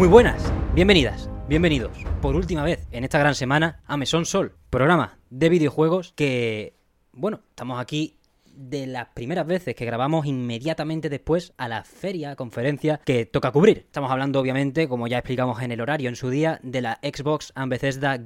Muy buenas, bienvenidas, bienvenidos por última vez en esta gran semana a Mesón Sol, programa de videojuegos que, bueno, estamos aquí de las primeras veces que grabamos inmediatamente después a la feria, conferencia que toca cubrir. Estamos hablando, obviamente, como ya explicamos en el horario en su día, de la Xbox and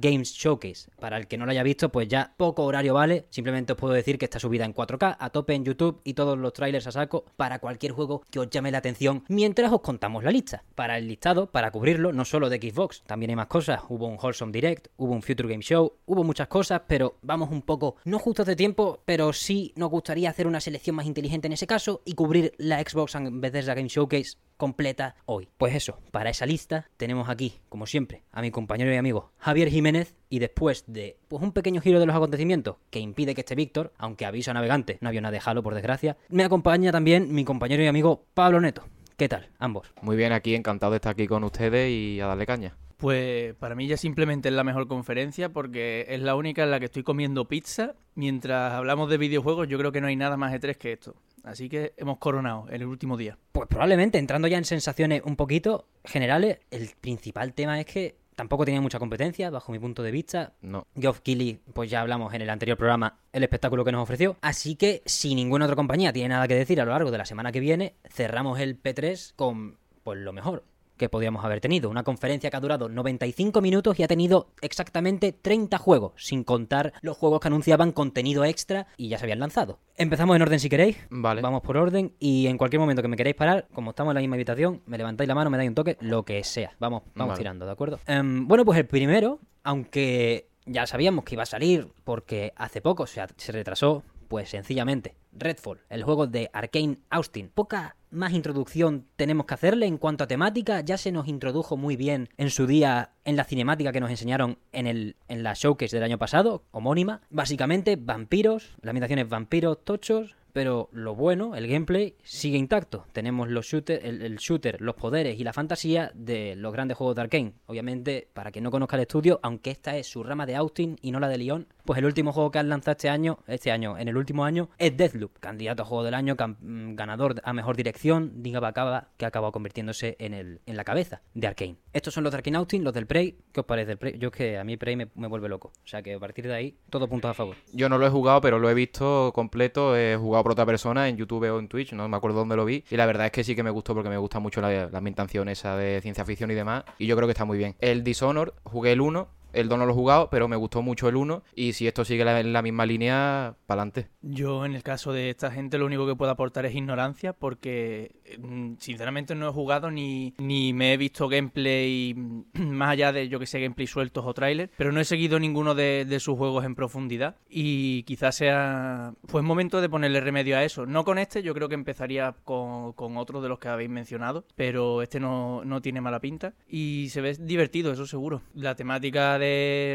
Games Showcase. Para el que no lo haya visto, pues ya poco horario vale. Simplemente os puedo decir que está subida en 4K, a tope en YouTube y todos los trailers a saco para cualquier juego que os llame la atención mientras os contamos la lista. Para el listado, para cubrirlo, no solo de Xbox, también hay más cosas. Hubo un Wholesome Direct, hubo un Future Game Show, hubo muchas cosas, pero vamos un poco, no justos de tiempo, pero sí nos gustaría hacer una selección más inteligente en ese caso y cubrir la Xbox and Bethesda Game Showcase completa hoy. Pues eso, para esa lista tenemos aquí, como siempre, a mi compañero y amigo Javier Jiménez y después de pues un pequeño giro de los acontecimientos que impide que esté Víctor, aunque avisa a navegante, no había nada de por desgracia, me acompaña también mi compañero y amigo Pablo Neto. ¿Qué tal? Ambos. Muy bien, aquí encantado de estar aquí con ustedes y a darle caña. Pues para mí ya simplemente es la mejor conferencia porque es la única en la que estoy comiendo pizza. Mientras hablamos de videojuegos, yo creo que no hay nada más E3 que esto. Así que hemos coronado en el último día. Pues probablemente, entrando ya en sensaciones un poquito generales, el principal tema es que tampoco tenía mucha competencia, bajo mi punto de vista. No. Geoff Keighley, pues ya hablamos en el anterior programa, el espectáculo que nos ofreció. Así que, si ninguna otra compañía tiene nada que decir a lo largo de la semana que viene, cerramos el P3 con, pues, lo mejor que podíamos haber tenido. Una conferencia que ha durado 95 minutos y ha tenido exactamente 30 juegos, sin contar los juegos que anunciaban contenido extra y ya se habían lanzado. Empezamos en orden si queréis. Vale. Vamos por orden y en cualquier momento que me queráis parar, como estamos en la misma habitación, me levantáis la mano, me dais un toque, lo que sea. Vamos, vamos Vale. tirando, ¿de acuerdo? Em, bueno, pues el primero, aunque ya sabíamos que iba a salir porque hace poco se, se retrasó, pues sencillamente, Redfall, el juego de Arkane Austin. Poca más introducción tenemos que hacerle en cuanto a temática, ya se nos introdujo muy bien en su día en la cinemática que nos enseñaron en, el, en la showcase del año pasado, homónima. Básicamente, vampiros, la ambientación es vampiros tochos, pero lo bueno, el gameplay, sigue intacto. Tenemos el, el shooter, los poderes y la fantasía de los grandes juegos de Arkane. Obviamente, para quien no conozca el estudio, aunque esta es su rama de Austin y no la de Lyon, pues el último juego que han lanzado este año, este año, en el último año, es Deathloop, candidato a juego del año, mm, ganador a mejor dirección, diga Bacaba, que ha acabado convirtiéndose en, el, en la cabeza de Arkane. Estos son los de Arkane Austin, los del Prey. ¿Qué os parece del Prey? Yo es que a mí Prey me, me vuelve loco. O sea que a partir de ahí, todo puntos a favor. Yo no lo he jugado, pero lo he visto completo. He jugado por otra persona en YouTube o en Twitch, no me acuerdo dónde lo vi. Y la verdad es que sí que me gustó porque me gusta mucho la, la esa de ciencia ficción y demás. Y yo creo que está muy bien. El Dishonored, jugué el 1. El 2 no lo he jugado, pero me gustó mucho el 1. Y si esto sigue en la misma línea, para adelante. Yo en el caso de esta gente lo único que puedo aportar es ignorancia porque mm, sinceramente no he jugado ni, ni me he visto gameplay mm, más allá de yo que sé gameplay sueltos o trailers, pero no he seguido ninguno de, de sus juegos en profundidad y quizás sea pues momento de ponerle remedio a eso. No con este, yo creo que empezaría con, con otro de los que habéis mencionado, pero este no, no tiene mala pinta y se ve divertido, eso seguro. La temática de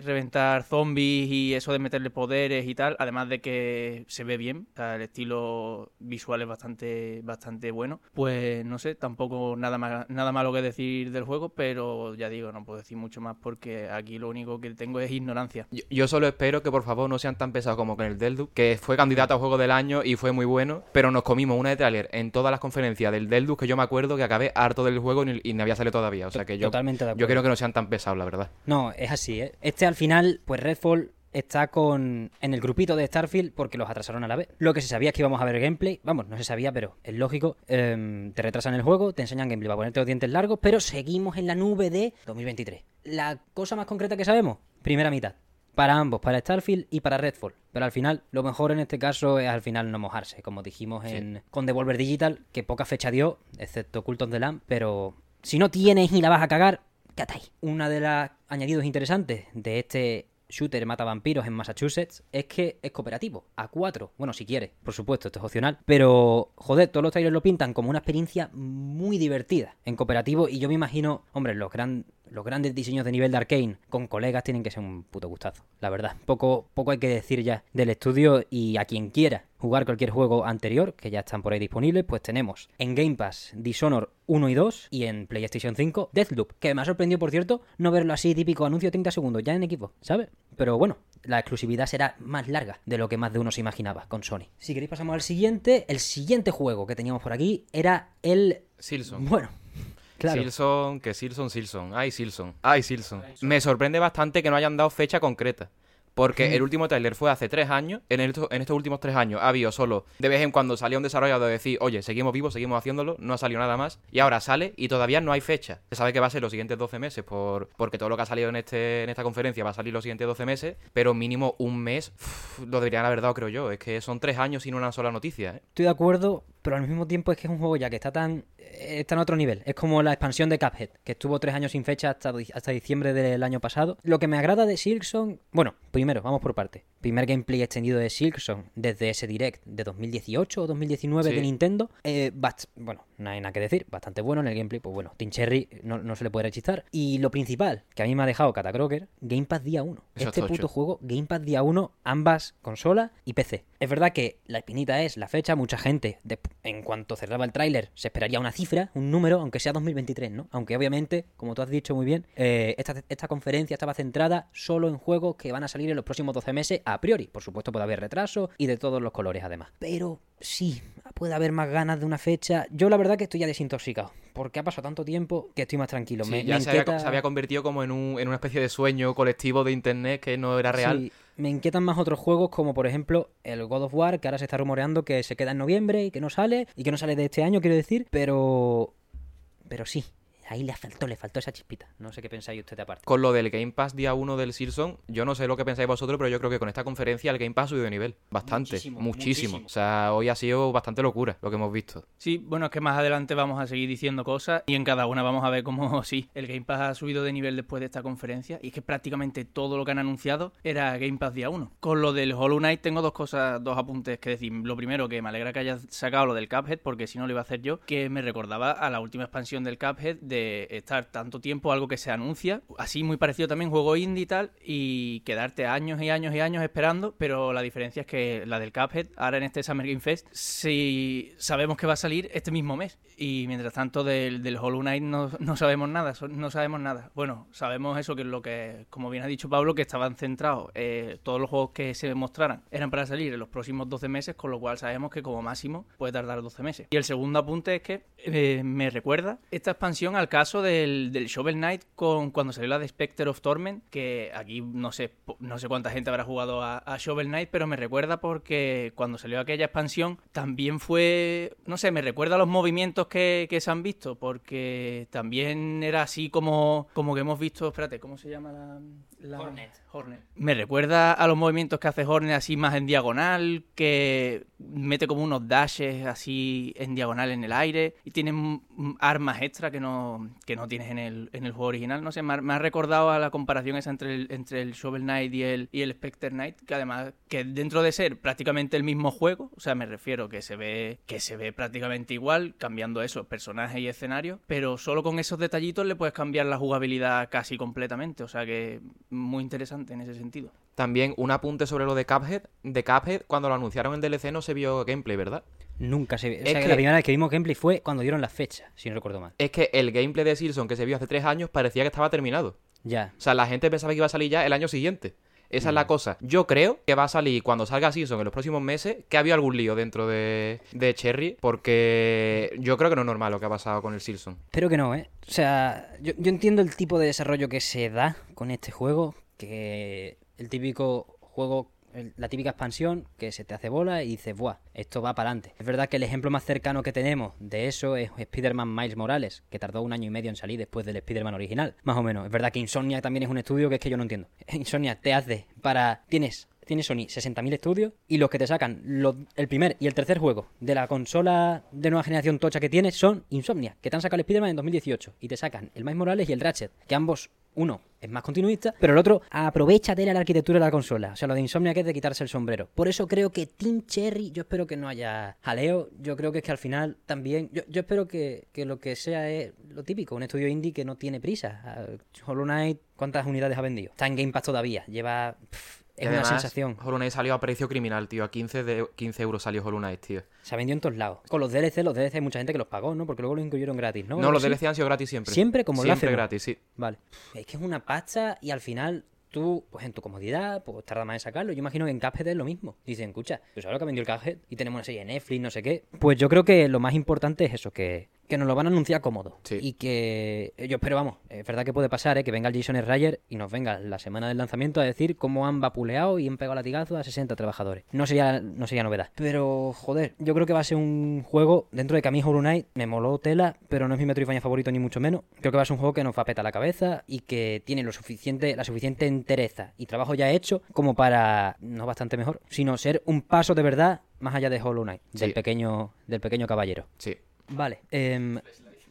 reventar zombies y eso de meterle poderes y tal, además de que se ve bien, o sea, el estilo visual es bastante, bastante bueno, pues no sé, tampoco nada, ma- nada malo que decir del juego, pero ya digo, no puedo decir mucho más porque aquí lo único que tengo es ignorancia. Yo, yo solo espero que por favor no sean tan pesados como con el Deathloop, que fue candidato a juego del año y fue muy bueno, pero nos comimos una de trailer en todas las conferencias del Deathloop que yo me acuerdo que acabé harto del juego y, y no había salido todavía. O sea que yo, Totalmente de acuerdo. yo quiero que no sean tan pesados, la verdad. No, es así, ¿eh? Este al final, pues Redfall está con en el grupito de Starfield porque los atrasaron a la vez. Lo que se sabía es que íbamos a ver gameplay, vamos, no se sabía, pero es lógico. Em, te retrasan el juego, te enseñan gameplay para ponerte los dientes largos, pero seguimos en la nube de 2023. La cosa más concreta que sabemos, primera mitad. Para ambos, para Starfield y para Redfall. Pero al final, lo mejor en este caso es al final no mojarse, como dijimos en, con Devolver Digital, que poca fecha dio, excepto Cult of the Lamb, pero si no tienes y la vas a cagar, Una de las añadidos interesantes de este shooter mata vampiros en Massachusetts es que es cooperativo, a cuatro. Bueno, si quieres, por supuesto, esto es opcional. Pero, joder, todos los trailers lo pintan como una experiencia muy divertida en cooperativo. Y yo me imagino, hombre, los, gran, los grandes diseños de nivel de Arkane con colegas tienen que ser un puto gustazo, la verdad. Poco, poco hay que decir ya del estudio y a quien quiera jugar cualquier juego anterior, que ya están por ahí disponibles, pues tenemos en Game Pass Dishonored 1 y 2 y en PlayStation 5 Deathloop, que me ha sorprendido, por cierto, no verlo así típico anuncio de 30 segundos ya en equipo, ¿sabes? Pero bueno, la exclusividad será más larga de lo que más de uno se imaginaba con Sony. Si queréis pasamos al siguiente, el siguiente juego que teníamos por aquí era el... Silson. Bueno, Claro. Silson, que Silson, Silson. Ay, Silson. Ay, Silson. Me sorprende bastante que no hayan dado fecha concreta. Porque el último tráiler fue hace tres años. En, esto- en estos últimos tres años ha habido solo de vez en cuando salía un desarrollador de decir, oye, seguimos vivos, seguimos haciéndolo, no ha salido nada más. Y ahora sale y todavía no hay fecha. Se sabe que va a ser los siguientes 12 meses, por, porque todo lo que ha salido en, este, en esta conferencia va a salir los siguientes 12 meses, pero mínimo un mes uf, lo deberían haber dado, creo yo. Es que son tres años sin una sola noticia. ¿eh? Estoy de acuerdo, pero al mismo tiempo es que es un juego ya que está tan está en otro nivel. Es como la expansión de Cuphead, que estuvo tres años sin fecha hasta, hasta diciembre del año pasado. Lo que me agrada de Silksong, bueno, primero, vamos por parte. Primer gameplay extendido de Silksong desde ese direct de 2018 o 2019 de. Nintendo. Eh, bueno, no hay nada que decir, bastante bueno en el gameplay. Pues bueno, Team Cherry no, no se le puede rechistar. Y lo principal, que a mí me ha dejado Catacroker, Game Pass día 1. Eso Este puto juego, Game Pass día 1, ambas consolas y PC. Es verdad que la espinita es la fecha, mucha gente, de- en cuanto cerraba el tráiler, se esperaría una cifra, un número, aunque sea 2023, ¿no? Aunque obviamente, como tú has dicho muy bien, eh, esta, esta conferencia estaba centrada solo en juegos que van a salir en los próximos 12 meses a priori. Por supuesto puede haber retraso y de todos los colores además. Pero sí, puede haber más ganas de una fecha. Yo la verdad que estoy ya desintoxicado, porque ha pasado tanto tiempo que estoy más tranquilo. Sí, me, ya me se, había, inquieta- se había convertido como en, un, en una especie de sueño colectivo de internet que no era real. Sí, me inquietan más otros juegos como por ejemplo el God of War, que ahora se está rumoreando que se queda en noviembre y que no sale, y que no sale de este año, quiero decir, pero... Pero sí, ahí le faltó, le faltó esa chispita. No sé qué pensáis ustedes aparte. Con lo del Game Pass día 1 del Silson, yo no sé lo que pensáis vosotros, pero yo creo que con esta conferencia el Game Pass ha subido de nivel. Bastante. Muchísimo, muchísimo. muchísimo. O sea, hoy ha sido bastante locura lo que hemos visto. Sí, bueno, es que más adelante vamos a seguir diciendo cosas y en cada una vamos a ver cómo sí, el Game Pass ha subido de nivel después de esta conferencia y es que prácticamente todo lo que han anunciado era Game Pass día 1. Con lo del Hollow Knight tengo dos cosas, dos apuntes que decir. Lo primero, que me alegra que hayas sacado lo del Cuphead porque si no lo iba a hacer yo, que me recordaba a la última expansión del Cuphead de estar tanto tiempo algo que se anuncia, así muy parecido también juego indie y tal, y quedarte años y años y años esperando, pero la diferencia es que la del Cuphead, ahora en este Summer Game Fest, sí sabemos que va a salir este mismo mes, y mientras tanto del, Hollow Knight no, sabemos nada, no sabemos nada. Bueno, sabemos eso, que es lo que, como bien ha dicho Pablo, que estaban centrados, eh, todos los juegos que se mostraran eran para salir en los próximos 12 meses, con lo cual sabemos que como máximo puede tardar 12 meses. Y el segundo apunte es que eh, me recuerda esta expansión al caso del, del Shovel Knight con cuando salió la de Spectre of Torment, que aquí no sé, no sé cuánta gente habrá jugado a, Shovel Knight, pero me recuerda porque cuando salió aquella expansión también fue, no sé, me recuerda los movimientos que, que se han visto, porque también era así como, como que hemos visto, espérate, ¿cómo se llama la... la- Hornet. Hornet. Me recuerda a los movimientos que hace Hornet así más en diagonal, que mete como unos dashes así en diagonal en el aire y tiene armas extra que no, que no tienes en el, en el juego original. No sé, me ha, me ha recordado a la comparación esa entre el, entre el Shovel Knight y el, y el Spectre Knight, que además, que dentro de ser prácticamente el mismo juego, o sea, me refiero que se ve, que se ve prácticamente igual, cambiando eso, personajes y escenarios, pero solo con esos detallitos le puedes cambiar la jugabilidad casi completamente, o sea que muy interesante en ese sentido. También un apunte sobre lo de Cuphead. De Cuphead, cuando lo anunciaron en DLC no se vio gameplay, ¿verdad? Nunca se... O Es sea, que que- la primera vez que vimos gameplay fue cuando dieron la fecha, si no recuerdo mal. Es que el gameplay de Silson que se vio hace tres años parecía que estaba terminado. Ya. O sea, la gente pensaba que iba a salir ya el año siguiente. Esa es la cosa. Yo creo que va a salir cuando salga Season en los próximos meses, que había algún lío dentro de, de Cherry, porque yo creo que no es normal lo que ha pasado con el Silson. Espero que no, ¿eh? O sea, yo, yo entiendo el tipo de desarrollo que se da con este juego, que el típico juego, la típica expansión, que se te hace bola y dices, ¡buah! Esto va para adelante. Es verdad que el ejemplo más cercano que tenemos de eso es Spider-Man Miles Morales, que tardó un año y medio en salir después del Spider-Man original, más o menos. Es verdad que Insomnia también es un estudio que es que yo no entiendo. Insomnia te hace para... Tienes... Tiene Sony 60.000 estudios y los que te sacan el primer y el tercer juego de la consola de nueva generación tocha que tienes son Insomnia, que te han sacado el Spider-Man en 2018 y te sacan el Miles Morales y el Ratchet, que ambos, uno es más continuista, pero el otro aprovecha de la arquitectura de la consola. O sea, lo de Insomnia que es de quitarse el sombrero. Por eso creo que Team Cherry, yo espero que no haya jaleo. Yo creo que es que al final también. Yo, yo espero que, que lo que sea es lo típico, un estudio indie que no tiene prisa. Ah, Hollow Knight, ¿cuántas unidades ha vendido? Está en Game Pass todavía. Lleva. Es una además, sensación. Hollow Knight salió a precio criminal, tío. A 15, de, 15 euros salió Hollow Knight, tío. Se ha vendido en todos lados. Con los DLC, los DLC hay mucha gente que los pagó, ¿no? Porque luego los incluyeron gratis, ¿no? No, los. DLC han sido gratis siempre. Siempre como Siempre Blasphemous. gratis, sí. Vale. Es que es una pasta y al final tú, pues en tu comodidad, pues tarda más en sacarlo. Yo imagino que en Cuphead es lo mismo. Dicen, escucha, ¿tú sabes lo que vendió el Cuphead? Y tenemos una serie de Netflix, no sé qué. Pues yo creo que lo más importante es eso, que, que nos lo van a anunciar cómodo. Sí. Y que yo espero, vamos, es verdad que puede pasar, ¿eh? que venga el Jason Ryder y nos venga la semana del lanzamiento a decir cómo han vapuleado y han pegado latigazo a 60 trabajadores. No sería, no sería novedad. Pero, joder, yo creo que va a ser un juego, dentro de que a mí Hollow Knight me moló tela, pero no es mi Metroidvania favorito ni mucho menos. Creo que va a ser un juego que nos va a petar la cabeza y que tiene lo suficiente, la suficiente entereza y trabajo ya hecho como para, no bastante mejor, sino ser un paso de verdad más allá de Hollow Knight, del pequeño, del pequeño caballero. Sí. Vale. em,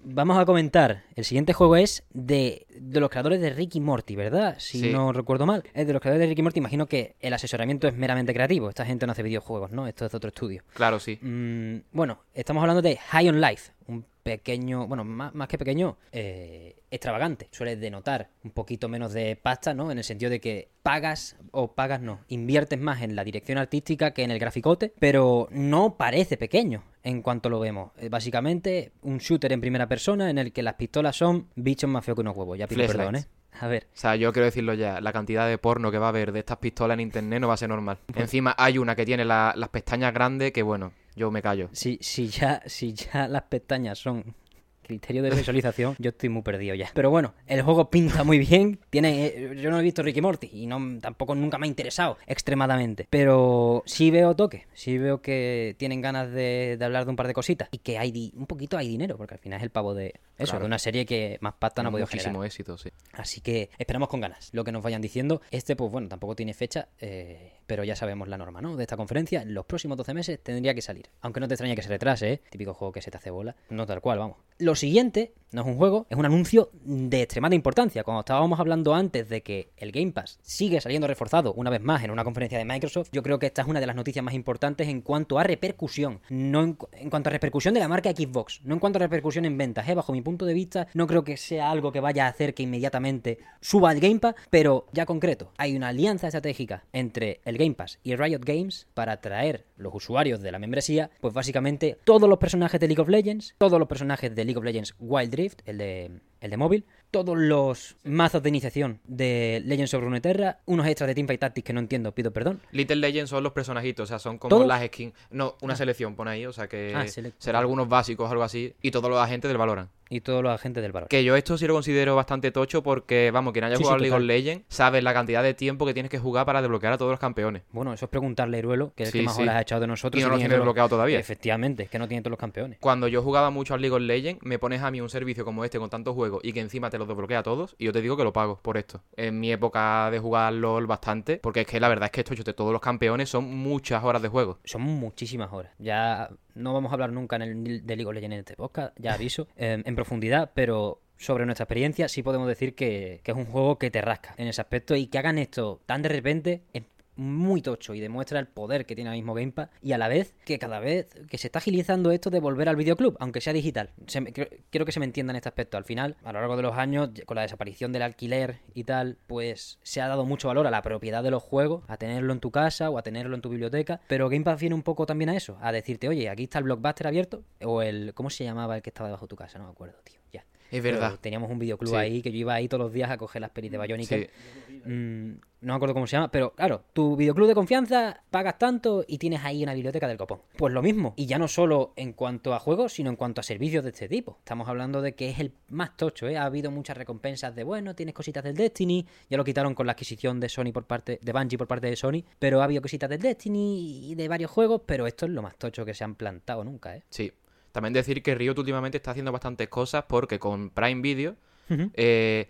vamos a comentar. El siguiente juego es de, de los creadores de Ricky Morty, ¿verdad? Si Sí. no recuerdo mal. Es de los creadores de Ricky Morty. Imagino que el asesoramiento es meramente creativo. Esta gente no hace videojuegos, ¿no? Esto es otro estudio. Claro, sí. Mm, bueno, estamos hablando de High on Life. Un pequeño, bueno, más, más que pequeño, eh, extravagante. Suele denotar un poquito menos de pasta, ¿no? En el sentido de que pagas, o pagas no, inviertes más en la dirección artística que en el graficote, pero no parece pequeño en cuanto lo vemos. Eh, Básicamente, un shooter en primera persona en el que las pistolas son bichos más feos que unos huevos. Ya pido perdón, ¿eh? A ver. O sea, yo quiero decirlo ya, la cantidad de porno que va a haber de estas pistolas en internet no va a ser normal. Encima hay una que tiene la- las pestañas grandes que, bueno, yo me callo. Si, si, ya, si ya las pestañas son criterio de visualización, yo estoy muy perdido ya. Pero bueno, el juego pinta muy bien. Tiene, eh, yo no he visto Ricky Morty y no tampoco nunca me ha interesado extremadamente. Pero sí veo toque, sí veo que tienen ganas de, de hablar de un par de cositas y que hay di- un poquito hay dinero, porque al final es el pavo de eso, Claro. de una serie que más pasta no ha podido Muchísimo generar. éxito, sí. Así que esperamos con ganas lo que nos vayan diciendo. Este, pues bueno, tampoco tiene fecha, eh, pero ya sabemos la norma, ¿no? De esta conferencia, en los próximos 12 meses tendría que salir. Aunque no te extrañe que se retrase, ¿eh? Típico juego que se te hace bola. No tal cual, vamos. Lo siguiente no es un juego, es un anuncio de extremada importancia. Cuando estábamos hablando antes de que el Game Pass sigue saliendo reforzado una vez más en una conferencia de Microsoft, yo creo que esta es una de las noticias más importantes en cuanto a repercusión. No en, cu- en cuanto a repercusión de la marca Xbox, no en cuanto a repercusión en ventas, ¿eh? Bajo mi punto de vista, no creo que sea algo que vaya a hacer que inmediatamente suba el Game Pass, pero ya concreto, hay una alianza estratégica entre el Game Pass y Riot Games para atraer los usuarios de la membresía, pues básicamente todos los personajes de League of Legends, todos los personajes de League of Legends Wild Rift, el de, el de móvil, todos los mazos de iniciación de Legends of Runeterra, unos extras de Teamfight Tactics que no entiendo, pido perdón. Little Legends son los personajitos, o sea, son como ¿Todos? las skins. No, una selección pone ahí, o sea que Ah, select- será algunos básicos, algo así. Y todos los agentes del Valorant. Y todos los agentes del valor. Que yo esto sí lo considero bastante tocho porque, vamos, quien haya Sí, sí, jugado League of. Legends sabe la cantidad de tiempo que tienes que jugar para desbloquear a todos los campeones. Bueno, eso es preguntarle a Heruelo, que es el que más horas ha echado de nosotros. Y no lo tiene desbloqueado todavía. Efectivamente, es que no tiene todos los campeones. Cuando yo jugaba mucho al League of Legends, me pones a mí un servicio como este con tantos juegos y que encima te los desbloquea a todos, y yo te digo que lo pago por esto. En mi época de jugar LOL bastante, porque es que la verdad es que esto de todos los campeones son muchas horas de juego. Son muchísimas horas. Ya no vamos a hablar nunca en el de League of Legends en este podcast, ya aviso, eh, en profundidad, pero sobre nuestra experiencia sí podemos decir que, que es un juego que te rasca en ese aspecto y que hagan esto tan de repente muy tocho y demuestra el poder que tiene ahora mismo Game Pass y a la vez que cada vez que se está agilizando esto de volver al videoclub, aunque sea digital. Se me- quiero que se me entienda en este aspecto. Al final, a lo largo de los años, con la desaparición del alquiler y tal, pues se ha dado mucho valor a la propiedad de los juegos, a tenerlo en tu casa o a tenerlo en tu biblioteca, pero Game Pass viene un poco también a eso, a decirte, oye, aquí está el blockbuster abierto o el... ¿Cómo se llamaba el que estaba debajo de tu casa? No me acuerdo, tío. Ya. Es Pero verdad. teníamos un videoclub Sí. ahí que yo iba ahí todos los días a coger las pelis de Bionicle. Sí. Mm, no me acuerdo cómo se llama, pero claro, tu videoclub de confianza pagas tanto y tienes ahí una biblioteca del copón. Pues lo mismo, y ya no solo en cuanto a juegos, sino en cuanto a servicios de este tipo. Estamos hablando de que es el más tocho, ¿eh? Ha habido muchas recompensas de, bueno, tienes cositas del Destiny, ya lo quitaron con la adquisición de Sony por parte, de Bungie por parte de Sony, pero ha habido cositas del Destiny y de varios juegos, pero esto es lo más tocho que se han plantado nunca, ¿eh? Sí. También decir que Riot últimamente está haciendo bastantes cosas porque con Prime Video, eh,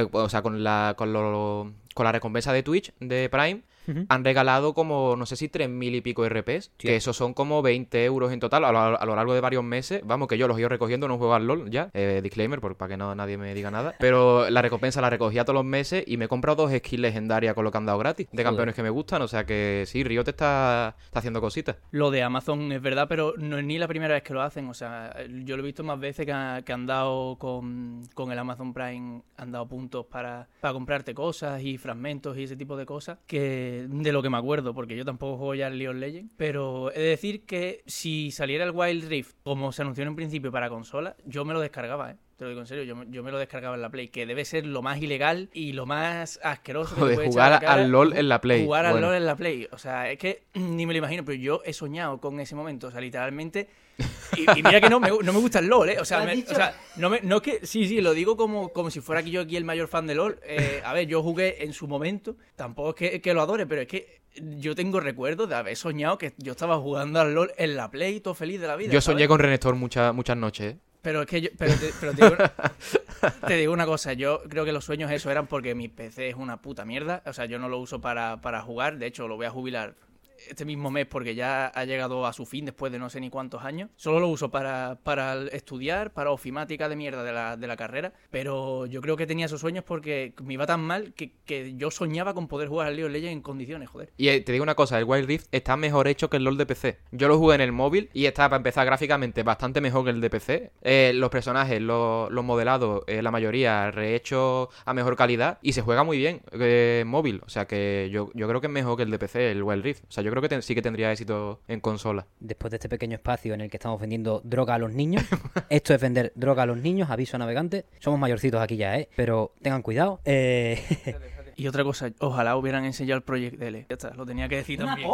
o sea, con la, con, lo- con la recompensa de Twitch de Prime, Han regalado como, no sé si 3.000 y pico RPs, que esos son como 20 euros en total a lo, a lo largo de varios meses. Vamos, que yo los he ido recogiendo, no juego al LOL ya, eh, disclaimer, por- para que no, nadie me diga nada. Pero la recompensa la recogía todos los meses y me he comprado dos skins legendarias con lo que han dado gratis, de Joder. campeones que me gustan, o sea que sí, Riot está, está haciendo cositas. Lo de Amazon es verdad, pero no es ni la primera vez que lo hacen. O sea, yo lo he visto más veces que, ha- que han dado con, con el Amazon Prime, han dado puntos para, para comprarte cosas y fragmentos y ese tipo de cosas, que de lo que me acuerdo, porque yo tampoco juego ya el League of Legends. Pero he de decir que si saliera el Wild Rift, como se anunció en un principio para consola, yo me lo descargaba, ¿eh? Te lo digo en serio, yo, me- yo me lo descargaba en la Play, que debe ser lo más ilegal y lo más asqueroso que Joder, puede jugar echar al LOL en la Play. Jugar al. LOL en la Play. O sea, es que ni me lo imagino, pero yo he soñado con ese momento. O sea, literalmente. Y, y mira que no me, no me gusta el LOL, ¿eh? O sea, no, me- no es que. Sí, sí, lo digo como, como si fuera aquí yo aquí el mayor fan de LOL. Eh, a ver, yo jugué en su momento. Tampoco es que, que lo adore, pero es que yo tengo recuerdos de haber soñado que yo estaba jugando al LOL en la Play, todo feliz de la vida. Yo ¿sabes? soñé con Renekton muchas muchas noches. Pero es que yo. Pero te, digo, te digo una cosa, yo creo que los sueños eso eran porque mi PC es una puta mierda. O sea, yo no lo uso para, para jugar. De hecho, lo voy a jubilar este mismo mes porque ya ha llegado a su fin después de no sé ni cuántos años. Solo lo uso para, para estudiar, para ofimática de mierda de la, de la carrera. Pero yo creo que tenía esos sueños porque me iba tan mal que, que yo soñaba con poder jugar al League of Legends en condiciones, joder. Y eh, te digo una cosa, el Wild Rift está mejor hecho que el LoL de PC. Yo lo jugué en el móvil y está, para empezar, gráficamente bastante mejor que el de PC. Eh, los personajes, los, los modelados, eh, la mayoría rehechos a mejor calidad y se juega muy bien eh, móvil. O sea que yo, yo creo que es mejor que el de PC, el Wild Rift. O sea, yo creo que ten- sí que tendría éxito en consola. Después de este pequeño espacio en el que estamos vendiendo droga a los niños, esto es vender droga a los niños, aviso a navegantes. Somos mayorcitos aquí ya, ¿eh? Pero tengan cuidado. Eh... Y otra cosa, ojalá hubieran enseñado el Project L. Ya está, lo tenía que decir también.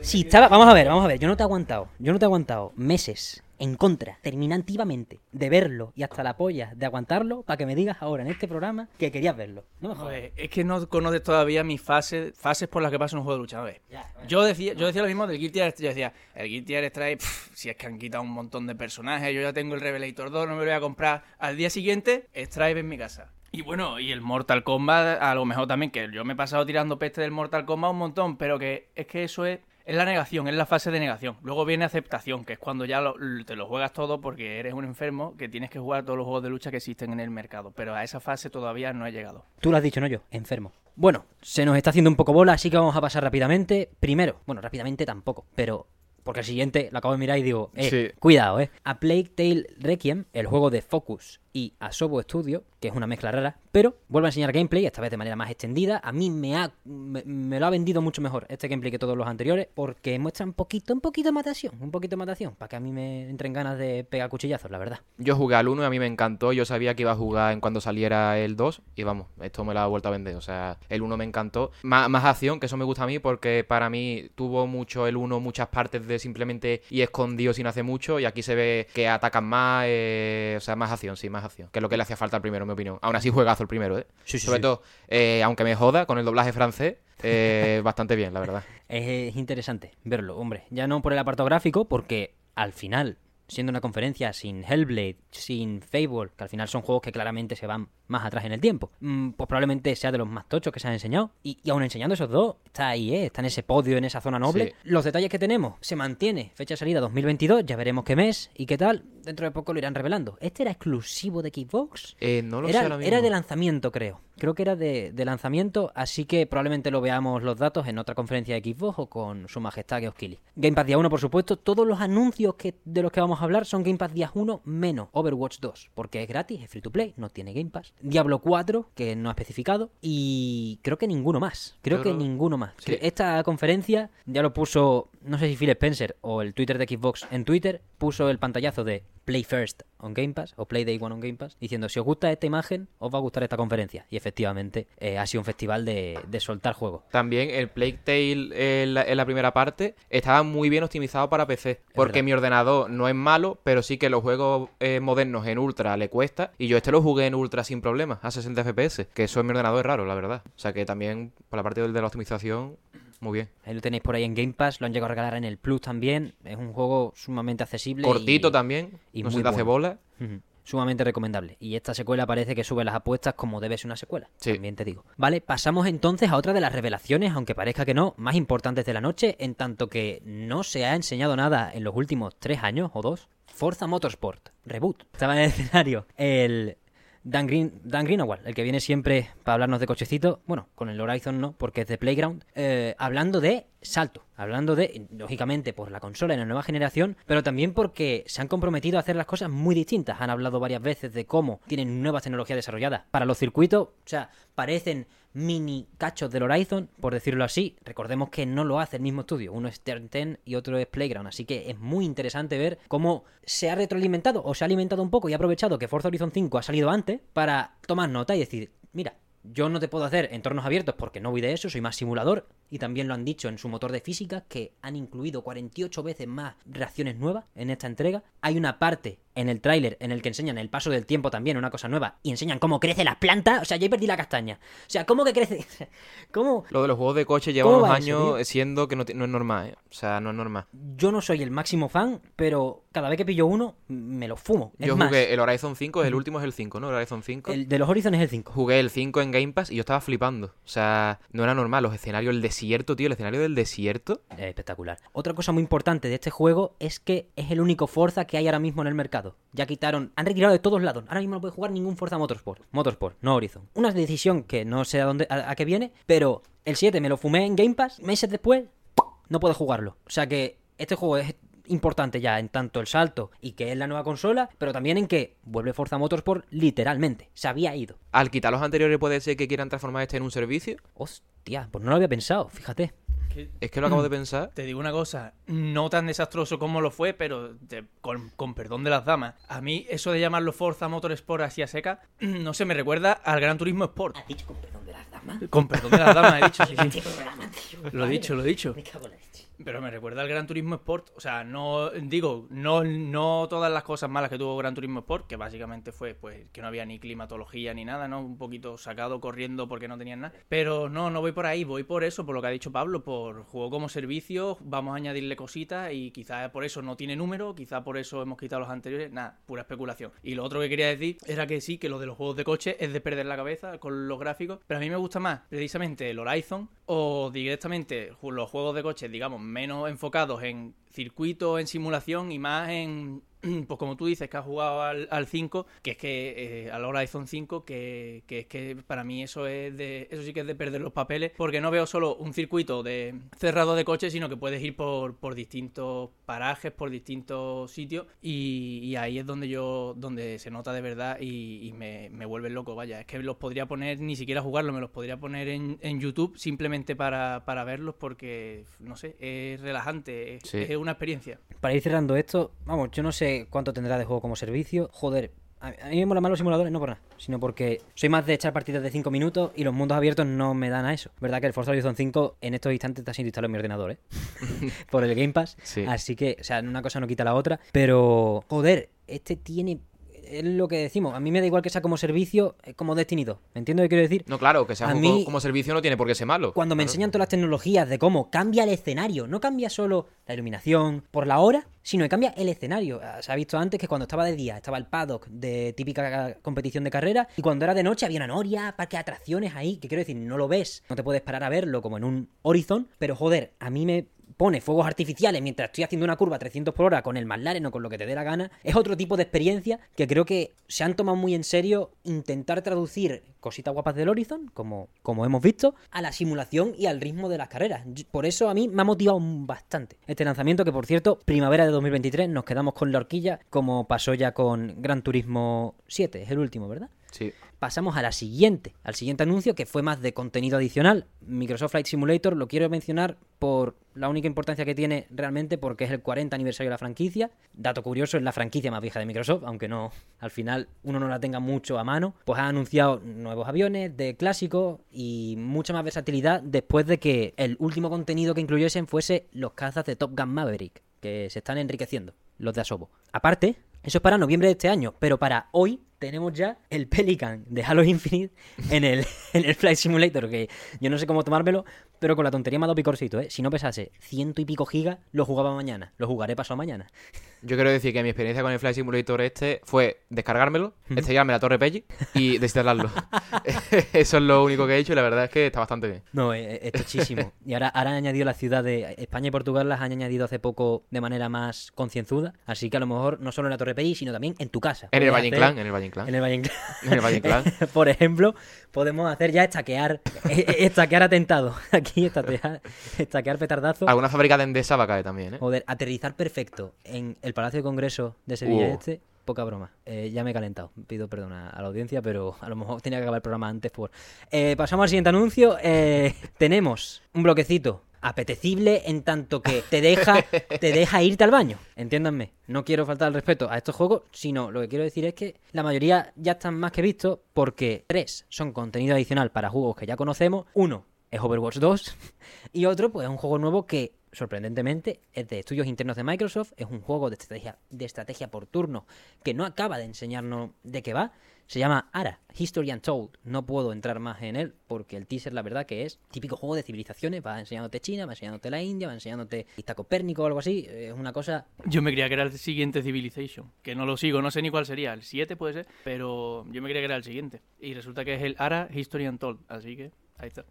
Si estaba, vamos a ver, vamos a ver, yo no te he aguantado, yo no te he aguantado meses en contra, terminantivamente, de verlo y hasta la polla de aguantarlo para que me digas ahora en este programa que querías verlo. No me jodas. Es que no conoces todavía mis fases, fases por las que paso en un juego de lucha. A ver, Ya, bueno. yo decía, yo decía lo mismo del Guilty Gear. Yo decía, el Guilty Gear Strike, pff, si es que han quitado un montón de personajes, yo ya tengo el Revelator 2, no me lo voy a comprar. Al día siguiente, Stripe en mi casa. Y bueno, y el Mortal Kombat, a lo mejor también, que yo me he pasado tirando peste del Mortal Kombat un montón, pero que es que eso es, es la negación, es la fase de negación. Luego viene aceptación, que es cuando ya lo- te lo juegas todo porque eres un enfermo que tienes que jugar todos los juegos de lucha que existen en el mercado. Pero a esa fase todavía no he llegado. Tú lo has dicho, no yo, enfermo. Bueno, se nos está haciendo un poco bola, así que vamos a pasar rápidamente. Primero, bueno, rápidamente tampoco, pero porque el siguiente lo acabo de mirar y digo, eh, Sí. cuidado, eh. A Plague Tale Requiem, el juego de Focus y Asobo Studio, que es una mezcla rara, pero vuelvo a enseñar gameplay, esta vez de manera más extendida. A mí me ha me, lo ha vendido mucho mejor este gameplay que todos los anteriores, porque muestra un poquito, un poquito más de acción, un poquito más de acción, para que a mí me entren ganas de pegar cuchillazos, la verdad. Yo jugué al 1 y a mí me encantó. Yo sabía que iba a jugar en cuando saliera el 2 y vamos, esto me lo ha vuelto a vender. O sea, el 1 me encantó. Má- más acción, que eso me gusta a mí porque para mí tuvo mucho el 1, muchas partes de simplemente y escondido sin hacer mucho y aquí se ve que atacan más, eh, o sea, más acción, sí, más acción. Que es lo que le hacía falta al primero, en mi opinión. Aún así, juegazo el primero, ¿eh? Sí, sí, Sobre sí. todo, eh, aunque me joda con el doblaje francés, eh, bastante bien, la verdad. Es interesante verlo, hombre. Ya no por el apartado gráfico, porque al final, siendo una conferencia sin Hellblade, sin Fable, que al final son juegos que claramente se van más atrás en el tiempo, mm, pues probablemente sea de los más tochos que se han enseñado. Y, y aún enseñando esos dos, está ahí, ¿eh? Está en ese podio, en esa zona noble. Sí. Los detalles que tenemos, se mantiene. Fecha de salida 2022, ya veremos qué mes y qué tal. Dentro de poco lo irán revelando. ¿Este era exclusivo de Xbox? Eh, no lo era, sé ahora mismo. era de lanzamiento, creo. Creo que era de, de lanzamiento, así que probablemente lo veamos los datos en otra conferencia de Xbox o con su majestad Geoff Keighley. Game Pass día 1, por supuesto. Todos los anuncios que, de los que vamos a hablar son Game Pass día 1 menos Overwatch 2, porque es gratis, es free to play, no tiene Game Pass. Diablo 4, que no ha especificado, y creo que ninguno más. Creo que ninguno más. Sí. Esta conferencia ya lo puso, no sé si Phil Spencer o el Twitter de Xbox en Twitter, puso el pantallazo de Play First on Game Pass o Play Day One on Game Pass, diciendo si os gusta esta imagen, os va a gustar esta conferencia. Y efectivamente eh, ha sido un festival de, de soltar juegos. También el Plague Tale en la, en la primera parte estaba muy bien optimizado para PC. Porque mi ordenador no es malo, pero sí que los juegos eh, modernos en Ultra le cuesta. Y yo este lo jugué en Ultra sin problemas, a 60 FPS. Que eso en mi ordenador es raro, la verdad. O sea que también, por la parte del de la optimización, muy bien. Ahí lo tenéis por ahí en Game Pass, lo han llegado a regalar en el Plus también. Es un juego sumamente accesible. Cortito y- también, y no muy se te hace bueno. bola. Sumamente recomendable. Y esta secuela parece que sube las apuestas como debe ser una secuela. Sí. También te digo. Vale, pasamos entonces a otra de las revelaciones, aunque parezca que no, más importantes de la noche, en tanto que no se ha enseñado nada en los últimos tres años o dos. Forza Motorsport, reboot. Estaba en el escenario el Dan, Green, Dan el que viene siempre para hablarnos de cochecitos. Bueno, con el Horizon no, porque es de Playground. eh, hablando de salto. Hablando de, lógicamente, por la consola en la nueva generación, pero también porque se han comprometido a hacer las cosas muy distintas. Han hablado varias veces de cómo tienen nuevas tecnologías desarrolladas para los circuitos. O sea, parecen mini cachos del Horizon, por decirlo así. Recordemos que no lo hace el mismo estudio. Uno es Turn 10 y otro es Playground. Así que es muy interesante ver cómo se ha retroalimentado o se ha alimentado un poco y ha aprovechado que Forza Horizon 5 ha salido antes para tomar nota y decir, mira, yo no te puedo hacer entornos abiertos porque no voy de eso, soy más simulador. Y también lo han dicho en su motor de física, que han incluido 48 veces más reacciones nuevas en esta entrega. Hay una parte en el tráiler en el que enseñan el paso del tiempo también, una cosa nueva, y enseñan cómo crece la planta. O sea, ya perdí la castaña. O sea, ¿cómo que crece? ¿Cómo? Lo de los juegos de coche lleva ¿Cómo unos eso, años siendo que no, es normal, ¿eh? O sea, no es normal. Yo no soy el máximo fan, pero cada vez que pillo uno, me lo fumo. Es Yo más, jugué el Horizon 5, el último es el 5, ¿no? El Horizon 5. el de los Horizon es el 5. Jugué el 5 en Game Pass y yo estaba flipando. O sea, no era normal. Los escenarios, el desierto, tío, el escenario del desierto. Es espectacular. Otra cosa muy importante de este juego es que es el único Forza que hay ahora mismo en el mercado. Ya quitaron, han retirado de todos lados. Ahora mismo no puede jugar ningún Forza Motorsport. Motorsport, no Horizon. Una decisión que no sé a dónde a, a qué viene, pero el 7 me lo fumé en Game Pass, meses después no puedo jugarlo. O sea que este juego es importante ya en tanto el salto y que es la nueva consola, pero también en que vuelve Forza Motorsport literalmente. Se había ido. Al quitar los anteriores puede ser que quieran transformar este en un servicio. Hostia, pues no lo había pensado, fíjate. Que- Es que lo acabo de pensar. Te digo una cosa, no tan desastroso como lo fue, pero te- con, con perdón de las damas. A mí eso de llamarlo Forza Motorsport así a seca, no sé, me recuerda al Gran Turismo Sport. ¿Has dicho con perdón de las damas? Con perdón de las damas, he dicho, sí, sí. Este programa, tío. Lo he dicho, lo he dicho. Me cago en la leche. Pero me recuerda al Gran Turismo Sport. O sea, no digo, no, no todas las cosas malas que tuvo Gran Turismo Sport, que básicamente fue pues que no había ni climatología ni nada, ¿no? Un poquito sacado corriendo porque no tenían nada. Pero no, no voy por ahí, voy por eso, por lo que ha dicho Pablo, por juego como servicio, vamos a añadirle cositas y quizás por eso no tiene número, quizás por eso hemos quitado los anteriores, nada, pura especulación. Y lo otro que quería decir era que sí, que lo de los juegos de coche es de perder la cabeza con los gráficos, pero a mí me gusta más precisamente el Horizon o directamente los juegos de coche, digamos, menos enfocados en circuito, en simulación y más en, pues como tú dices, que has jugado al, al 5, que es que eh, al Horizon 5, que, que es que para mí eso es de, eso sí que es de perder los papeles, porque no veo solo un circuito de cerrado de coches, sino que puedes ir por, por distintos parajes, por distintos sitios, y, y ahí es donde yo, donde se nota de verdad y, y me, me vuelve loco, vaya, es que los podría poner, ni siquiera jugarlo, me los podría poner en, en YouTube simplemente para, para verlos, porque, no sé, es relajante, es, Sí. es una experiencia. Para ir cerrando esto, vamos, yo no sé cuánto tendrá de juego como servicio. Joder, a mí me mola más los simuladores, no por nada, sino porque soy más de echar partidas de 5 minutos y los mundos abiertos no me dan a eso. Verdad que el Forza Horizon 5 en estos instantes está siendo instalado en mi ordenador, ¿eh? por el Game Pass. Sí. Así que, o sea, una cosa no quita la otra. Pero, joder, este tiene. Es lo que decimos. A mí me da igual que sea como servicio, es como Destiny 2. ¿Me entiendes lo que quiero decir? No, claro, que sea A mí- como servicio no tiene por qué ser malo. Cuando me Claro. enseñan todas las tecnologías de cómo cambia el escenario, no cambia solo la iluminación por la hora, sino que cambia el escenario. Ah, Se ha visto antes que cuando estaba de día estaba el paddock de típica competición de carrera y cuando era de noche había una noria, parque de atracciones ahí, que quiero decir, no lo ves, no te puedes parar a verlo como en un Horizon, pero joder, a mí me pone fuegos artificiales mientras estoy haciendo una curva a 300 por hora con el McLaren o con lo que te dé la gana, es otro tipo de experiencia que creo que se han tomado muy en serio intentar traducir cositas guapas del Horizon, como, como hemos visto, a la simulación y al ritmo de las carreras. Por eso a mí me ha motivado bastante este lanzamiento, que por cierto, primavera de 2023 nos quedamos con la horquilla, como pasó ya con Gran Turismo 7, es el último, ¿verdad? Pasamos a la siguiente, al siguiente anuncio que fue más de contenido adicional. Microsoft Flight Simulator lo quiero mencionar por la única importancia que tiene realmente porque es el 40 aniversario de la franquicia. Dato curioso, es la franquicia más vieja de Microsoft, aunque no al final uno no la tenga mucho a mano. Pues ha anunciado nuevos aviones de clásicos y mucha más versatilidad después de que el último contenido que incluyesen fuese los cazas de Top Gun Maverick, que se están enriqueciendo, los de Asobo. Aparte, eso es para noviembre de este año, pero para hoy tenemos ya el Pelican de Halo Infinite en el, en el Flight Simulator, que yo no sé cómo tomármelo, pero con la tontería me ha dado picorcito, ¿eh? Si no pesase ciento y pico gigas, lo jugaba mañana. Lo jugaré pasado mañana. Yo quiero decir que mi experiencia con el Flight Simulator este fue descargármelo, estrellarme la torre Peggy y desinstalarlo. Eso es lo único que he hecho y la verdad es que está bastante bien. No, es, es tochísimo. Y ahora, ahora han añadido la ciudad de España y Portugal, las han añadido hace poco de manera más concienzuda. Así que a lo mejor no solo en la Torre Pelli, sino también en tu casa. En el Valle Inclán, en el Valle Inclán. En el Valle Inclán. En el Valle Inclán. Por ejemplo, podemos hacer ya estaquear, eh, eh, estaquear atentado aquí aquí, estaquear petardazos. Alguna fábrica de Endesa va a caer también, ¿eh? Joder, aterrizar perfecto en el Palacio de Congreso de Sevilla Uh. Este, poca broma. Eh, ya me he calentado. Pido perdón a, a la audiencia, pero a lo mejor tenía que acabar el programa antes por... Eh, pasamos al siguiente anuncio. Eh, tenemos un bloquecito apetecible en tanto que te deja, te deja irte al baño. Entiéndanme. No quiero faltar al respeto a estos juegos, sino lo que quiero decir es que la mayoría ya están más que vistos porque tres son contenido adicional para juegos que ya conocemos. Uno es Overwatch 2 y otro pues es un juego nuevo que sorprendentemente es de estudios internos de Microsoft, es un juego de estrategia, de estrategia por turno que no acaba de enseñarnos de qué va. Se llama ARA, History Untold. No puedo entrar más en él porque el teaser la verdad que es típico juego de civilizaciones, va enseñándote China, va enseñándote la India, va enseñándote Copérnico o algo así, es una cosa Yo me creía que era el siguiente Civilization, que no lo sigo, no sé ni cuál sería, el 7 puede ser, pero yo me creía que era el siguiente. Y resulta que es el ARA History Untold, así que ahí está.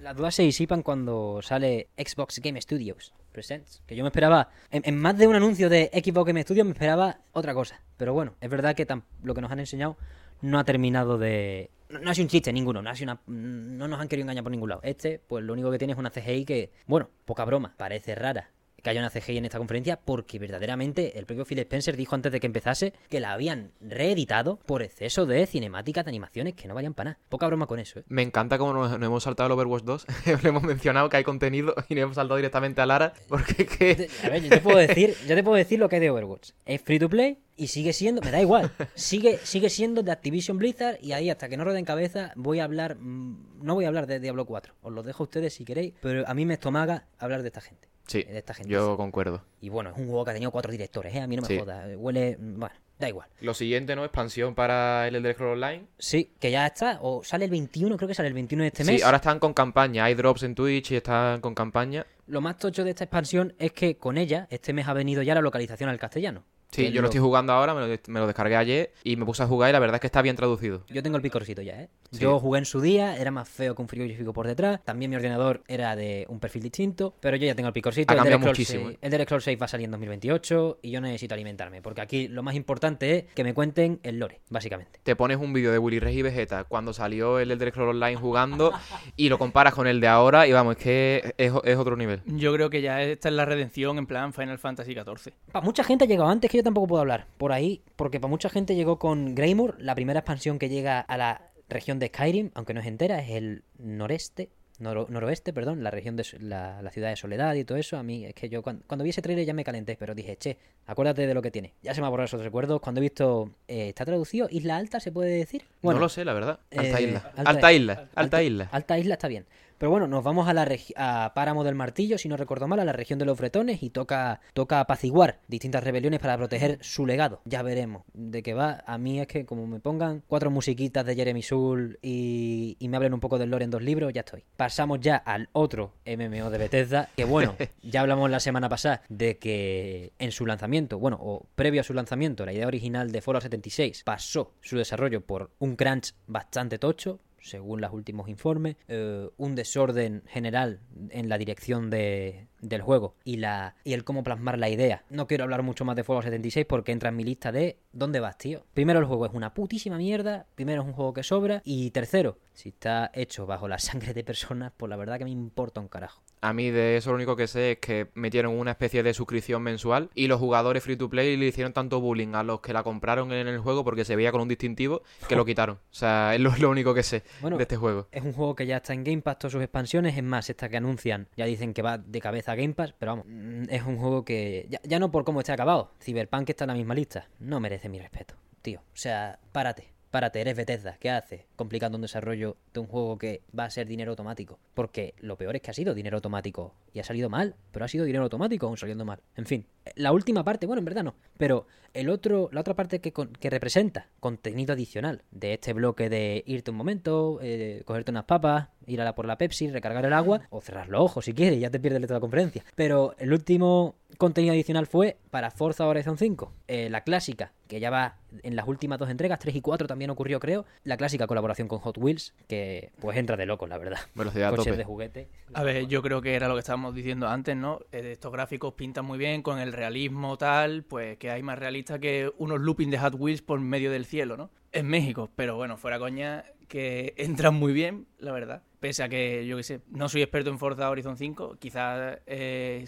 Las dudas se disipan cuando sale Xbox Game Studios Presents. Que yo me esperaba, en, más de un anuncio de Xbox Game Studios, me esperaba otra cosa. Pero bueno, es verdad que lo que nos han enseñado no ha terminado de. No, ha sido un chiste ninguno, no, no nos han querido engañar por ningún lado. Este, pues lo único que tiene es una CGI que, bueno, poca broma, parece rara que haya una CGI en esta conferencia porque verdaderamente el propio Phil Spencer dijo antes de que empezase que la habían reeditado por exceso de cinemáticas de animaciones que no valían para nada. Poca broma con eso, ¿eh? Me encanta cómo nos, nos hemos saltado el Overwatch 2. Le hemos mencionado que hay contenido y nos hemos saltado directamente a Lara. Porque que. A ver, yo te puedo decir, yo te puedo decir lo que hay de Overwatch. Es free to play y sigue siendo, me da igual, sigue, sigue siendo de Activision Blizzard y ahí hasta que no rueden cabeza voy a hablar, mm, no voy a hablar de Diablo 4. Os lo dejo a ustedes si queréis, pero a mí me estomaga hablar de esta gente. Sí, de esta gente. yo concuerdo. Y bueno, es un juego que ha tenido cuatro directores, ¿eh? A mí no me Sí. joda. Huele, mm, bueno, da igual. Lo siguiente, ¿no? Expansión para el Elder Scrolls Online. Sí, que ya está, o sale el 21, creo que sale el 21 de este mes. Sí, ahora están con campaña. Hay drops en Twitch y están con campaña. Lo más tocho de esta expansión es que con ella, este mes ha venido ya la localización al castellano. Sí, yo lo estoy jugando ahora, me lo, me lo descargué ayer y me puse a jugar y la verdad es que está bien traducido. Yo tengo el picorcito ya, ¿eh? Sí. Yo jugué en su día, era más feo que un frigorífico por detrás. También mi ordenador era de un perfil distinto, pero yo ya tengo el picorcito. Ha el cambiado muchísimo, 6 El Elder Scrolls 6 va a salir en 2028 y yo necesito alimentarme, porque aquí lo más importante es que me cuenten el lore, básicamente. Te pones un vídeo de Willy Rex y Vegeta cuando salió el Elder Scrolls Online jugando y lo comparas con el de ahora y vamos, es que es, es otro nivel. Yo creo que ya esta es la redención en plan Final Fantasy XIV. Para mucha gente ha llegado antes que yo tampoco puedo hablar por ahí, porque para mucha gente llegó con Greymore, la primera expansión que llega a la región de Skyrim, aunque no es entera, es el noreste, noro- noroeste, perdón, la región de la, la ciudad de Soledad y todo eso. A mí es que yo cuando, cuando vi ese trailer ya me calenté, pero dije, che, acuérdate de lo que tiene. Ya se me ha borrado esos recuerdos. Cuando he visto, eh, ¿está traducido? ¿Isla Alta se puede decir? no lo sé, la verdad. Alta eh, isla. alta- Alta, isla. Alta isla. Alta isla está bien. Pero bueno, nos vamos a la a Páramo del Martillo, si no recuerdo mal, a la región de los bretones y toca, toca apaciguar distintas rebeliones para proteger su legado. Ya veremos de qué va. A mí es que como me pongan cuatro musiquitas de Jeremy Soul y, y me hablen un poco del lore en dos libros, ya estoy. Pasamos ya al otro MMO de Bethesda, que bueno, ya hablamos la semana pasada de que en su lanzamiento, bueno, o previo a su lanzamiento, la idea original de Fallout 76 pasó su desarrollo por un crunch bastante tocho, según los últimos informes, eh, un desorden general en la dirección de, del juego y, la, y el cómo plasmar la idea. No quiero hablar mucho más de Fallout 76 porque entra en mi lista de ¿dónde vas, tío? Primero, el juego es una putísima mierda. Primero, es un juego que sobra. Y tercero, si está hecho bajo la sangre de personas, pues la verdad que me importa un carajo. A mí de eso lo único que sé es que metieron una especie de suscripción mensual y los jugadores free to play le hicieron tanto bullying a los que la compraron en el juego porque se veía con un distintivo que lo quitaron. O sea, es lo, lo único que sé Bueno, de este juego. Es un juego que ya está en Game Pass, todas sus expansiones. Es más, esta que anuncian ya dicen que va de cabeza a Game Pass. Pero vamos, mm, es un juego que ya, ya no por cómo esté acabado. Cyberpunk está en la misma lista. No merece mi respeto, tío. O sea, párate. Párate, eres Bethesda. ¿Qué haces? Complicando un desarrollo de un juego que va a ser dinero automático. Porque lo peor es que ha sido dinero automático. Y ha salido mal. Pero ha sido dinero automático aún saliendo mal. En fin. La última parte, bueno, en verdad no. Pero el otro, la otra parte que, con- que representa contenido adicional de este bloque de irte un momento, eh, cogerte unas papas, ir a la por la Pepsi, recargar el agua, o cerrar los ojos si quieres, ya te pierdes toda la conferencia. Pero el último contenido adicional fue para Forza Horizon 5, eh, la clásica, que ya va en las últimas dos entregas, 3 y 4 también ocurrió creo, la clásica colaboración con Hot Wheels, que pues entra de locos, la verdad. Velocidad Coches tope. de juguete. A ver, yo creo que era lo que estábamos diciendo antes, ¿no? Eh, estos gráficos pintan muy bien con el realismo tal, pues que hay más realista que unos looping de Hot Wheels por medio del cielo, ¿no? En México, pero bueno, fuera coña, que entran muy bien, la verdad. Pese a que, yo qué sé, no soy experto en Forza Horizon 5, quizás eh,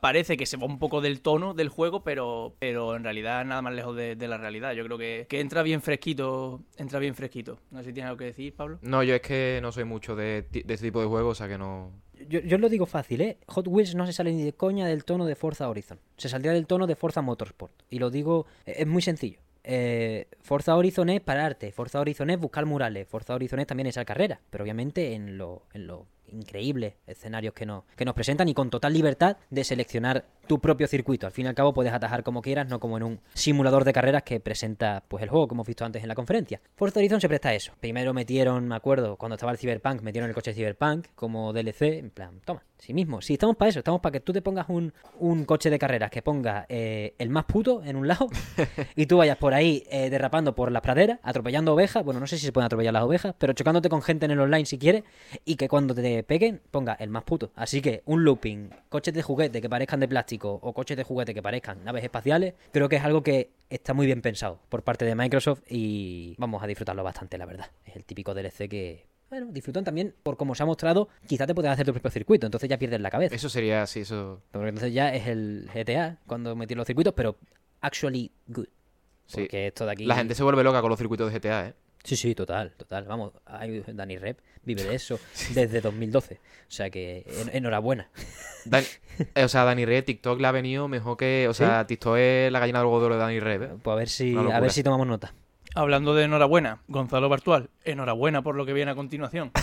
parece que se va un poco del tono del juego, pero, pero en realidad nada más lejos de, la realidad. Yo creo que, que entra bien fresquito, entra bien fresquito. No sé si tienes algo que decir, Pablo. No, yo es que no soy mucho de, de este tipo de juegos, o sea que no... Yo, yo lo digo fácil, ¿eh? Hot Wheels no se sale ni de coña del tono de Forza Horizon. Se saldría del tono de Forza Motorsport. Y lo digo, eh, es muy sencillo. Eh, Forza Horizon es pararte, Forza Horizon es buscar murales, Forza Horizon es también esa carrera, pero obviamente en lo, en lo increíbles escenarios que nos, que nos presentan y con total libertad de seleccionar tu propio circuito. Al fin y al cabo puedes atajar como quieras, no como en un simulador de carreras que presenta pues el juego, como hemos visto antes en la conferencia. Forza Horizon se presta a eso. Primero metieron, me acuerdo, cuando estaba el Cyberpunk, metieron el coche Cyberpunk como DLC, en plan, toma, sí mismo. Sí, estamos para eso, estamos para que tú te pongas un, un coche de carreras que ponga eh, el más puto en un lado y tú vayas por ahí eh, derrapando por las praderas, atropellando ovejas, bueno, no sé si se pueden atropellar las ovejas, pero chocándote con gente en el online si quieres, y que cuando te peguen ponga el más puto. Así que un looping, coches de juguete que parezcan de plástico o coches de juguete que parezcan naves espaciales, creo que es algo que está muy bien pensado por parte de Microsoft y vamos a disfrutarlo bastante, la verdad. Es el típico DLC que... Bueno, disfrutan también por como se ha mostrado, quizás te puedes hacer tu propio circuito, entonces ya pierdes la cabeza. Eso sería así, eso... Porque entonces ya es el GTA cuando metí los circuitos, pero actually good. Sí. Porque esto de aquí. La gente se vuelve loca con los circuitos de GTA, ¿eh? Sí, sí, total, total. Vamos, hay- Dani Rep vive de eso desde 2012. O sea que en- enhorabuena. Dan- eh, o sea, Dani Red, TikTok le ha venido mejor que... O sea, TikTok es la gallina del huevo de Dani Red, ¿eh? Pues a ver si, a ver si tomamos nota. Hablando de enhorabuena, Gonzalo Bartual, enhorabuena por lo que viene a continuación.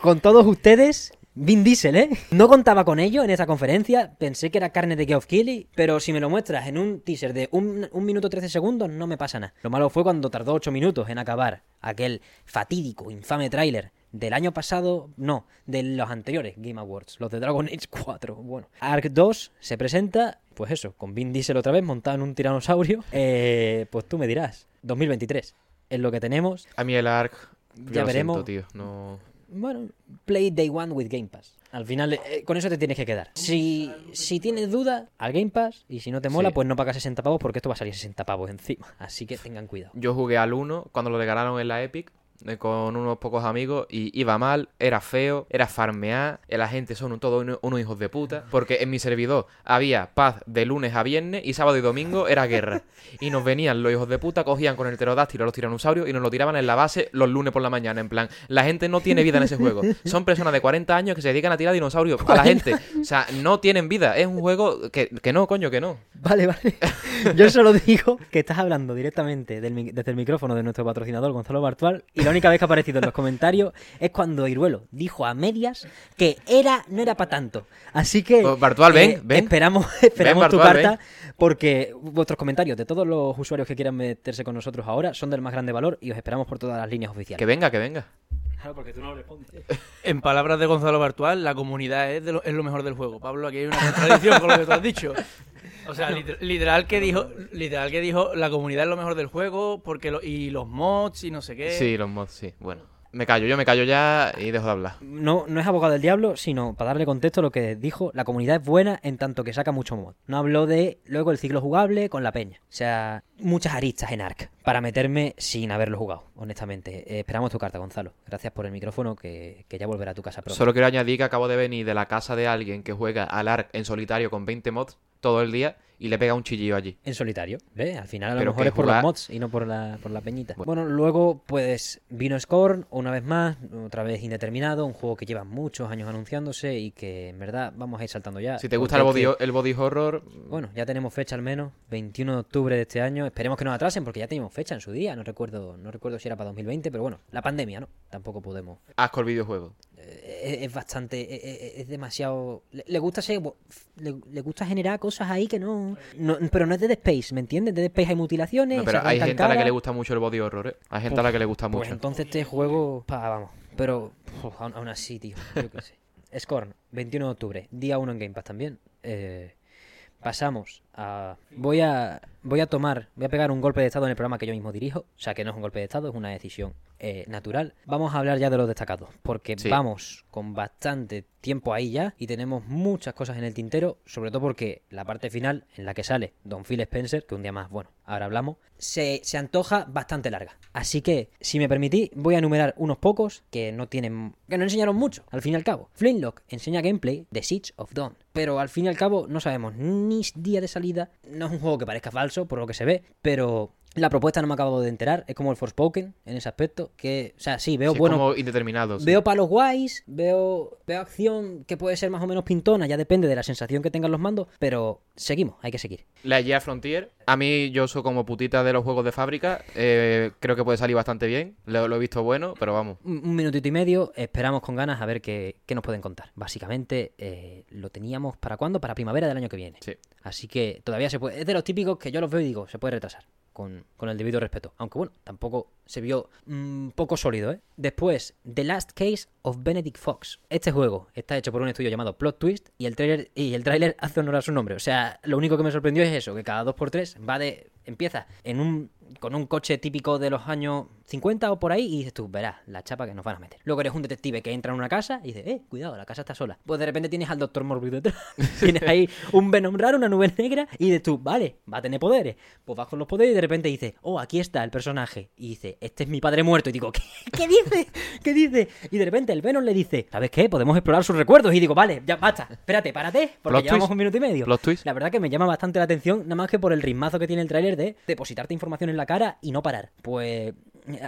Con todos ustedes, Vin Diesel, ¿eh? No contaba con ello en esa conferencia. Pensé que era carne de Geoff Keighley, pero si me lo muestras en un teaser de un, un minuto 13 segundos, no me pasa nada. Lo malo fue cuando tardó 8 minutos en acabar aquel fatídico, infame tráiler del año pasado, no, de los anteriores Game Awards, los de Dragon Age 4. Bueno, Ark 2 se presenta, pues eso, con Vin Diesel otra vez montado en un tiranosaurio. Eh, pues tú me dirás, 2023 es lo que tenemos. A mí el ARC... yo Ya veremos. siento, tío. No... Bueno, play day one with Game Pass. Al final, eh, con eso te tienes que quedar. Si, si tienes duda, al Game Pass. Y si no te mola, Sí. pues no pagas 60 pavos porque esto va a salir 60 pavos encima. Así que tengan cuidado. Yo jugué al 1 cuando lo regalaron en la Epic con unos pocos amigos y iba mal, era feo, era farmear, eh, la gente son todos uno- unos hijos de puta, porque en mi servidor había paz de lunes a viernes y sábado y domingo era guerra. Y nos venían los hijos de puta, cogían con el pterodáctilo a los tiranosaurios y nos lo tiraban en la base los lunes por la mañana, en plan, la gente no tiene vida en ese juego. Son personas de 40 años que se dedican a tirar dinosaurios a la gente. O sea, no tienen vida, es un juego que, que no, coño, que no. Vale, vale. Yo solo digo que estás hablando directamente desde el micrófono de nuestro patrocinador Gonzalo Bartual y la única vez que ha aparecido en los comentarios es cuando Iruelo dijo a medias que era no era para tanto. Así que Pues, Bartual, ven, ven. esperamos esperamos tu Bartual, carta porque vuestros comentarios de todos los usuarios que quieran meterse con nosotros ahora son del más grande valor y os esperamos por todas las líneas oficiales. Que venga, que venga. Claro, porque tú no respondes. En palabras de Gonzalo Bartual, la comunidad es, de lo, es lo mejor del juego. Pablo, aquí hay una contradicción con lo que tú has dicho. O sea, liter- literal que dijo, literal que dijo, la comunidad es lo mejor del juego, porque lo- y los mods y no sé qué. Sí, los mods, sí. Bueno, me callo, yo me callo ya y dejo de hablar. No, no es abogado del diablo, sino para darle contexto a lo que dijo, la comunidad es buena en tanto que saca mucho mod. No habló de luego el ciclo jugable con la peña. O sea, muchas aristas en Ark para meterme sin haberlo jugado, honestamente. Eh, esperamos tu carta, Gonzalo. Gracias por el micrófono, que, que ya volverá a tu casa pronto. Solo quiero añadir que acabo de venir de la casa de alguien que juega al ARC en solitario con 20 mods todo el día y le pega un chillillo allí. En solitario, ¿ves? Al final a lo Pero mejor es por jugar- los mods y no por la, por la peñita. Bueno, luego pues vino Scorn una vez más, otra vez indeterminado, un juego que lleva muchos años anunciándose y que en verdad vamos a ir saltando ya. Si te gusta el body, que- el body horror, Bueno, ya tenemos fecha al menos, 21 de octubre de este año. Esperemos que no atrasen porque ya teníamos fecha en su día. No recuerdo, no recuerdo si era para 2020, pero bueno, la pandemia, ¿no? Tampoco podemos. asco el videojuego. Eh, Es, es bastante, es, es- es demasiado. Le, gusta ser, le, le gusta generar cosas ahí que no, no, pero no es Dead Space, ¿me entiendes? Dead Space hay mutilaciones. No, pero hay gente a la que le gusta mucho el body horror, ¿eh? Hay gente a la que le gusta Pues mucho. entonces este juego, pa, vamos. Pero aún así, tío, yo qué sé. Scorn, 21 de octubre, día 1 en Game Pass también. Eh, pasamos a... Voy a... voy a tomar, voy a pegar un golpe de estado en el programa que yo mismo dirijo. O sea, que no es un golpe de estado, es una decisión eh, natural. Vamos a hablar ya de los destacados, porque Sí. vamos con bastante tiempo ahí ya y tenemos muchas cosas en el tintero, sobre todo porque la parte final en la que sale Don Phil Spencer, que un día más, bueno, ahora hablamos, se, se antoja bastante larga. Así que, si me permitís, voy a enumerar unos pocos que no tienen, que no enseñaron mucho, al fin y al cabo. Flintlock enseña gameplay de Siege of Dawn, pero al fin y al cabo no sabemos ni día de salida, no es un juego que parezca falso por lo que se ve, pero la propuesta no me acabo de enterar, es como el Forspoken en ese aspecto, que, o sea, sí, veo Sí, bueno, como indeterminado. sí. Veo palos guays, veo, veo acción que puede ser más o menos pintona, ya depende de la sensación que tengan los mandos, pero seguimos, hay que seguir. La EA Frontier, a mí yo soy como putita de los juegos de fábrica, eh, creo que puede salir bastante bien, lo, lo he visto bueno, pero vamos. Un, un minutito y medio, esperamos con ganas a ver qué, qué nos pueden contar. Básicamente, eh, lo teníamos para cuándo? Para primavera del año que viene. Sí. Así que todavía se puede. Es de los típicos que yo los veo y digo, se puede retrasar. Con, el debido respeto. Aunque bueno, tampoco se vio mm, poco sólido, ¿eh? Después, The Last Case of Benedict Fox. Este juego está hecho por un estudio llamado Plot Twist y el trailer, y el tráiler hace honor a su nombre. O sea, lo único que me sorprendió es eso, que cada 2x3 va de. empieza en un. con un coche típico de los años 50 o por ahí, y dices tú, verás, la chapa que nos van a meter. Luego eres un detective que entra en una casa y dice, eh, cuidado, la casa está sola. Pues de repente tienes al Doctor Morbius detrás. tienes ahí un Venom raro, una nube negra, y dices tú, vale, va a tener poderes. Pues vas con los poderes y de repente dice, oh, aquí está el personaje. Y dice, este es mi padre muerto. Y digo, ¿qué, ¿Qué dice? ¿Qué dice? Y de repente el Venom le dice, ¿sabes qué? Podemos explorar sus recuerdos. Y digo, vale, ya basta, espérate, párate, porque Plot llevamos twist. un minuto y medio. Plot twist. La verdad que me llama bastante la atención, nada más que por el ritmazo que tiene el tráiler de depositarte información en la cara y no parar. Pues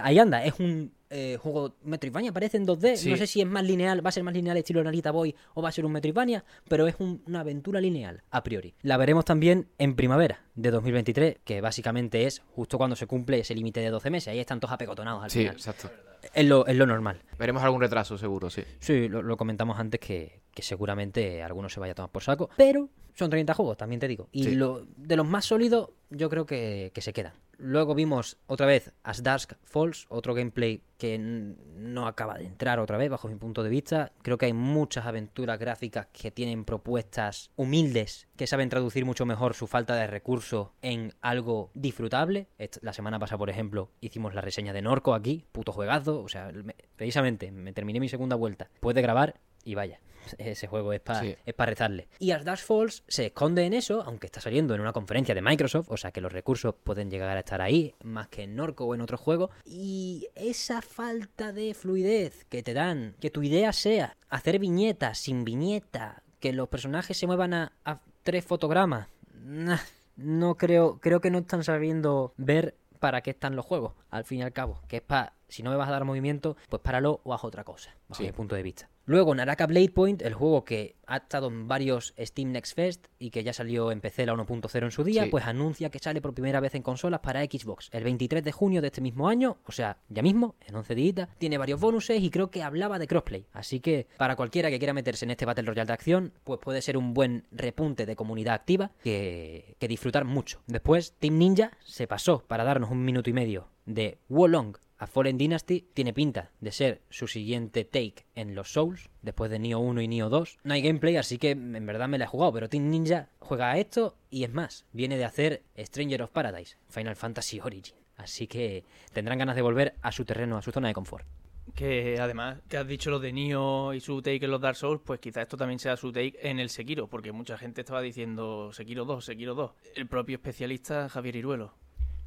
ahí anda, es un eh, juego Metroidvania, parece en 2D. Sí. No sé si es más lineal, va a ser más lineal estilo Narita Boy o va a ser un Metroidvania, pero es un- una aventura lineal a priori. La veremos también en primavera de 2023, que básicamente es justo cuando se cumple ese límite de 12 meses. Ahí están todos apegotonados al Sí, final. exacto. Es lo, es lo normal. Veremos algún retraso, seguro, sí. Sí, lo, lo comentamos antes que, que seguramente algunos se vaya a tomar por saco. Pero son 30 juegos, también te digo. Y Sí. lo, de los más sólidos, yo creo que, que se quedan. Luego vimos otra vez As Dusk Falls, otro gameplay que no acaba de entrar otra vez, bajo mi punto de vista. Creo que hay muchas aventuras gráficas que tienen propuestas humildes, que saben traducir mucho mejor su falta de recursos en algo disfrutable. La semana pasada, por ejemplo, hicimos la reseña de Norco aquí, puto juegazo. O sea, me- precisamente me terminé mi segunda vuelta. Puede grabar y vaya. Ese juego es para Sí. rezarle. Y As Dash Falls se esconde en eso, aunque está saliendo en una conferencia de Microsoft, o sea que los recursos pueden llegar a estar ahí, más que en Norco o en otro juego. Y esa falta de fluidez que te dan, que tu idea sea hacer viñetas sin viñeta, que los personajes se muevan a, a tres fotogramas. Nah, no creo, creo que no están sabiendo ver para qué están los juegos, al fin y al cabo. Que es para, si no me vas a dar movimiento, pues páralo o haz otra cosa, bajo Sí. mi punto de vista. Luego, Naraka Blade Point, el juego que ha estado en varios Steam Next Fest y que ya salió en PC la 1.0 en su día, Sí. pues anuncia que sale por primera vez en consolas para Xbox el 23 de junio de este mismo año, o sea, ya mismo, en 11 días. Tiene varios bonuses y creo que hablaba de crossplay. Así que para cualquiera que quiera meterse en este Battle Royale de acción, pues puede ser un buen repunte de comunidad activa que, que disfrutar mucho. Después, Team Ninja se pasó para darnos un minuto y medio de Wolong a Fallen Dynasty tiene pinta de ser su siguiente take en los Souls, después de Nioh 1 y Nioh 2. No hay gameplay, así que en verdad me la he jugado, pero Team Ninja juega a esto y es más, viene de hacer Stranger of Paradise, Final Fantasy Origin. Así que tendrán ganas de volver a su terreno, a su zona de confort. Que además, que has dicho lo de Nioh y su take en los Dark Souls, pues quizás esto también sea su take en el Sekiro, porque mucha gente estaba diciendo Sekiro 2, Sekiro 2. El propio especialista Javier Iruelo.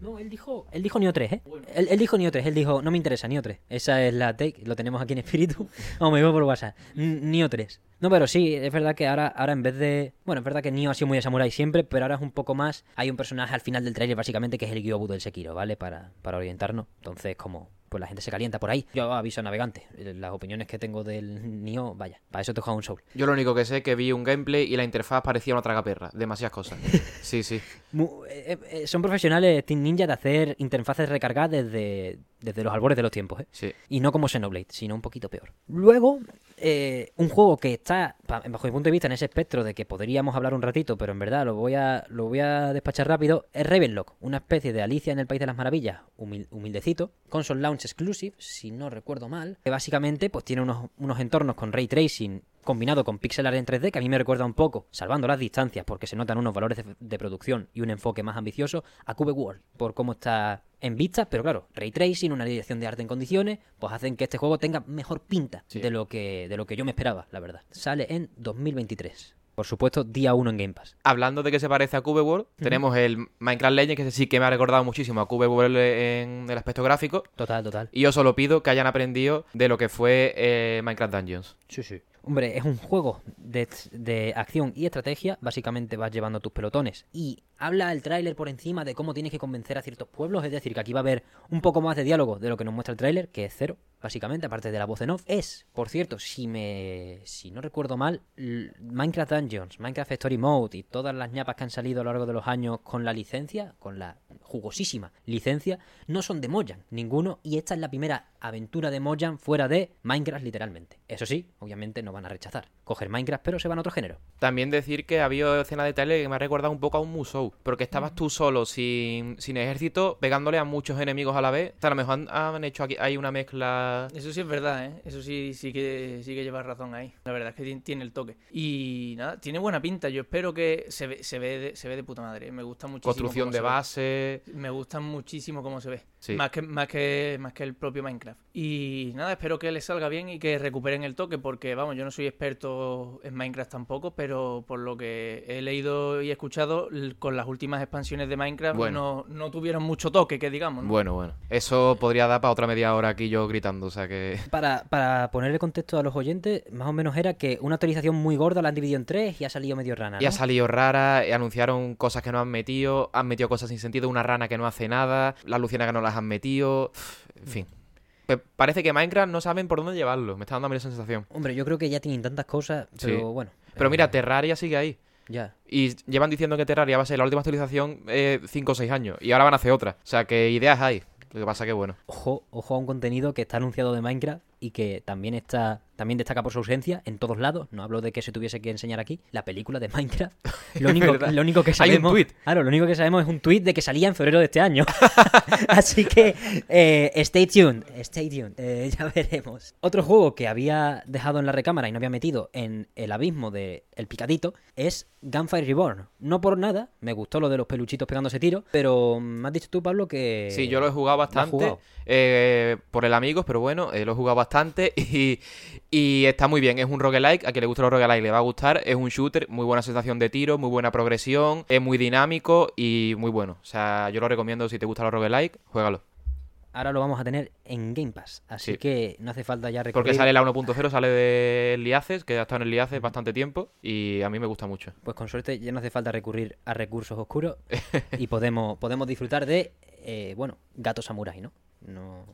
No, él dijo, él dijo Nioh 3, ¿eh? Él, él dijo Nioh 3, él dijo, no me interesa Nioh 3. Esa es la take, lo tenemos aquí en espíritu. Vamos, me digo por WhatsApp. N- Nioh 3. No, pero sí, es verdad que ahora, ahora en vez de... Bueno, es verdad que Nioh ha sido muy de samurai siempre, pero ahora es un poco más... Hay un personaje al final del trailer básicamente que es el Gyobu del Sekiro, ¿vale? Para, para orientarnos. Entonces, como... Pues la gente se calienta por ahí. Yo aviso a navegante. Las opiniones que tengo del Nioh, vaya, para eso te juego un soul. Yo lo único que sé es que vi un gameplay y la interfaz parecía una tragaperra. Demasiadas cosas. Sí, sí. Eh, eh, son profesionales Team Ninja de hacer interfaces recargadas desde, desde los albores de los tiempos, ¿eh? Sí. Y no como Xenoblade, sino un poquito peor. Luego, eh, un juego que está, bajo mi punto de vista, en ese espectro de que podríamos hablar un ratito, pero en verdad lo voy a, lo voy a despachar rápido, es Ravenlock, una especie de Alicia en el País de las Maravillas, humil- humildecito, console launch exclusive, si no recuerdo mal, que básicamente pues tiene unos, unos entornos con ray tracing combinado con pixel art en 3D, que a mí me recuerda un poco, salvando las distancias, porque se notan unos valores de, de producción y un enfoque más ambicioso, a Cube World, por cómo está en vistas, pero claro, ray tracing, una dirección de arte en condiciones, pues hacen que este juego tenga mejor pinta Sí. de lo que de lo que yo me esperaba, la verdad. Sale en 2023. Por supuesto, día 1 en Game Pass. Hablando de que se parece a Cube World, tenemos el Minecraft Legends, que sí que me ha recordado muchísimo a Cube World en el aspecto gráfico. Total, total. Y yo solo pido que hayan aprendido de lo que fue eh, Minecraft Dungeons. Sí, sí. Hombre, es un juego de, de acción y estrategia. Básicamente vas llevando tus pelotones. Y habla el tráiler por encima de cómo tienes que convencer a ciertos pueblos. Es decir, que aquí va a haber un poco más de diálogo de lo que nos muestra el tráiler, que es cero, básicamente, aparte de la voz en off. Es, por cierto, si me. si no recuerdo mal, Minecraft Dungeons, Minecraft Story Mode y todas las ñapas que han salido a lo largo de los años con la licencia, con la jugosísima licencia, no son de Mojang, ninguno. Y esta es la primera aventura de Mojang fuera de Minecraft, literalmente. Eso sí, obviamente no van a rechazar. Coger Minecraft, pero se van a otro género. También decir que había escena de trailer que me ha recordado un poco a un Musou, porque estabas tú solo, sin, sin ejército, pegándole a muchos enemigos a la vez. O sea, a lo mejor han, han hecho aquí hay una mezcla. Eso sí es verdad, ¿eh? Eso sí, sí que sí que llevas razón ahí. La verdad es que ti- tiene el toque. Y nada, tiene buena pinta. Yo espero que se ve, se ve, de, se ve de puta madre. Me gusta muchísimo. Construcción cómo de base. Me gusta muchísimo cómo se ve. Sí. Más, que, más, que, más que el propio Minecraft. Y nada, espero que les salga bien y que recuperen el toque, porque vamos, yo no soy experto en Minecraft tampoco, pero por lo que he leído y escuchado, con las últimas expansiones de Minecraft Bueno. no, no tuvieron mucho toque, que digamos. ¿no? Bueno, bueno. Eso podría dar para otra media hora aquí yo gritando, o sea que. Para, para ponerle contexto a los oyentes, más o menos era que una actualización muy gorda la han dividido en tres y ha salido medio rana. Y ha salido rara, eh, anunciaron cosas que no han metido, han metido cosas sin sentido, una rana que no hace nada, las luciérnagas no las han metido, en fin. Parece que Minecraft no saben por dónde llevarlo, me está dando a mí la sensación. Hombre, yo creo que ya tienen tantas cosas, pero Sí. bueno. Pero eh, mira, Terraria sigue ahí. Ya. Y llevan diciendo que Terraria va a ser la última actualización 5 o 6 años. Y ahora van a hacer otra. O sea que ideas hay. Lo que pasa que bueno. Ojo, ojo a un contenido que está anunciado de Minecraft y que también está también destaca por su ausencia en todos lados. No hablo de que se tuviese que enseñar aquí. La película de Minecraft. Lo único, verdad. lo único que Hay un sabemos. tuit. Claro, lo único que sabemos es un tweet de que salía en febrero de este año. Así que eh, stay tuned. Stay tuned. eh, ya veremos. Otro juego que había dejado en la recámara y no había metido en el abismo de El Picadito es Gunfire Reborn. No por nada, me gustó lo de los peluchitos pegándose tiro, pero me has dicho tú, Pablo, que. Sí, yo lo he jugado bastante. jugado. eh, por el amigos, pero bueno, lo he jugado bastante. Y, y está muy bien. Es un roguelike. A quien le gusta los roguelike le va a gustar. Es un shooter. Muy buena sensación de tiro. Muy buena progresión. Es muy dinámico y muy bueno. O sea, yo lo recomiendo. Si te gustan los roguelike, juégalo. Ahora lo vamos a tener en Game Pass, así Sí. que no hace falta ya recurrir. Porque sale la 1.0, sale de Liaces, que ha estado en el Liaces bastante tiempo. Y a mí me gusta mucho. Pues con suerte ya no hace falta recurrir a recursos oscuros y podemos, podemos disfrutar de, eh, bueno, gato samurai, ¿no? No...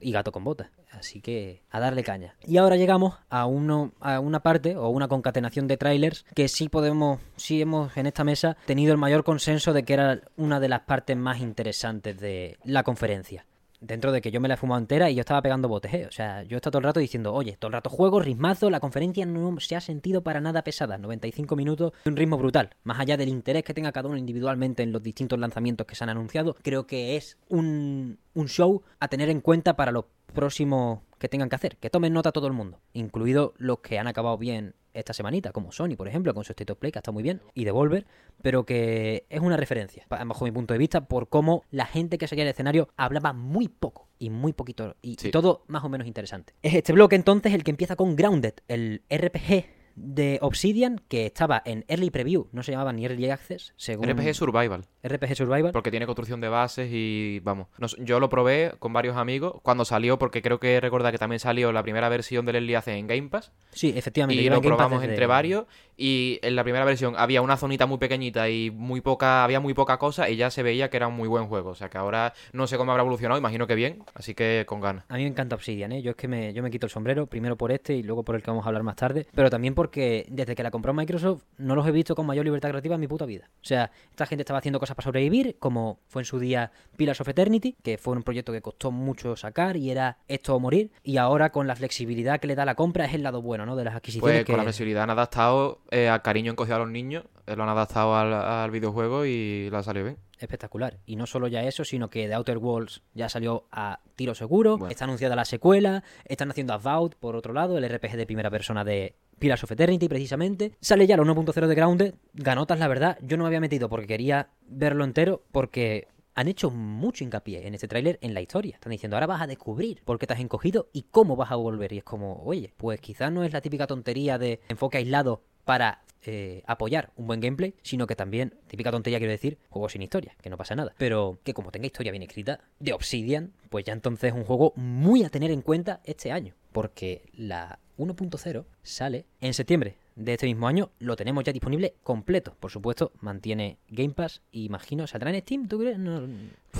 Y gato con botas. Así que a darle caña. Y ahora llegamos a, uno, a una parte o una concatenación de trailers que sí podemos, sí hemos en esta mesa tenido el mayor consenso de que era una de las partes más interesantes de la conferencia. Dentro de que yo me la he fumado entera y yo estaba pegando botes, ¿eh? O sea, yo he estado todo el rato diciendo, oye, todo el rato juego, ritmazo, la conferencia no se ha sentido para nada pesada. 95 minutos, un ritmo brutal. Más allá del interés que tenga cada uno individualmente en los distintos lanzamientos que se han anunciado, creo que es un, un show a tener en cuenta para los próximos que tengan que hacer. Que tomen nota todo el mundo, incluido los que han acabado bien esta semanita, como Sony, por ejemplo, con su State of Play, que está muy bien, y Devolver, pero que es una referencia, bajo mi punto de vista, por cómo la gente que seguía el escenario hablaba muy poco y muy poquito, y, todo más o menos interesante. Es este bloque entonces el que empieza con Grounded, el RPG de Obsidian, que estaba en Early Preview, no se llamaba ni Early Access, según... RPG Survival. RPG Survival. Porque tiene construcción de bases y vamos. nos- yo lo probé con varios amigos cuando salió, porque creo que recordar que también salió la primera versión del Early Access en Game Pass. Sí, efectivamente. Y lo probamos desde- entre varios. Y en la primera versión había una zonita muy pequeñita y muy poca, había muy poca cosa y ya se veía que era un muy buen juego. O sea que ahora no sé cómo habrá evolucionado, imagino que bien, así que con ganas. A mí me encanta Obsidian, ¿eh? Yo es que me, yo me quito el sombrero, primero por este y luego por el que vamos a hablar más tarde, pero también porque desde que la compró Microsoft no los he visto con mayor libertad creativa en mi puta vida. O sea, esta gente estaba haciendo cosas casa para sobrevivir, como fue en su día Pillars of Eternity, que fue un proyecto que costó mucho sacar y era esto o morir, y ahora con la flexibilidad que le da la compra es el lado bueno, ¿no? De las adquisiciones. Pues que... con la flexibilidad han adaptado eh, al cariño encogido a los niños, eh, lo han adaptado al, al videojuego y lo ha salido bien espectacular. Y no solo ya eso, sino que The Outer Worlds ya salió a tiro seguro, Bueno. está anunciada la secuela, están haciendo Avowed, por otro lado, el RPG de primera persona de Pillars of Eternity, precisamente. Sale ya la 1.0 de Grounded, ganotas, la verdad. Yo no me había metido porque quería verlo entero, porque han hecho mucho hincapié en este tráiler en la historia. Están diciendo, ahora vas a descubrir por qué te has encogido y cómo vas a volver. Y es como, oye, pues quizás no es la típica tontería de enfoque aislado para eh, apoyar un buen gameplay, sino que también, típica tontería quiero decir, juego sin historia, que no pasa nada. Pero que como tenga historia bien escrita, de Obsidian, pues ya entonces es un juego muy a tener en cuenta este año. Porque la 1.0 sale en septiembre de este mismo año, lo tenemos ya disponible completo. Por supuesto, mantiene Game Pass y imagino, ¿saldrá en Steam? ¿Tú crees? No,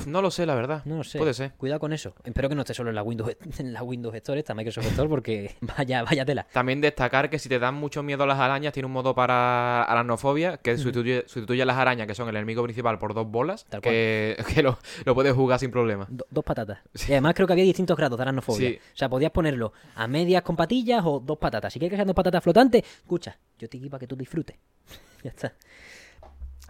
No lo sé, la verdad. no lo sé. Puede ser. Cuidado con eso. Espero que no esté solo en la Windows, en la Windows Store, esta Microsoft Store, porque vaya, vaya tela. También destacar que si te dan mucho miedo a las arañas, tiene un modo para aracnofobia que sustituye, sustituye a las arañas, que son el enemigo principal, por dos bolas, Tal que, que lo, lo puedes jugar sin problema. Do- dos patatas. Y además creo que había distintos grados de aracnofobia. Sí. O sea, podías ponerlo a medias con patillas o dos patatas. Si quieres que sean dos patatas flotantes, escucha, yo te para que tú disfrutes. ya está.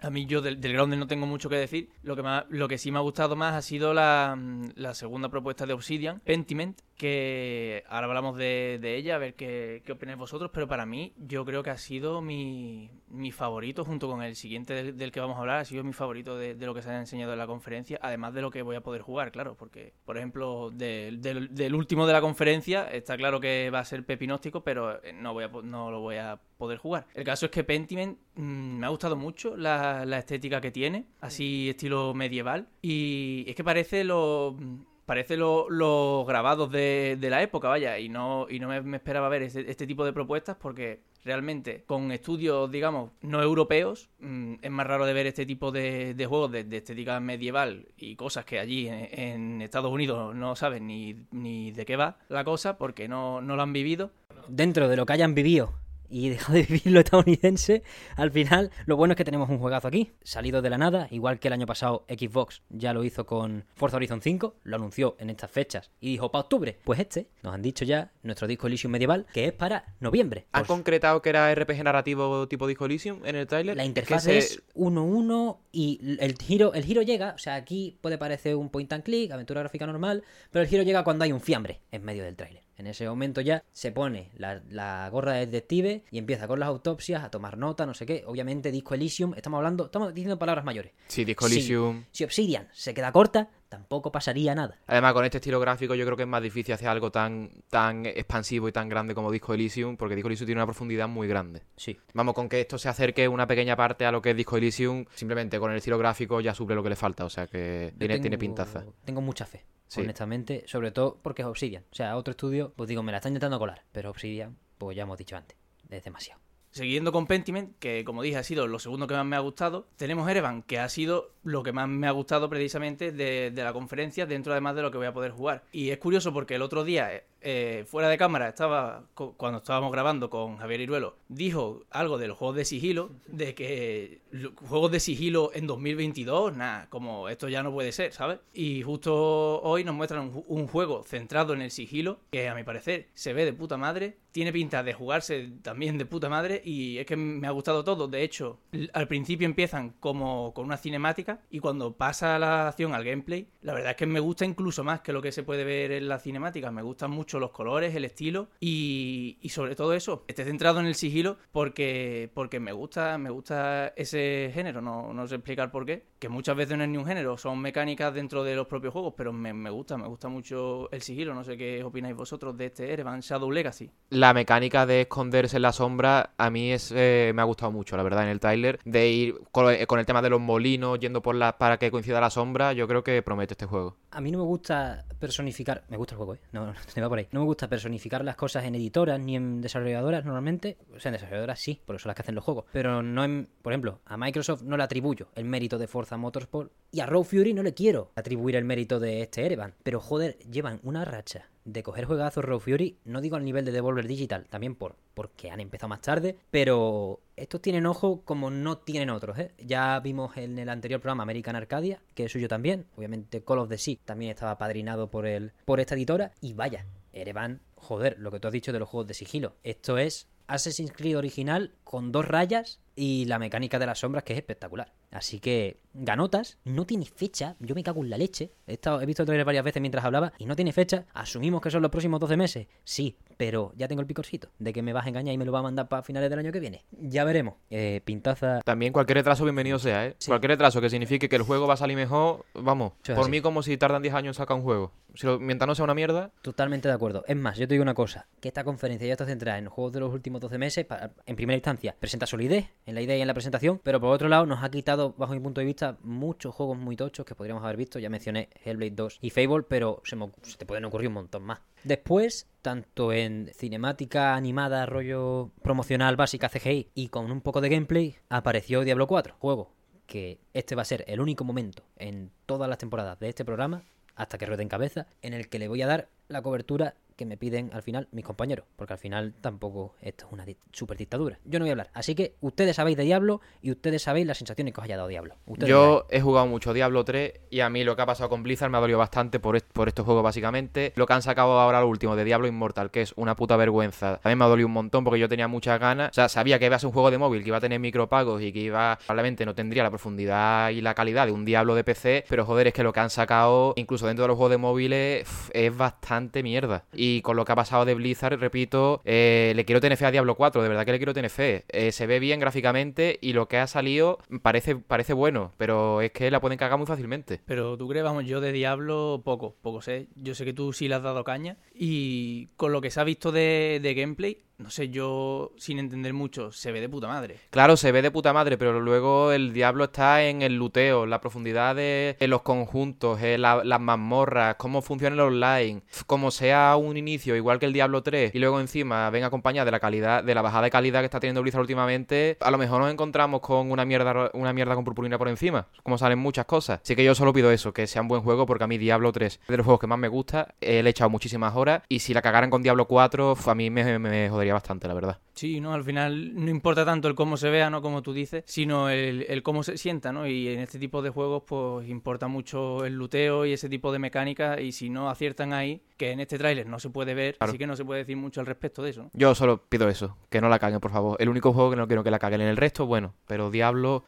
A mí yo del, del Grounded no tengo mucho que decir. Lo que, más- lo que sí me ha gustado más ha sido la, mm, la segunda propuesta de Obsidian, Pentiment, que ahora hablamos de, ella, a ver qué, qué opináis vosotros, pero para mí yo creo que ha sido mi, mi favorito, junto con el siguiente del, que vamos a hablar, ha sido mi favorito de, lo que se ha enseñado en la conferencia, además de lo que voy a poder jugar, claro, porque, por ejemplo, del, último de la conferencia, está claro que va a ser pepinóstico, pero eh, no, voy a, no lo voy a poder jugar. El caso es que Pentiment mm, me ha gustado mucho la, la estética que tiene, así estilo medieval, y es que parece lo... Parece lo- los grabados de, la época, vaya, y no, y no me, esperaba ver este, tipo de propuestas porque realmente con estudios, digamos, no europeos, mm, es más raro de ver este tipo de, de juegos de, de estética medieval y cosas que allí en, en Estados Unidos no saben ni, ni de qué va la cosa porque no, no lo han vivido. Dentro de lo que hayan vivido y dejado de vivir lo estadounidense, al final lo bueno es que tenemos un juegazo aquí, salido de la nada, igual que el año pasado Xbox ya lo hizo con Forza Horizon 5, lo anunció en estas fechas y dijo para octubre. Pues este, nos han dicho ya, nuestro disco Elysium medieval, que es para noviembre. ¿Han Pues concretado que era RPG narrativo tipo Disco Elysium en el tráiler? la interfaz se- es 1-1 y el giro, el giro llega, o sea, aquí puede parecer un point and click, aventura gráfica normal, pero el giro llega cuando hay un fiambre en medio del tráiler. En ese momento ya se pone la, la gorra de detective y empieza con las autopsias, a tomar nota, no sé qué. Obviamente, Disco Elysium, estamos hablando, estamos diciendo palabras mayores. Sí, Disco. Elysium. Si Obsidian se queda corta, tampoco pasaría nada. Además, con este estilo gráfico yo creo que es más difícil hacer algo tan, tan expansivo y tan grande como Disco Elysium, porque Disco Elysium tiene una profundidad muy grande. Sí. Vamos, con que esto se acerque una pequeña parte a lo que es Disco Elysium, simplemente con el estilo gráfico ya suple lo que le falta, o sea que tiene, tiene pintaza. Tengo mucha fe, Sí. honestamente, sobre todo porque es Obsidian. O sea, otro estudio, pues digo, me la están intentando colar, pero Obsidian, pues ya hemos dicho antes, es demasiado. Siguiendo con Pentiment, que como dije ha sido lo segundo que más me ha gustado, tenemos Erevan, que ha sido lo que más me ha gustado precisamente de, de la conferencia, dentro además de lo que voy a poder jugar. Y es curioso porque el otro día, eh, fuera de cámara, estaba cuando estábamos grabando con Javier Iruelo, dijo algo de los juegos de sigilo, de que juegos de sigilo en 2022, nada, como esto ya no puede ser, ¿sabes? Y justo hoy nos muestran un, ju- un juego centrado en el sigilo, que a mi parecer se ve de puta madre, tiene pinta de jugarse también de puta madre y es que me ha gustado todo. De hecho, al principio empiezan como con una cinemática y cuando pasa la acción al gameplay, la verdad es que me gusta incluso más que lo que se puede ver en la cinemática. Me gustan mucho los colores, el estilo y, sobre todo eso, esté centrado en el sigilo porque, porque me gusta me gusta ese género. No, no sé explicar por qué, que muchas veces no es ni un género, son mecánicas dentro de los propios juegos, pero me, me gusta, me gusta mucho el sigilo. No sé qué opináis vosotros de este Erevan Shadow Legacy. La mecánica de esconderse en la sombra a mí es, eh, me ha gustado mucho, la verdad, en el tráiler. De ir con, con el tema de los molinos, yendo por la, para que coincida la sombra, yo creo que promete este juego. A mí no me gusta personificar. Me gusta el juego, ¿eh? No, no, va por ahí. No me gusta personificar las cosas en editoras ni en desarrolladoras normalmente. O sea, en desarrolladoras sí, por eso las que hacen los juegos. Pero no en. Por ejemplo, a Microsoft no le atribuyo el mérito de Forza Motorsport. Y a Raw Fury no le quiero atribuir el mérito de este Erevan. Pero joder, llevan una racha de coger juegazos Raw Fury, no digo al nivel de Devolver Digital, también por porque han empezado más tarde, pero estos tienen ojo como no tienen otros. ¿eh? Ya vimos en el anterior programa American Arcadia, que es suyo también, obviamente Call of the Sea también estaba padrinado por, el, por esta editora, y vaya, Erevan, joder, lo que tú has dicho de los juegos de sigilo, esto es Assassin's Creed original con dos rayas y la mecánica de las sombras que es espectacular. Así que, ganotas, no tiene fecha, yo me cago en la leche. He, visto el trailer varias veces mientras hablaba y no tiene fecha. Asumimos que son los próximos 12 meses, sí, pero ya tengo el picorcito de que me vas a engañar y me lo va a mandar para finales del año que viene. Ya veremos. Eh, pintaza. También cualquier retraso bienvenido sea, ¿eh? Sí. Cualquier retraso que signifique que el juego va a salir mejor, vamos, por así. mí como si tardan 10 años en sacar un juego. Si lo- mientras no sea una mierda, Totalmente de acuerdo. Es más, yo te digo una cosa, que esta conferencia ya está centrada en juegos de los últimos 12 meses, para- en primera instancia, presenta solidez en la idea y en la presentación, pero por otro lado nos ha quitado, bajo mi punto de vista, muchos juegos muy tochos que podríamos haber visto. Ya mencioné Hellblade 2 y Fable, pero se, me se te pueden ocurrir un montón más. Después, tanto en cinemática animada, rollo promocional básica CGI y con un poco de gameplay, apareció Diablo 4, juego que este va a ser el único momento en todas las temporadas de este programa, hasta que ruede en cabeza, en el que le voy a dar la cobertura que me piden al final mis compañeros, porque al final tampoco esto es una di- super dictadura. Yo no voy a hablar, así que ustedes sabéis de Diablo y ustedes sabéis las sensaciones que os haya dado Diablo. Ustedes Yo he jugado mucho Diablo 3 y a mí lo que ha pasado con Blizzard me ha dolido bastante por, est- por estos juegos básicamente. Lo que han sacado ahora lo último de Diablo Immortal, que es una puta vergüenza. A mí me ha dolido un montón porque yo tenía muchas ganas. O sea, sabía que iba a ser un juego de móvil, que iba a tener micropagos y que iba, probablemente no tendría la profundidad y la calidad de un Diablo de PC, pero joder, es que lo que han sacado, incluso dentro de los juegos de móviles, es bastante mierda. Y con lo que ha pasado de Blizzard, repito, eh, le quiero tener fe a Diablo 4, de verdad que le quiero tener fe. Eh, se ve bien gráficamente y lo que ha salido parece, parece bueno, pero es que la pueden cagar muy fácilmente. Pero tú crees, vamos, yo de Diablo poco, poco sé. Yo sé que tú sí le has dado caña. Y con lo que se ha visto de, de gameplay, no sé, yo sin entender mucho, se ve de puta madre. Claro, se ve de puta madre, pero luego el Diablo está en el luteo, la profundidad de los conjuntos, la- las mazmorras, cómo funciona el online, como sea un inicio igual que el Diablo 3 y luego encima venga acompañada de la calidad, de la bajada de calidad que está teniendo Blizzard últimamente, a lo mejor nos encontramos con una mierda, una mierda con purpurina por encima, como salen muchas cosas. Así que yo solo pido eso, que sea un buen juego porque a mí Diablo 3 es de los juegos que más me gusta, eh, he echado muchísimas horas y si la cagaran con Diablo 4, f- a mí me, me jodería bastante, la verdad. Sí, ¿no? Al final no importa tanto el cómo se vea, ¿no? Como tú dices, sino el, el cómo se sienta, ¿no? Y en este tipo de juegos, pues importa mucho el luteo y ese tipo de mecánica. Y si no aciertan ahí, que en este tráiler no se puede ver, Claro. así que no se puede decir mucho al respecto de eso. ¿no? Yo solo pido eso, que no la caguen, por favor. El único juego que no quiero que la caguen. En el resto, bueno, pero Diablo,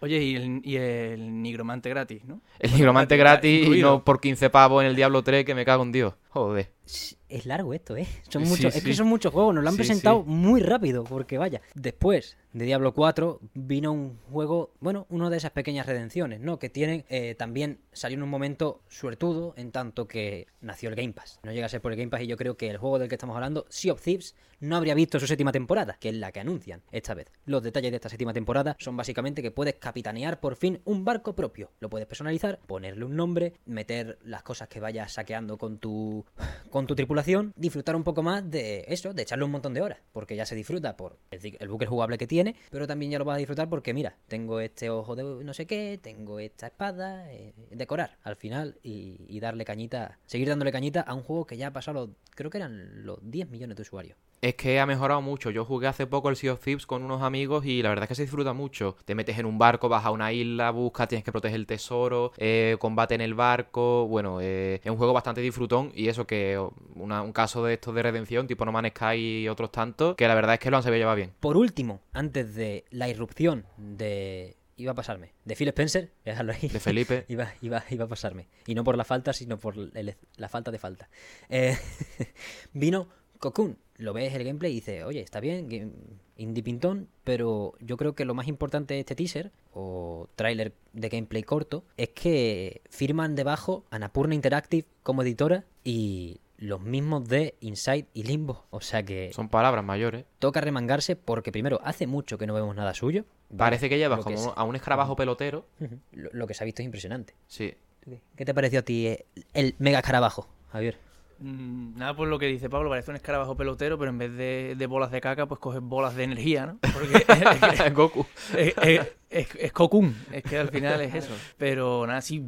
Oye, y el, y el nigromante gratis, ¿no? el nigromante gratis, y no por 15 pavos en el Diablo 3 que me cago en Dios. Joder. Es largo esto, ¿eh? Son Sí, muchos, es sí. que son muchos juegos, nos lo han Sí, presentado muy rápido, porque vaya. Después de Diablo 4 vino un juego, bueno, una de esas pequeñas redenciones, ¿no? Que tienen, eh, también salió en un momento suertudo, en tanto que nació el Game Pass. No llega a ser por el Game Pass y yo creo que el juego del que estamos hablando, Sea of Thieves, no habría visto su séptima temporada, que es la que anuncian esta vez. Los detalles de esta séptima temporada son básicamente que puedes capitanear por fin un barco propio. Lo puedes personalizar, ponerle un nombre, meter las cosas que vayas saqueando con tu con tu tripulación, disfrutar un poco más de eso, de echarle un montón de horas, porque ya se disfruta por el, buque jugable que tiene, pero también ya lo vas a disfrutar porque mira, tengo este ojo de no sé qué, tengo esta espada, eh, decorar al final y, y darle cañita, seguir dándole cañita a un juego que ya ha pasado, creo que eran los 10 millones de usuarios. Es que ha mejorado mucho. Yo jugué hace poco el Sea of Thieves con unos amigos y la verdad es que se disfruta mucho. Te metes en un barco, vas a una isla, buscas, tienes que proteger el tesoro, eh, combate en el barco. Bueno, eh, es un juego bastante disfrutón y eso que oh, una- un caso de estos de redención, tipo No Man's Sky y otros tantos, que la verdad es que lo han sabido llevar bien. Por último, antes de la irrupción de... Iba a pasarme. De Phil Spencer, déjalo ahí. De Felipe. Iba, iba, iba a pasarme. Y no por la falta, sino por el- la falta de falta. Eh, vino Cocoon. Lo ves el gameplay y dices, oye, está bien, indie pintón, pero yo creo que lo más importante de este teaser, o tráiler de gameplay corto, es que firman debajo Anapurna Interactive como editora y los mismos de Inside y Limbo. O sea que Son palabras mayores. toca remangarse porque primero hace mucho que no vemos nada suyo. Parece que llevas que como es- a un escarabajo pelotero. Lo, lo que se ha visto es impresionante. Sí. ¿Qué te pareció a ti el mega escarabajo, Javier? Mm, Nada por lo que dice Pablo, parece un escarabajo pelotero, pero en vez de, de bolas de caca, pues coges bolas de energía, ¿no? Porque Goku. es, es, es, es es que al final es eso. Pero nada, sí,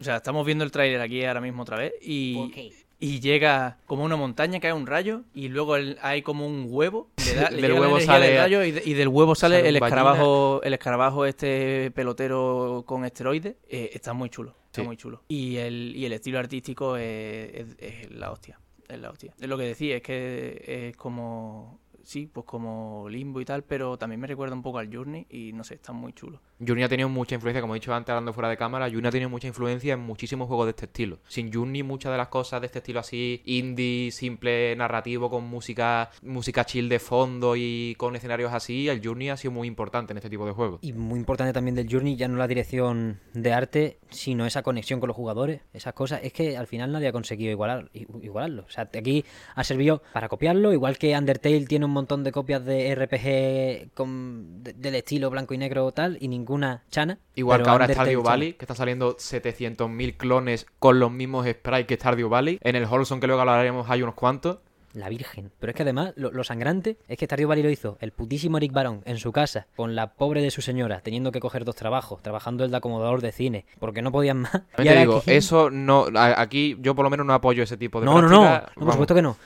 o sea, estamos viendo el tráiler aquí ahora mismo otra vez y y llega como una montaña, cae un rayo y luego el- hay como un huevo. Le da, le Del huevo sale- del rayo y, de- y del huevo sale, el ballena. escarabajo, el escarabajo este pelotero con esteroides. Eh, está muy chulo, está Sí. muy chulo. Y el, y el estilo artístico es, es- es la hostia. Es la hostia. Es lo que decía, es que es como. Sí, pues como limbo y tal, pero también me recuerda un poco al Journey y no sé, está muy chulo. Journey ha tenido mucha influencia, como he dicho antes hablando fuera de cámara, Journey ha tenido mucha influencia en muchísimos juegos de este estilo. Sin Journey muchas de las cosas de este estilo así, indie, simple, narrativo, con música, música chill de fondo y con escenarios así, el Journey ha sido muy importante en este tipo de juegos. Y muy importante también del Journey, ya no la dirección de arte, sino esa conexión con los jugadores, esas cosas. Es que al final nadie ha conseguido igualar, igualarlo. O sea, aquí ha servido para copiarlo, igual que Undertale tiene un montón de copias de RPG con, de- del estilo blanco y negro tal, y ninguna chana. Igual que ahora Stardew. Valley, que está saliendo 700.000 clones con los mismos sprites que Stardew Valley. En el Holson, que luego hablaremos, hay unos cuantos. La Virgen. Pero es que además, lo, lo sangrante es que Stardew Valley lo hizo el putísimo Eric Barón en su casa, con la pobre de su señora, teniendo que coger dos trabajos, trabajando el de acomodador de cine, porque no podían más. Y te digo, eso no. Aquí yo por lo menos no apoyo ese tipo de No, no, no, práctica. no, por supuesto que no.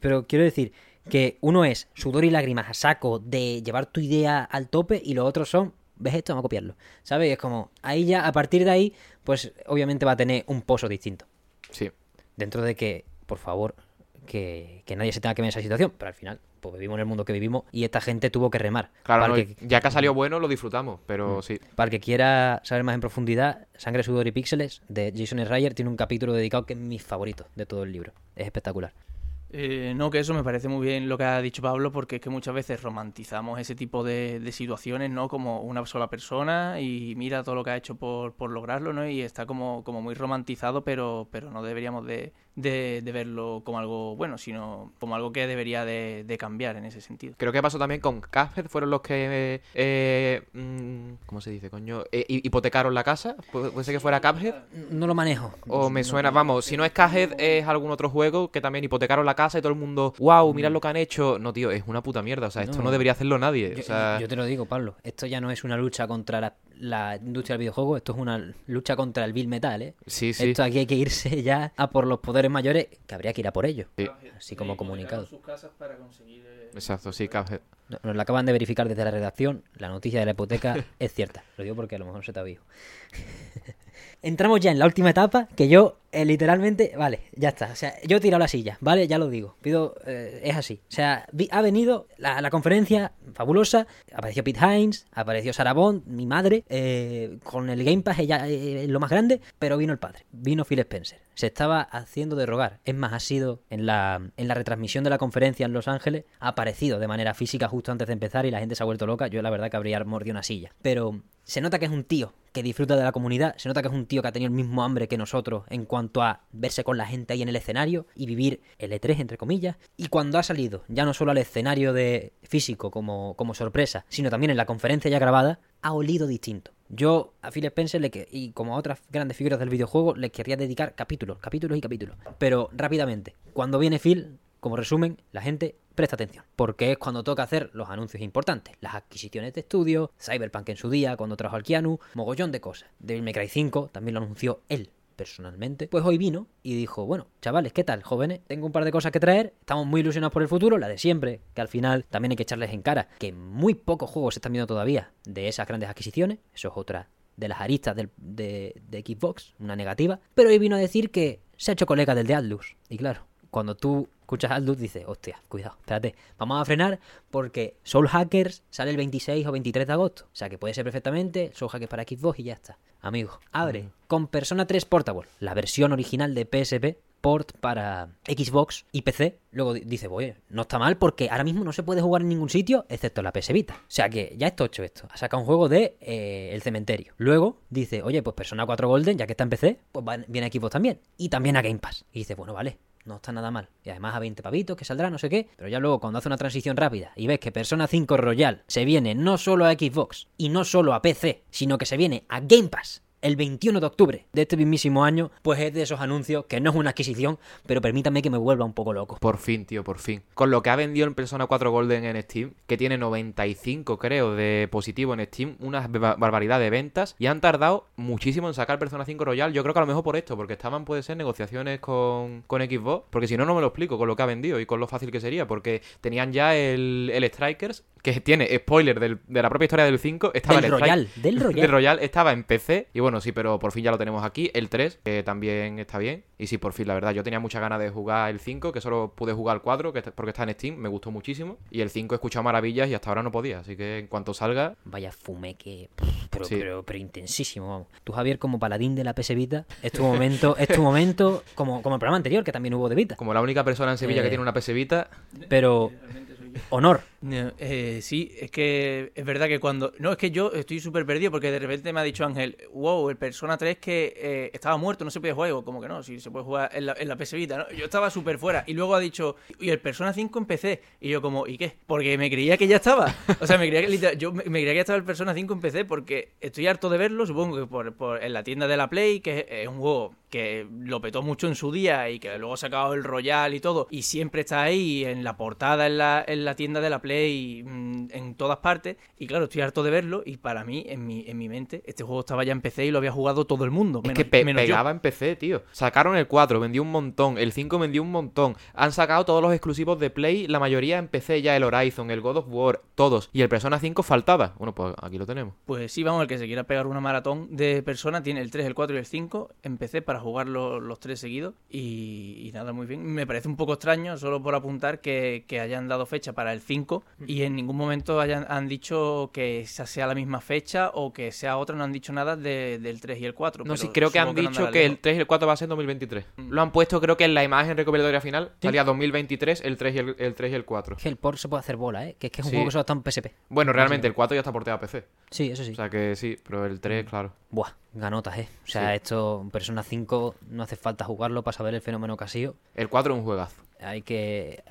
Pero quiero decir que uno es sudor y lágrimas a saco de llevar tu idea al tope y los otros son, ¿ves esto? Vamos a copiarlo. ¿Sabes? Es como, ahí ya, a partir de ahí, pues obviamente va a tener un pozo distinto. Sí. Dentro de que, por favor, que, que nadie se tenga que ver en esa situación. Pero al final, pues vivimos en el mundo que vivimos y esta gente tuvo que remar. Claro, no, que, ya que ha salido bueno, lo disfrutamos, pero sí. para el que quiera saber más en profundidad, Sangre, Sudor y Píxeles de Jason Schreier tiene un capítulo dedicado que es mi favorito de todo el libro. Es espectacular. Eh, no, que eso me parece muy bien lo que ha dicho Pablo, porque es que muchas veces romantizamos ese tipo de, situaciones, ¿no? Como una sola persona y mira todo lo que ha hecho por, por lograrlo, ¿no? Y está como, como muy romantizado, pero, pero no deberíamos de, de, de verlo como algo bueno, sino como algo que debería de, de cambiar en ese sentido. Creo que pasó también con Cuphead, fueron los que. eh, mm, ¿Cómo se dice, coño? Eh, hi- hipotecaron la casa. Pu- Puede ser que fuera Cuphead. No lo manejo. O me suena, vamos, si no es Cuphead, es algún otro juego que también hipotecaron la casa y todo el mundo, wow, mirad lo que han hecho. No, tío, es una puta mierda. O sea, esto no, No. debería hacerlo nadie. Yo, o sea, yo te lo digo, Pablo. Esto ya no es una lucha contra la, la industria del videojuego, esto es una lucha contra el Bill Metal, ¿eh? sí, sí. Esto aquí hay que irse ya a por los poderes mayores, que habría que ir a por ellos. Sí. Así como comunicado. sus casas para conseguir... Exacto, sí. No- Nos lo acaban de verificar desde la redacción. La noticia de la hipoteca es cierta. Lo digo porque a lo mejor se te ha oído. Entramos ya en la última etapa, que yo eh, literalmente, vale, ya está. O sea, yo he tirado la silla, ¿vale? Ya lo digo. Pido, eh, es así. O sea, vi- ha venido la, la conferencia fabulosa. Apareció Pete Hines, apareció Sarah Bond, mi madre, eh, con el Game Pass, ella lo más grande, pero vino el padre, vino Phil Spencer. Se estaba haciendo de rogar. Es más, ha sido en la, en la retransmisión de la conferencia en Los Ángeles, ha aparecido de manera física justo antes de empezar y la gente se ha vuelto loca. Yo la verdad que habría mordido una silla. Pero se nota que es un tío que disfruta de la comunidad, se nota que es un tío que ha tenido el mismo hambre que nosotros en cuanto a verse con la gente ahí en el escenario y vivir el E3, entre comillas. Y cuando ha salido, ya no solo al escenario de físico como, como sorpresa, sino también en la conferencia ya grabada, ha olido distinto. Yo a Phil Spencer le que, y como a otras grandes figuras del videojuego le querría dedicar capítulos, capítulos y capítulos. Pero rápidamente, cuando viene Phil, como resumen, la gente presta atención, porque es cuando toca hacer los anuncios importantes, las adquisiciones de estudio, Cyberpunk en su día, cuando trajo al Keanu, mogollón de cosas. Devil May Cry 5 también lo anunció él personalmente, pues hoy vino y dijo, bueno, chavales, ¿qué tal, jóvenes? Tengo un par de cosas que traer, estamos muy ilusionados por el futuro, la de siempre, que al final también hay que echarles en cara, que muy pocos juegos se están viendo todavía de esas grandes adquisiciones, eso es otra de las aristas de, de Xbox, una negativa, pero hoy vino a decir que se ha hecho colega del de Atlus, y claro, cuando tú escuchas Atlus dices, hostia, cuidado, espérate, vamos a frenar porque Soul Hackers sale el 26 o 23 de agosto, o sea que puede ser perfectamente Soul Hackers para Xbox y ya está. Amigo, abre con Persona 3 Portable, la versión original de PSP, port para Xbox y PC. Luego di- dice, oye, no está mal porque ahora mismo no se puede jugar en ningún sitio excepto en la PS Vita. O sea que ya es tocho esto. Ha sacado un juego de eh, El Cementerio. Luego dice, oye, pues Persona 4 Golden, ya que está en PC, pues viene a Xbox también. Y también a Game Pass. Y dice, bueno, vale, no está nada mal. Y además a 20 pavitos que saldrá, no sé qué. Pero ya luego cuando hace una transición rápida y ves que Persona 5 Royal se viene no solo a Xbox y no solo a PC, sino que se viene a Game Pass el 21 de octubre de este mismísimo año, pues es de esos anuncios que no es una adquisición, pero permítame que me vuelva un poco loco. Por fin, tío, por fin. Con lo que ha vendido en Persona 4 Golden en Steam, que tiene 95, creo, de positivo en Steam, una ba- barbaridad de ventas, y han tardado muchísimo en sacar Persona 5 Royal. Yo creo que a lo mejor por esto, porque estaban, puede ser, negociaciones con, con Xbox, porque si no, no me lo explico con lo que ha vendido y con lo fácil que sería, porque tenían ya el, el Strikers, que tiene spoiler del- de la propia historia del 5, estaba Del el Strike- Royal, del Royal. del Royal estaba en PC y bueno, sí, pero por fin ya lo tenemos aquí. El 3, que también está bien. Y sí, por fin, la verdad, yo tenía muchas ganas de jugar el 5, que solo pude jugar el 4, que está- porque está en Steam, me gustó muchísimo. Y el 5 he escuchado maravillas y hasta ahora no podía. Así que en cuanto salga, Vaya fume que... Pero, Sí. pero, pero intensísimo, vamos. Tú, Javier, como paladín de la PS Vita, es tu momento, es tu momento, como, como el programa anterior, que también hubo de Vita. como la única persona en Sevilla Eh. que tiene una PS Vita, Pero, honor. No, eh, sí, es que es verdad que cuando... No, es que yo estoy súper perdido porque de repente me ha dicho Ángel, wow, el Persona 3 que eh, estaba muerto, no se puede jugar. Como que no, si se puede jugar en la, en la PS Vita, ¿no? Yo estaba súper fuera. Y luego ha dicho, y el Persona 5 en PC. Y yo como, ¿y qué? Porque me creía que ya estaba. O sea, me creía que, literal- yo me, creía que ya estaba el Persona 5 en PC porque estoy harto de verlo, supongo que por, en la tienda de la Play, que es, un juego que lo petó mucho en su día y que luego ha sacado el Royal y todo, y siempre está ahí en la portada, en la, la tienda de la Play, mm, en todas partes, y claro, estoy harto de verlo, y para mí, en mi, en mi mente, este juego estaba ya en PC y lo había jugado todo el mundo, es que pe- menos yo. pegaba en PC, tío. Sacaron el 4, vendió un montón. El 5 vendió un montón. Han sacado todos los exclusivos de Play, la mayoría en PC ya, el Horizon, el God of War, todos. Y el Persona 5 faltaba. Bueno, pues aquí lo tenemos. Pues sí, vamos, el que se quiera pegar una maratón de persona tiene el 3, el 4 y el 5 en PC para jugar lo- los tres seguidos. Y, y nada, muy bien. Me parece un poco extraño, solo por apuntar, que, que hayan dado fecha para el 5 y en ningún momento hayan, han dicho que esa sea la misma fecha o que sea otra. No han dicho nada de- del 3 y el 4. No, pero sí, creo que han supongo dicho andará que el lejos. 3 y el 4 va a ser en 2023. Mm. Lo han puesto, creo que en la imagen recopilatoria final salía 2023, el 3 y el, el 3 y el 4. Es que el port se puede hacer bola, ¿eh? Que es que es un Sí. juego que solo está en PSP. Bueno, realmente el 4 ya está porteado a PC. Sí, eso sí. O sea que sí, pero el 3, claro. Buah, ganotas, ¿eh? O sea, Sí. esto, Persona 5, no hace falta jugarlo para saber el fenómeno que ha sido. El 4 es un juegazo. Hay que...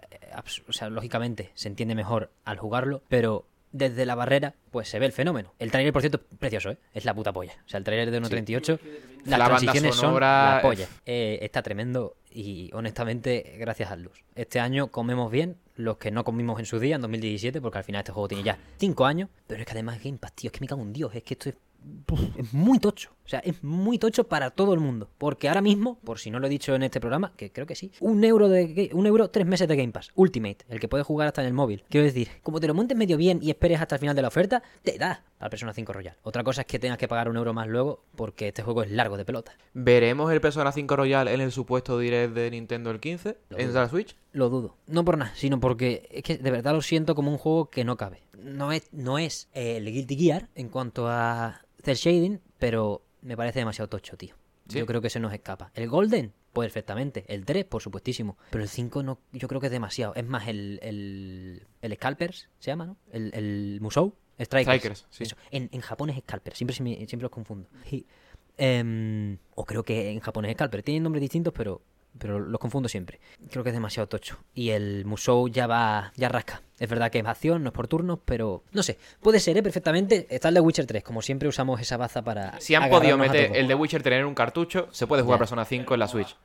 O sea, lógicamente, se entiende mejor al jugarlo, pero desde la barrera, pues se ve el fenómeno. El trailer, por cierto, es precioso, ¿eh? Es la puta polla. O sea, el trailer de 1.38, las La transiciones sonora, son la polla. Eh, está tremendo y, honestamente, gracias a Luz. Este año comemos bien los que no comimos en su día, en 2017, porque al final este juego tiene ya 5 años, pero es que además es Game Pass, tío, es que me cago en Dios, es que esto es es muy tocho. O sea, es muy tocho para todo el mundo. Porque ahora mismo, por si no lo he dicho en este programa, que creo que sí, un euro de un euro, tres meses de Game Pass. Ultimate, el que puedes jugar hasta en el móvil. Quiero decir, como te lo montes medio bien y esperes hasta el final de la oferta, te da al Persona 5 Royal. Otra cosa es que tengas que pagar un euro más luego, porque este juego es largo de pelota. ¿Veremos el Persona 5 Royal en el supuesto direct de Nintendo el 15? Lo ¿En la Switch? Lo dudo. No por nada, sino porque es que de verdad lo siento como un juego que no cabe. No es, no es eh, el Guilty Gear en cuanto a cel shading, pero me parece demasiado tocho, tío. ¿Sí? Yo creo que se nos escapa. El Golden, perfectamente. El 3, por supuestísimo. Pero el 5 no, yo creo que es demasiado. Es más, el, el, el Scalpers se llama, ¿no? El, el Musou. Strikers. Strikers, sí. Eso. En, en Japón es Scalper, siempre, siempre los confundo. Y, em, o creo que en Japón es Scalper. Tienen nombres distintos, pero, pero los confundo siempre. Creo que es demasiado tocho. Y el Musou ya va, ya rasca. Es verdad que es acción, no es por turnos, pero no sé. Puede ser, ¿eh? Perfectamente. Está el de Witcher 3. Como siempre usamos esa baza para. Si han podido meter el de Witcher tener un cartucho, se puede jugar Ya. Persona 5 en la Switch.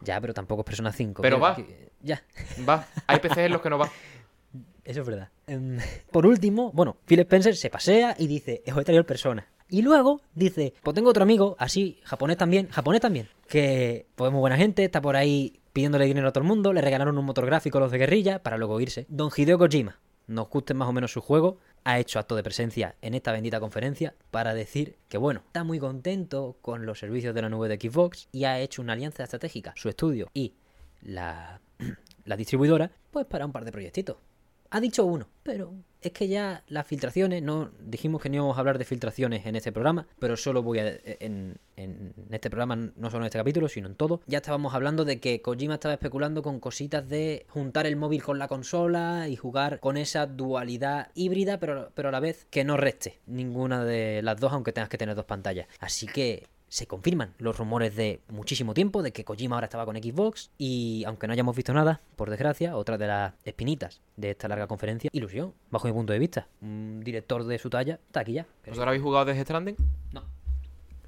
Ya, pero tampoco es Persona 5. Pero va. que- ya. Va, hay PCs en los que no va. Eso es verdad. Em, por último, bueno, Phil Spencer se pasea y dice, os he traído el persona. Y luego dice, pues tengo otro amigo, así, japonés también, japonés también, que pues es muy buena gente, está por ahí pidiéndole dinero a todo el mundo, le regalaron un motor gráfico a los de guerrilla para luego irse. Don Hideo Kojima, nos guste más o menos su juego, ha hecho acto de presencia en esta bendita conferencia para decir que bueno, está muy contento con los servicios de la nube de Xbox y ha hecho una alianza estratégica, su estudio y la, la distribuidora, pues para un par de proyectitos. Ha dicho uno, pero es que ya las filtraciones, no dijimos que no íbamos a hablar de filtraciones en este programa, pero solo voy a en, este programa, no solo en este capítulo, sino en todo. Ya estábamos hablando de que Kojima estaba especulando con cositas de juntar el móvil con la consola y jugar con esa dualidad híbrida, pero, pero a la vez que no reste ninguna de las dos, aunque tengas que tener dos pantallas. Así que se confirman los rumores de muchísimo tiempo de que Kojima ahora estaba con Xbox y aunque no hayamos visto nada, por desgracia, otra de las espinitas de esta larga conferencia, ilusión, bajo mi punto de vista. Un director de su talla está aquí ya. ¿Vosotros habéis jugado Death Stranding? No.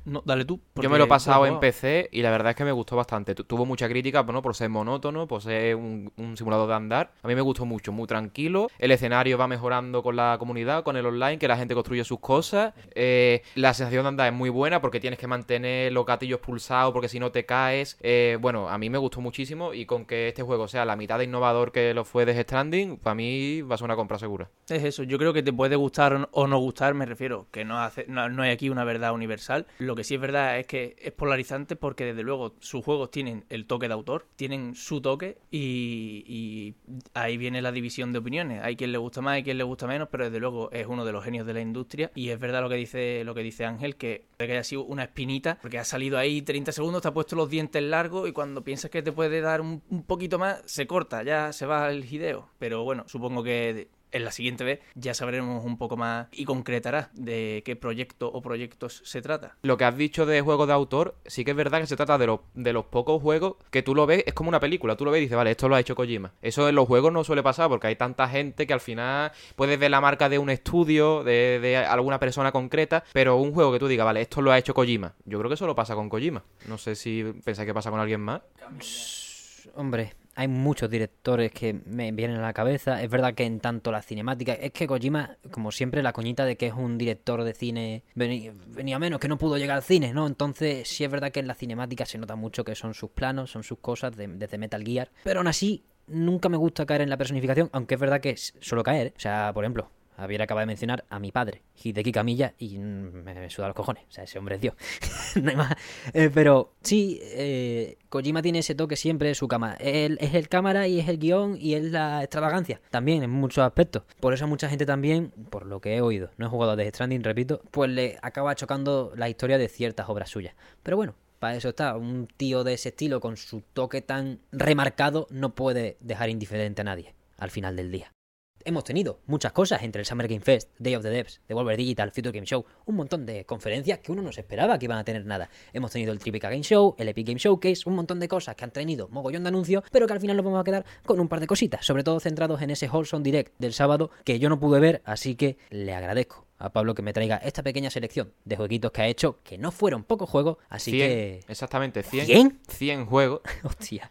No, dale tú. Yo me lo he pasado en. PC y la verdad es que me gustó bastante. Tu- Tuvo mucha crítica bueno, por ser monótono, por ser un, un simulador de andar. A mí me gustó mucho, muy tranquilo. El escenario va mejorando con la comunidad, con el online, que la gente construye sus cosas. Eh, la sensación de andar es muy buena porque tienes que mantener los gatillos pulsados porque si no te caes. Eh, bueno, a mí me gustó muchísimo y con que este juego sea la mitad de innovador que lo fue de Stranding, para mí va a ser una compra segura. Es eso, yo creo que te puede gustar o no- o no gustar, me refiero, que no, hace, no, no hay aquí una verdad universal. Lo que sí es verdad es que es polarizante porque desde luego sus juegos tienen el toque de autor, tienen su toque y, y ahí viene la división de opiniones. Hay quien le gusta más, hay quien le gusta menos, pero desde luego es uno de los genios de la industria y es verdad lo que dice lo que dice Ángel, que puede que haya sido una espinita, porque ha salido ahí 30 segundos, te ha puesto los dientes largos y cuando piensas que te puede dar un, un poquito más, se corta, ya se va el gideo. Pero bueno, supongo que en la siguiente vez ya sabremos un poco más y concretará de qué proyecto o proyectos se trata. Lo que has dicho de juegos de autor, sí que es verdad que se trata de los, de los pocos juegos que tú lo ves, es como una película, tú lo ves y dices, vale, esto lo ha hecho Kojima. Eso en los juegos no suele pasar porque hay tanta gente que al final puedes ver la marca de un estudio, de, de alguna persona concreta, pero un juego que tú digas, vale, esto lo ha hecho Kojima. Yo creo que eso lo pasa con Kojima. No sé si pensáis que pasa con alguien más. Hombre, hay muchos directores que me vienen a la cabeza. Es verdad que en tanto la cinemática. Es que Kojima, como siempre, la coñita de que es un director de cine veni- venía menos, que no pudo llegar al cine, ¿no? Entonces, sí es verdad que en la cinemática se nota mucho que son sus planos, son sus cosas, de- desde Metal Gear. Pero aún así, nunca me gusta caer en la personificación, aunque es verdad que es solo caer. ¿eh? O sea, por ejemplo. Javier acaba de mencionar a mi padre, Hideki Camilla, y mm, me, me suda los cojones. O sea, ese hombre es Dios. no hay más. Eh, pero sí, eh, Kojima tiene ese toque siempre, su cama. Es el cámara y es el guion y es la extravagancia. También en muchos aspectos. Por eso a mucha gente también, por lo que he oído, no he jugado de Stranding, repito, pues le acaba chocando la historia de ciertas obras suyas. Pero bueno. Para eso está, un tío de ese estilo con su toque tan remarcado no puede dejar indiferente a nadie al final del día. Hemos tenido muchas cosas entre el Summer Game Fest, Day of the Devs, Devolver Digital, Future Game Show, un montón de conferencias que uno no se esperaba que iban a tener nada. Hemos tenido el Tribeca Game Show, el Epic Game Showcase, un montón de cosas que han tenido mogollón de anuncios, pero que al final nos vamos a quedar con un par de cositas, sobre todo centrados en ese Wholesome Direct del sábado que yo no pude ver, así que le agradezco a Pablo que me traiga esta pequeña selección de jueguitos que ha hecho, que no fueron pocos juegos, así 100, que... exactamente, 100. ¿100? 100 juegos. Hostia.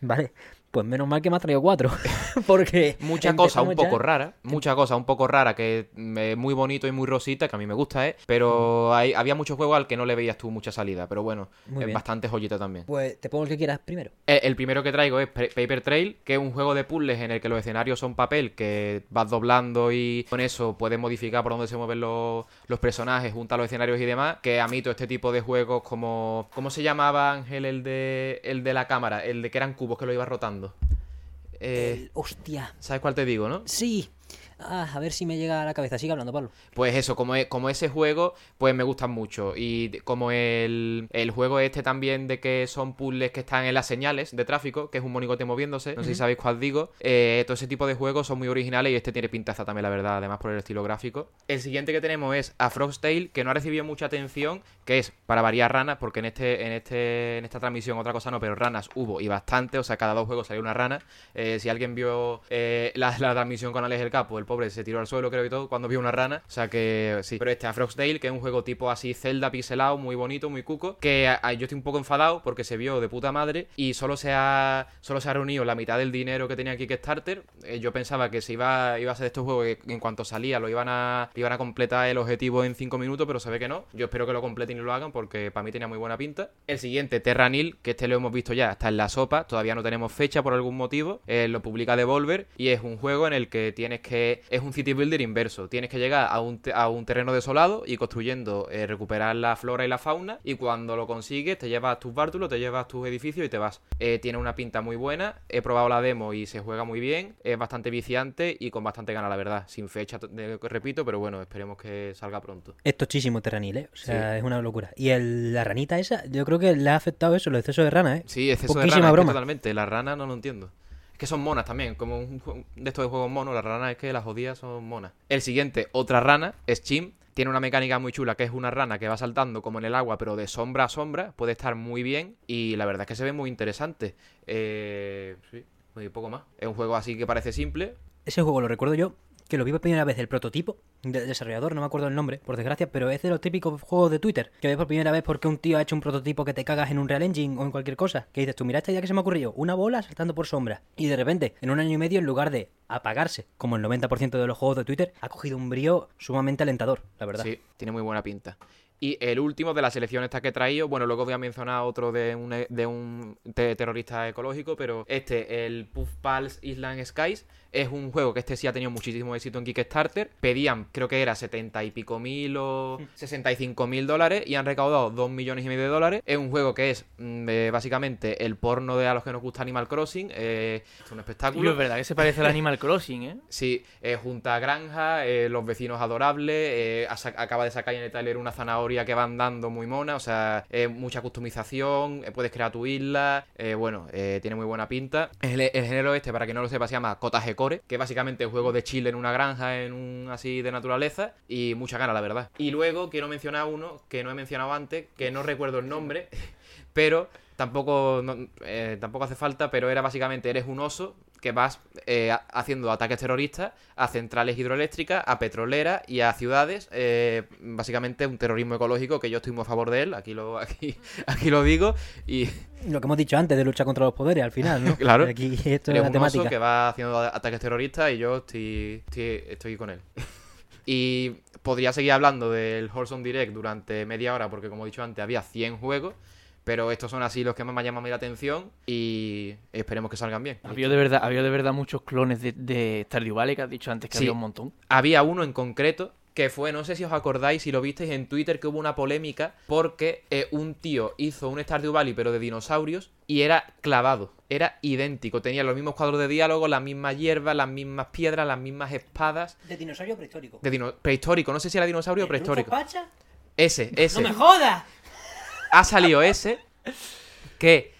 Vale. Pues menos mal que me ha traído cuatro. Porque. Mucha cosa un ya- poco rara, mucha cosa un poco rara que es muy bonito y muy rosita, que a mí me gusta, ¿eh? Pero hay- había muchos juegos al que no le veías tú mucha salida, pero bueno, es bastante joyita también. Pues te pongo el que quieras primero. Eh, El primero que traigo es Paper Trail, que es un juego de puzzles en el que los escenarios son papel que vas doblando y con eso puedes modificar por dónde se mueven los, los personajes, juntar los escenarios y demás. Que a mí todo este tipo de juegos como... ¿Cómo se llamaba Ángel el de, el de la cámara? El de que eran cubos que lo ibas rotando. Eh, El- Hostia. ¿Sabes cuál te digo, no? Sí. Ah, a ver si me llega a la cabeza. Sigue hablando, Pablo. Pues eso, como, e- como ese juego, pues me gustan mucho. Y como el, el juego este también de que son puzzles que están en las señales de tráfico, que es un monigote moviéndose, no sé si sabéis cuál digo. Eh, todo ese tipo de juegos son muy originales y este tiene pintaza también, la verdad, además por el estilo gráfico. El siguiente que tenemos es A Frog's Tale, que no ha recibido mucha atención, que es para variar ranas, porque en este, en este, en esta transmisión otra cosa no, pero ranas hubo y bastante, o sea, cada dos juegos salió una rana. Eh, si alguien vio eh, la, la transmisión con Alex el Capo, el pobre se tiró al suelo, creo y todo, cuando vio una rana. O sea que sí. Pero este A Frog's Tale, que es un juego tipo así Zelda pixelado, muy bonito, muy cuco, que yo estoy un poco enfadado porque se vio de puta madre y solo se ha, solo se ha reunido la mitad del dinero que tenía Kickstarter. Eh, yo pensaba que se iba, iba a ser estos juegos que en cuanto salía lo iban a, iban a completar el objetivo en 5 minutos, pero se ve que no. Yo espero que lo completen y lo hagan porque para mí tenía muy buena pinta. El siguiente, Terranil, que este lo hemos visto ya, está en la sopa, todavía no tenemos fecha por algún motivo. Eh, lo publica Devolver y es un juego en el que tienes que. Es un city builder inverso. Tienes que llegar a un, a un terreno desolado y construyendo, eh, recuperar la flora y la fauna. Y cuando lo consigues, te llevas tus bártulos, te llevas tus edificios y te vas. Eh, tiene una pinta muy buena. He probado la demo y se juega muy bien. Es bastante viciante y con bastante gana, la verdad. Sin fecha, repito, pero bueno, esperemos que salga pronto. Es tochísimo Terranil, ¿eh? O sea, es una locura. Y el, la ranita esa, yo creo que le ha afectado eso, el exceso de rana, ¿eh? Sí, exceso de rana, broma. totalmente. La rana no lo entiendo. Es que son monas también, como un de estos juegos monos, la rana es que las jodidas son monas. El siguiente, otra rana, es Chim. Tiene una mecánica muy chula que es una rana que va saltando como en el agua, pero de sombra a sombra. Puede estar muy bien y la verdad es que se ve muy interesante. Eh, sí, muy poco más. Es un juego así que parece simple. Ese juego lo recuerdo yo que lo vi por primera vez el prototipo del desarrollador, no me acuerdo el nombre, por desgracia, pero es de los típicos juegos de Twitter, que ves por primera vez porque un tío ha hecho un prototipo que te cagas en un Real Engine o en cualquier cosa, que dices tú, mira esta idea que se me ocurrió, una bola saltando por sombra, y de repente, en un año y medio, en lugar de apagarse, como el 90% de los juegos de Twitter, ha cogido un brío sumamente alentador, la verdad. Sí, tiene muy buena pinta. Y el último de la selección esta que he traído, bueno, luego voy a mencionar otro de un, de un terrorista ecológico, pero este, el Puff Pals Island Skies, es un juego que este sí ha tenido muchísimo éxito en Kickstarter. Pedían, creo que era 70 y pico mil o 65 mil dólares y han recaudado 2 millones y medio de dólares. Es un juego que es mm, eh, básicamente el porno de a los que nos gusta Animal Crossing. Eh, es un espectáculo. Y es verdad que se parece al Animal Crossing, ¿eh? Sí, eh, junta granja, los vecinos adorables. acaba de sacar en el trailer una zanahoria que va andando muy mona. O sea, mucha customización. puedes crear tu isla. bueno, tiene muy buena pinta. El, el, género este, para que no lo sepa, se llama Cottage que básicamente es juego de Chile en una granja, en un así de naturaleza, y mucha gana, la verdad. Y luego quiero mencionar uno que no he mencionado antes, que no recuerdo el nombre, pero tampoco, eh, tampoco hace falta, pero era básicamente, eres un oso que vas eh, haciendo ataques terroristas a centrales hidroeléctricas, a petroleras y a ciudades. Eh, básicamente un terrorismo ecológico que yo estoy muy a favor de él, aquí lo, aquí, aquí lo digo. Y... Lo que hemos dicho antes de lucha contra los poderes al final, ¿no? claro. Aquí esto es la temática. que va haciendo ataques terroristas y yo estoy, estoy, estoy con él. y podría seguir hablando del Wholesome Direct durante media hora porque como he dicho antes había 100 juegos. Pero estos son así los que más me llaman la atención y esperemos que salgan bien. Había de verdad, había de verdad muchos clones de, de Stardew Valley que has dicho antes que había un montón. Había uno en concreto que fue, no sé si os acordáis, si lo visteis en Twitter, que hubo una polémica porque eh, un tío hizo un Stardew Valley pero de dinosaurios y era clavado, era idéntico, tenía los mismos cuadros de diálogo, las mismas hierbas, las mismas piedras, las mismas espadas. ¿De dinosaurio prehistórico? De prehistórico, no sé si era dinosaurio o prehistórico. Pacha? Ese, ese. ¡No me jodas! Ha salido ese que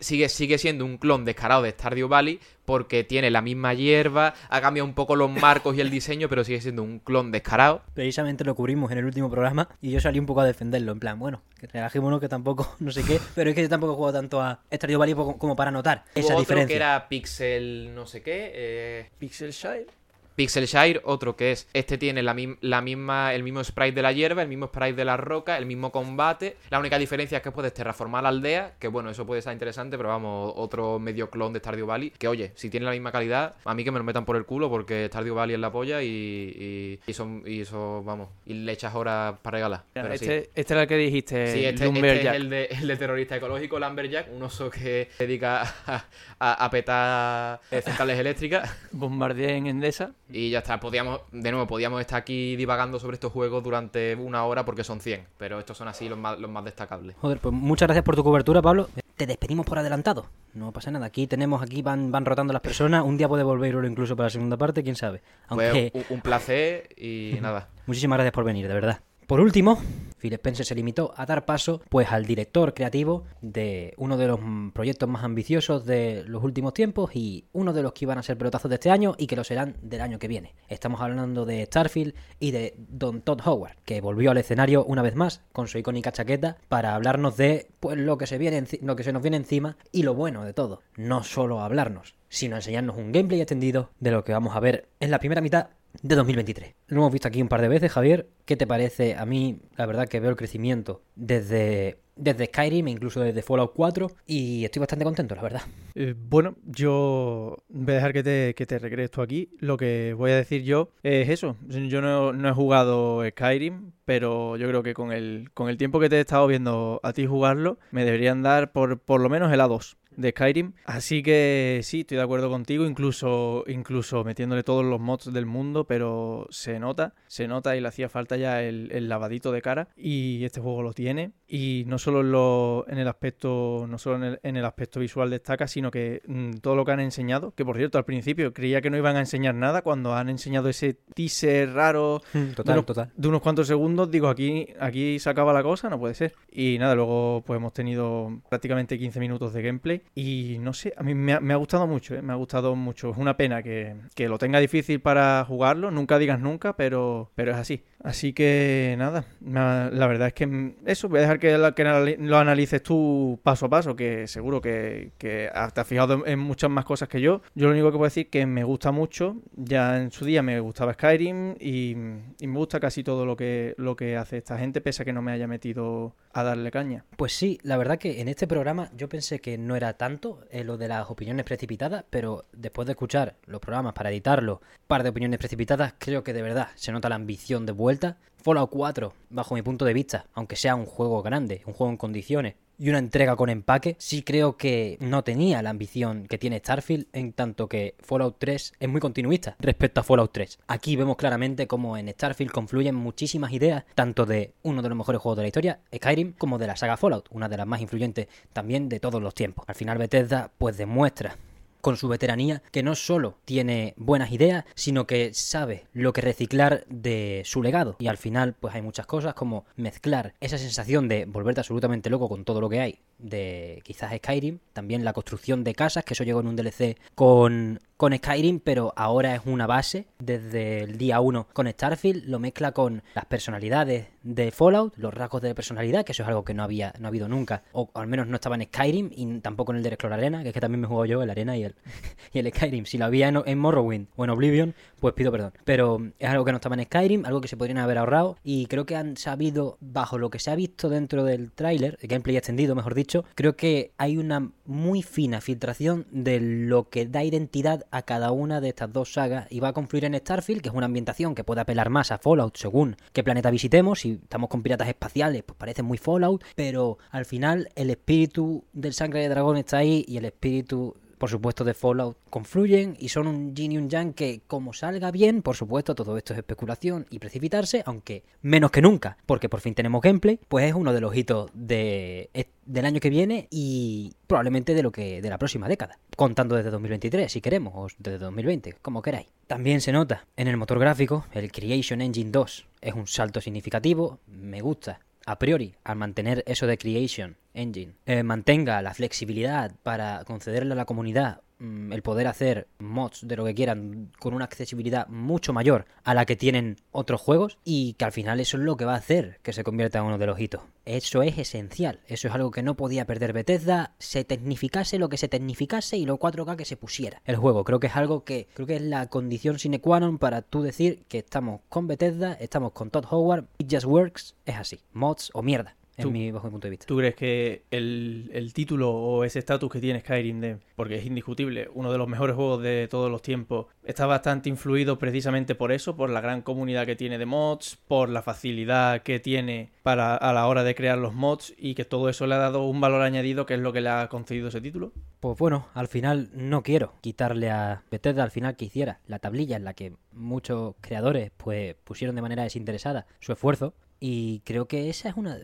sigue, sigue siendo un clon descarado de Stardew Valley porque tiene la misma hierba, ha cambiado un poco los marcos y el diseño, pero sigue siendo un clon descarado. Precisamente lo cubrimos en el último programa y yo salí un poco a defenderlo, en plan, bueno, que relajémonos que tampoco, no sé qué, pero es que yo tampoco he jugado tanto a Stardew Valley como para notar esa otro diferencia. que era Pixel no sé qué, eh... Pixel Shire. Pixelshire, otro que es, este tiene la, la, misma, el mismo sprite de la hierba, el mismo sprite de la roca, el mismo combate. La única diferencia es que puedes terraformar la aldea, que bueno, eso puede estar interesante, pero vamos, otro medio clon de Stardew Valley, que oye, si tiene la misma calidad, a mí que me lo metan por el culo, porque Stardew Valley es la polla y, y, son, y eso, vamos, y le echas horas para regalar. este, este era el que dijiste, sí, este, este es el de, el de, terrorista ecológico, Lumberjack, un oso que se dedica a, a, petar centrales eléctricas. Bombardea en Endesa. Y ya está, podíamos, de nuevo, podíamos estar aquí divagando sobre estos juegos durante una hora porque son 100, pero estos son así los más, los más destacables. Joder, pues muchas gracias por tu cobertura, Pablo. Te despedimos por adelantado. No pasa nada. Aquí tenemos, aquí van, van rotando las personas. Un día puede volver incluso para la segunda parte, quién sabe. Aunque... un placer y nada. Muchísimas gracias por venir, de verdad. Por último, Phil Spencer se limitó a dar paso pues al director creativo de uno de los proyectos más ambiciosos de los últimos tiempos y uno de los que iban a ser pelotazos de este año y que lo serán del año que viene. Estamos hablando de Starfield y de Don Todd Howard, que volvió al escenario una vez más con su icónica chaqueta para hablarnos de pues lo que se viene lo que se nos viene encima y lo bueno de todo, no solo hablarnos, sino enseñarnos un gameplay extendido de lo que vamos a ver en la primera mitad de 2023. Lo hemos visto aquí un par de veces, Javier. ¿Qué te parece? A mí, la verdad que veo el crecimiento desde, desde Skyrim e incluso desde Fallout 4 y estoy bastante contento, la verdad. Eh, bueno, yo voy a dejar que te, que te recrees tú aquí. Lo que voy a decir yo es eso. Yo no, no, he jugado Skyrim, pero yo creo que con el, con el tiempo que te he estado viendo a ti jugarlo, me deberían dar por, por lo menos el A2 de Skyrim. Así que sí, estoy de acuerdo contigo, incluso, incluso metiéndole todos los mods del mundo, pero se nota, se nota y le hacía falta ya el, lavadito de cara y este juego lo tiene. Y no solo en, lo, en el aspecto, no solo en el, aspecto visual destaca, sino que mm, todo lo que han enseñado, que por cierto al principio creía que no iban a enseñar nada, cuando han enseñado ese teaser raro total, de, unos, total. de unos cuantos segundos, digo, aquí, aquí se acaba la cosa, no puede ser. Y nada, luego pues hemos tenido prácticamente 15 minutos de gameplay y no sé, a mí me ha, gustado mucho, ¿eh? me ha gustado mucho. Es una pena que, lo tenga difícil para jugarlo, nunca digas nunca, pero, pero es así. Así que nada, na- la verdad es que mm, eso, voy a dejar que, que lo analices tú paso a paso, que seguro que, te has fijado en, muchas más cosas que yo. Yo lo único que puedo decir que me gusta mucho, ya en su día me gustaba Skyrim y, y me gusta casi todo lo que, lo que hace esta gente, pese a que no me haya metido a darle caña. Pues sí, la verdad que en este programa yo pensé que no era tanto eh, lo de las opiniones precipitadas, pero después de escuchar los programas para editarlo, par de opiniones precipitadas, creo que de verdad se nota la ambición de vuelta. Fallout 4, bajo mi punto de vista, aunque sea un juego grande, un juego en condiciones y una entrega con empaque, sí creo que no tenía la ambición que tiene Starfield, en tanto que Fallout 3 es muy continuista respecto a Fallout 3. Aquí vemos claramente cómo en Starfield confluyen muchísimas ideas, tanto de uno de los mejores juegos de la historia, Skyrim, como de la saga Fallout, una de las más influyentes también de todos los tiempos. Al final Bethesda pues demuestra con su veteranía, que no solo tiene buenas ideas, sino que sabe lo que reciclar de su legado. Y al final, pues hay muchas cosas como mezclar esa sensación de volverte absolutamente loco con todo lo que hay, de quizás Skyrim, también la construcción de casas, que eso llegó en un DLC con, con Skyrim, pero ahora es una base desde el día 1 con Starfield, lo mezcla con las personalidades de Fallout, los rasgos de personalidad, que eso es algo que no había no ha habido nunca, o al menos no estaba en Skyrim y tampoco en el de Explorer Arena, que es que también me juego yo el Arena y el, y el Skyrim. Si lo había en, en Morrowind o en Oblivion, pues pido perdón. Pero es algo que no estaba en Skyrim, algo que se podrían haber ahorrado y creo que han sabido, bajo lo que se ha visto dentro del tráiler, gameplay extendido, mejor dicho, creo que hay una muy fina filtración de lo que da identidad a cada una de estas dos sagas y va a confluir en Starfield, que es una ambientación que puede apelar más a Fallout según qué planeta visitemos. Si estamos con piratas espaciales, pues parece muy Fallout, pero al final el espíritu del sangre de dragón está ahí y el espíritu por supuesto, de Fallout confluyen y son un yin y un yang que, como salga bien, por supuesto, todo esto es especulación y precipitarse, aunque menos que nunca, porque por fin tenemos gameplay, pues es uno de los hitos de, del año que viene y probablemente de lo que de la próxima década, contando desde 2023, si queremos, o desde 2020, como queráis. También se nota en el motor gráfico, el Creation Engine 2 es un salto significativo, me gusta a priori, al mantener eso de Creation Engine, eh, mantenga la flexibilidad para concederle a la comunidad mm, el poder hacer mods de lo que quieran con una accesibilidad mucho mayor a la que tienen otros juegos y que al final eso es lo que va a hacer que se convierta en uno de los hitos. Eso es esencial, eso es algo que no podía perder Bethesda, se tecnificase lo que se tecnificase y lo 4K que se pusiera. El juego creo que es algo que creo que es la condición sine qua non para tú decir que estamos con Bethesda, estamos con Todd Howard, it just works, es así, mods o mierda. En mi, bajo mi punto de vista. ¿Tú crees que el, el título o ese estatus que tiene Skyrim, de, porque es indiscutible, uno de los mejores juegos de todos los tiempos, está bastante influido precisamente por eso, por la gran comunidad que tiene de mods, por la facilidad que tiene para a la hora de crear los mods y que todo eso le ha dado un valor añadido que es lo que le ha concedido ese título? Pues bueno, al final no quiero quitarle a Bethesda al final que hiciera la tablilla en la que muchos creadores pues pusieron de manera desinteresada su esfuerzo y creo que esa es una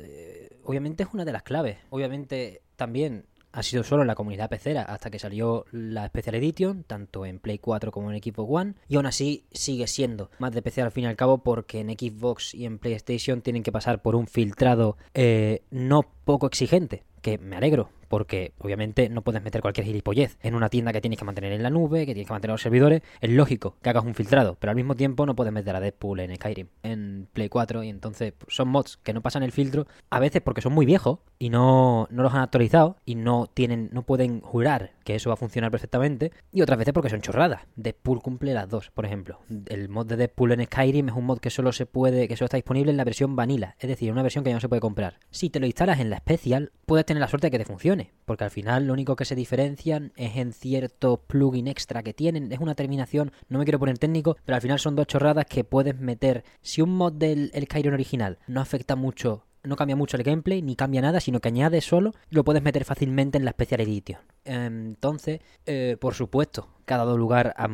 obviamente es una de las claves. Obviamente también ha sido solo en la comunidad pecera hasta que salió la Special Edition, tanto en Play 4 como en Xbox One, y aún así sigue siendo más de PC al fin y al cabo porque en Xbox y en PlayStation tienen que pasar por un filtrado eh, no poco exigente, que me alegro, porque obviamente no puedes meter cualquier gilipollez en una tienda que tienes que mantener en la nube, que tienes que mantener los servidores. Es lógico que hagas un filtrado, pero al mismo tiempo no puedes meter a Deadpool en Skyrim, en Play 4, y entonces pues, son mods que no pasan el filtro, a veces porque son muy viejos y no, no los han actualizado y no tienen, no pueden jurar que eso va a funcionar perfectamente, y otras veces porque son chorradas. Deadpool cumple las dos, por ejemplo. El mod de Deadpool en Skyrim es un mod que solo se puede, que solo está disponible en la versión vanilla, es decir, una versión que ya no se puede comprar. Si te lo instalas en la Special, puedes tener la suerte de que te funcione, porque al final lo único que se diferencian es en cierto plugin extra que tienen, es una terminación, no me quiero poner técnico, pero al final son dos chorradas que puedes meter. Si un mod del el Skyrim original no afecta mucho no cambia mucho el gameplay, ni cambia nada, sino que añade solo lo puedes meter fácilmente en la Special Edition. Entonces, eh, por supuesto, que ha dado lugar a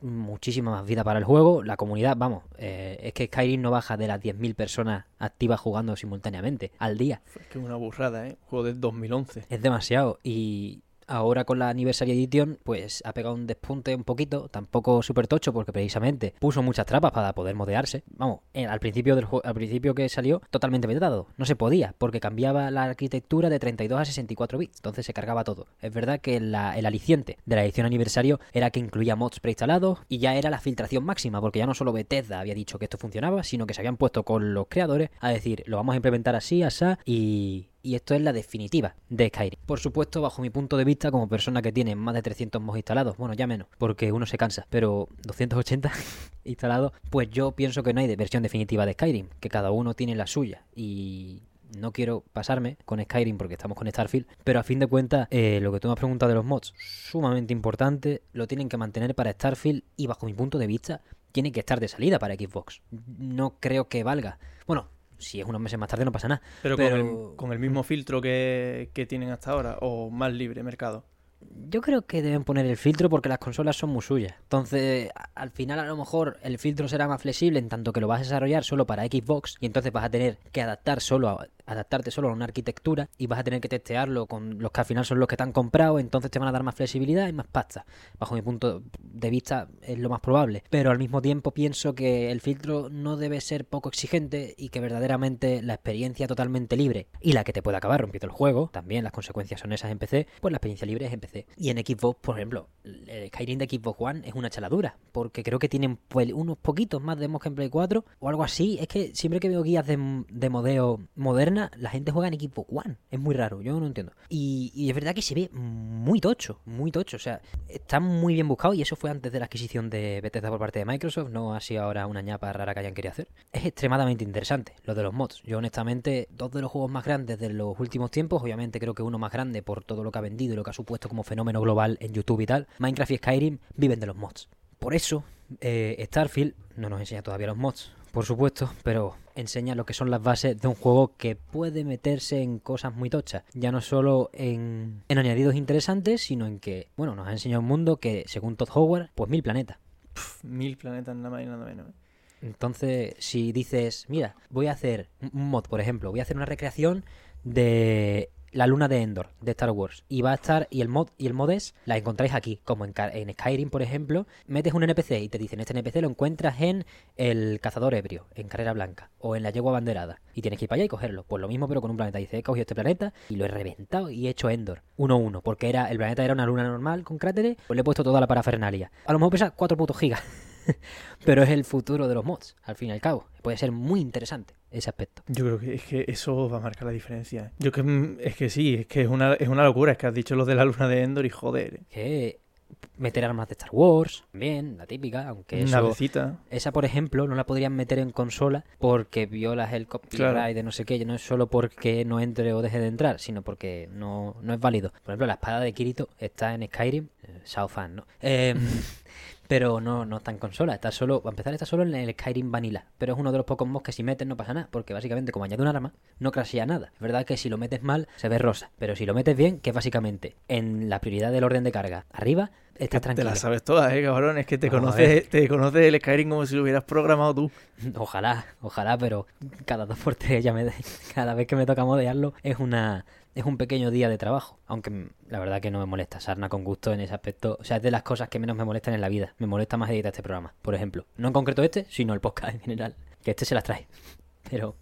muchísima más vida para el juego. La comunidad, vamos, eh, es que Skyrim no baja de las 10.000 personas activas jugando simultáneamente al día. Es que es una burrada, ¿eh? Juego del 2011. Es demasiado. Y Ahora con la Anniversary Edition, pues ha pegado un despunte un poquito, tampoco súper tocho, porque precisamente puso muchas trampas para poder modearse. Vamos, eh, al principio del al principio que salió, totalmente vetado. No se podía, porque cambiaba la arquitectura de 32 a 64 bits, entonces se cargaba todo. Es verdad que el aliciente de la edición aniversario era que incluía mods preinstalados y ya era la filtración máxima, porque ya no solo Bethesda había dicho que esto funcionaba, sino que se habían puesto con los creadores a decir, lo vamos a implementar así, así, y y esto es la definitiva de Skyrim. Por supuesto, bajo mi punto de vista, como persona que tiene más de 300 mods instalados, bueno, ya menos, porque uno se cansa, pero 280 instalados, pues yo pienso que no hay versión definitiva de Skyrim, que cada uno tiene la suya y no quiero pasarme con Skyrim porque estamos con Starfield, pero a fin de cuentas, eh, lo que tú me has preguntado de los mods, sumamente importante, lo tienen que mantener para Starfield y bajo mi punto de vista, tiene que estar de salida para Xbox. No creo que valga. Bueno, si es unos meses más tarde no pasa nada. Pero, Con, el, mismo filtro que, que tienen hasta ahora o más libre mercado. Yo creo que deben poner el filtro porque las consolas son muy suyas. Entonces, al final a lo mejor el filtro será más flexible en tanto que lo vas a desarrollar solo para Xbox y entonces vas a tener que adaptar solo a, adaptarte solo a una arquitectura y vas a tener que testearlo con los que al final son los que te han comprado, entonces te van a dar más flexibilidad y más pasta. Bajo mi punto de vista es lo más probable. Pero al mismo tiempo pienso que el filtro no debe ser poco exigente y que verdaderamente la experiencia totalmente libre y la que te puede acabar rompiendo el juego, también las consecuencias son esas en PC, pues la experiencia libre es en PC. Y en Xbox, por ejemplo, el Skyrim de Xbox One es una chaladura, porque creo que tienen pues, unos poquitos más de que en Play 4 o algo así. Es que siempre que veo guías de, de modeo moderna, la gente juega en equipo One. Es muy raro, yo no entiendo. Y, es verdad que se ve muy tocho, muy tocho. O sea, está muy bien buscado y eso fue antes de la adquisición de Bethesda por parte de Microsoft, no ha sido ahora una ñapa rara que hayan querido hacer. Es extremadamente interesante lo de los mods. Yo honestamente, dos de los juegos más grandes de los últimos tiempos, obviamente creo que uno más grande por todo lo que ha vendido y lo que ha supuesto como fenómeno global en YouTube y tal, Minecraft y Skyrim viven de los mods. Por eso, eh, Starfield no nos enseña todavía los mods, por supuesto, pero enseña lo que son las bases de un juego que puede meterse en cosas muy tochas. Ya no solo en, añadidos interesantes, sino en que, bueno, nos ha enseñado un mundo que, según Todd Howard, pues mil planetas. mil planetas nada más y nada menos. ¿eh? Entonces, si dices, mira, voy a hacer un mod, por ejemplo, voy a hacer una recreación de la luna de Endor de Star Wars y va a estar y el mod y el mod es la encontráis aquí como en, Skyrim por ejemplo metes un NPC y te dicen este NPC lo encuentras en el cazador ebrio en carrera blanca o en la yegua banderada y tienes que ir para allá y cogerlo pues lo mismo pero con un planeta. Dice he cogido este planeta y lo he reventado y he hecho Endor 1-1 porque era el planeta era una luna normal con cráteres pues le he puesto toda la parafernalia. A lo mejor pesa 4 putos gigas pero es el futuro de los mods al fin y al cabo puede ser muy interesante ese aspecto. Yo creo que es que eso va a marcar la diferencia. Yo que mm, es que sí, es que es una, es una locura, es que has dicho lo de la luna de Endor y joder. Que meter armas de Star Wars, también, la típica, aunque eso, esa por ejemplo no la podrían meter en consola porque violas el copyright de no sé qué, no es solo porque no entre o deje de entrar, sino porque no, no es válido. Por ejemplo, la espada de Kirito está en Skyrim, eh, Shao Fan, ¿no? Eh, pero no, no está en consola, está solo, a empezar está solo en el Skyrim Vanilla, pero es uno de los pocos mods que si metes no pasa nada, porque básicamente como añade un arma, no crashea nada. Es verdad que si lo metes mal se ve rosa, pero si lo metes bien, que básicamente en la prioridad del orden de carga arriba, estás tranquilo. Te la sabes todas, eh, cabrón, es que te conoces, te conoces el Skyrim como si lo hubieras programado tú. Ojalá, ojalá, pero cada dos por tres ya me cada vez que me toca modearlo es una es un pequeño día de trabajo. Aunque la verdad que no me molesta. Sarna con gusto en ese aspecto. O sea, es de las cosas que menos me molestan en la vida. Me molesta más editar este programa, por ejemplo. No en concreto este, sino el podcast en general. Que este se las trae. Pero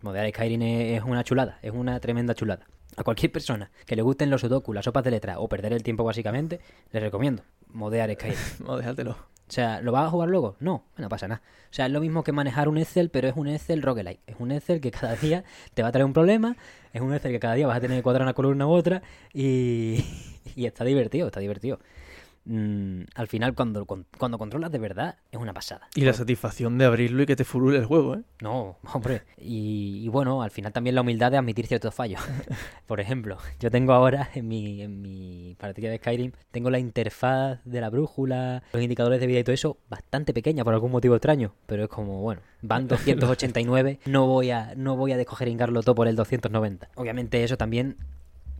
modear Skyrim es una chulada. Es una tremenda chulada. A cualquier persona que le gusten los sudoku, las sopas de letra o perder el tiempo básicamente, les recomiendo modear Skyrim. Modéatelo. O sea, ¿lo vas a jugar luego? No, no pasa nada. O sea, es lo mismo que manejar un Excel, pero es un Excel roguelike. Es un Excel que cada día te va a traer un problema, es un Excel que cada día vas a tener que cuadrar una columna u otra y, y está divertido, está divertido. Mm, al final cuando, cuando controlas de verdad es una pasada. Y la satisfacción de abrirlo y que te furule el juego, ¿eh? No, hombre. Y, bueno, al final también la humildad de admitir ciertos fallos. por ejemplo, yo tengo ahora en mi, en mi partida de Skyrim, tengo la interfaz de la brújula, los indicadores de vida y todo eso bastante pequeña por algún motivo extraño, pero es como, bueno, van 289, no voy a no voy a todo por el 290. Obviamente eso también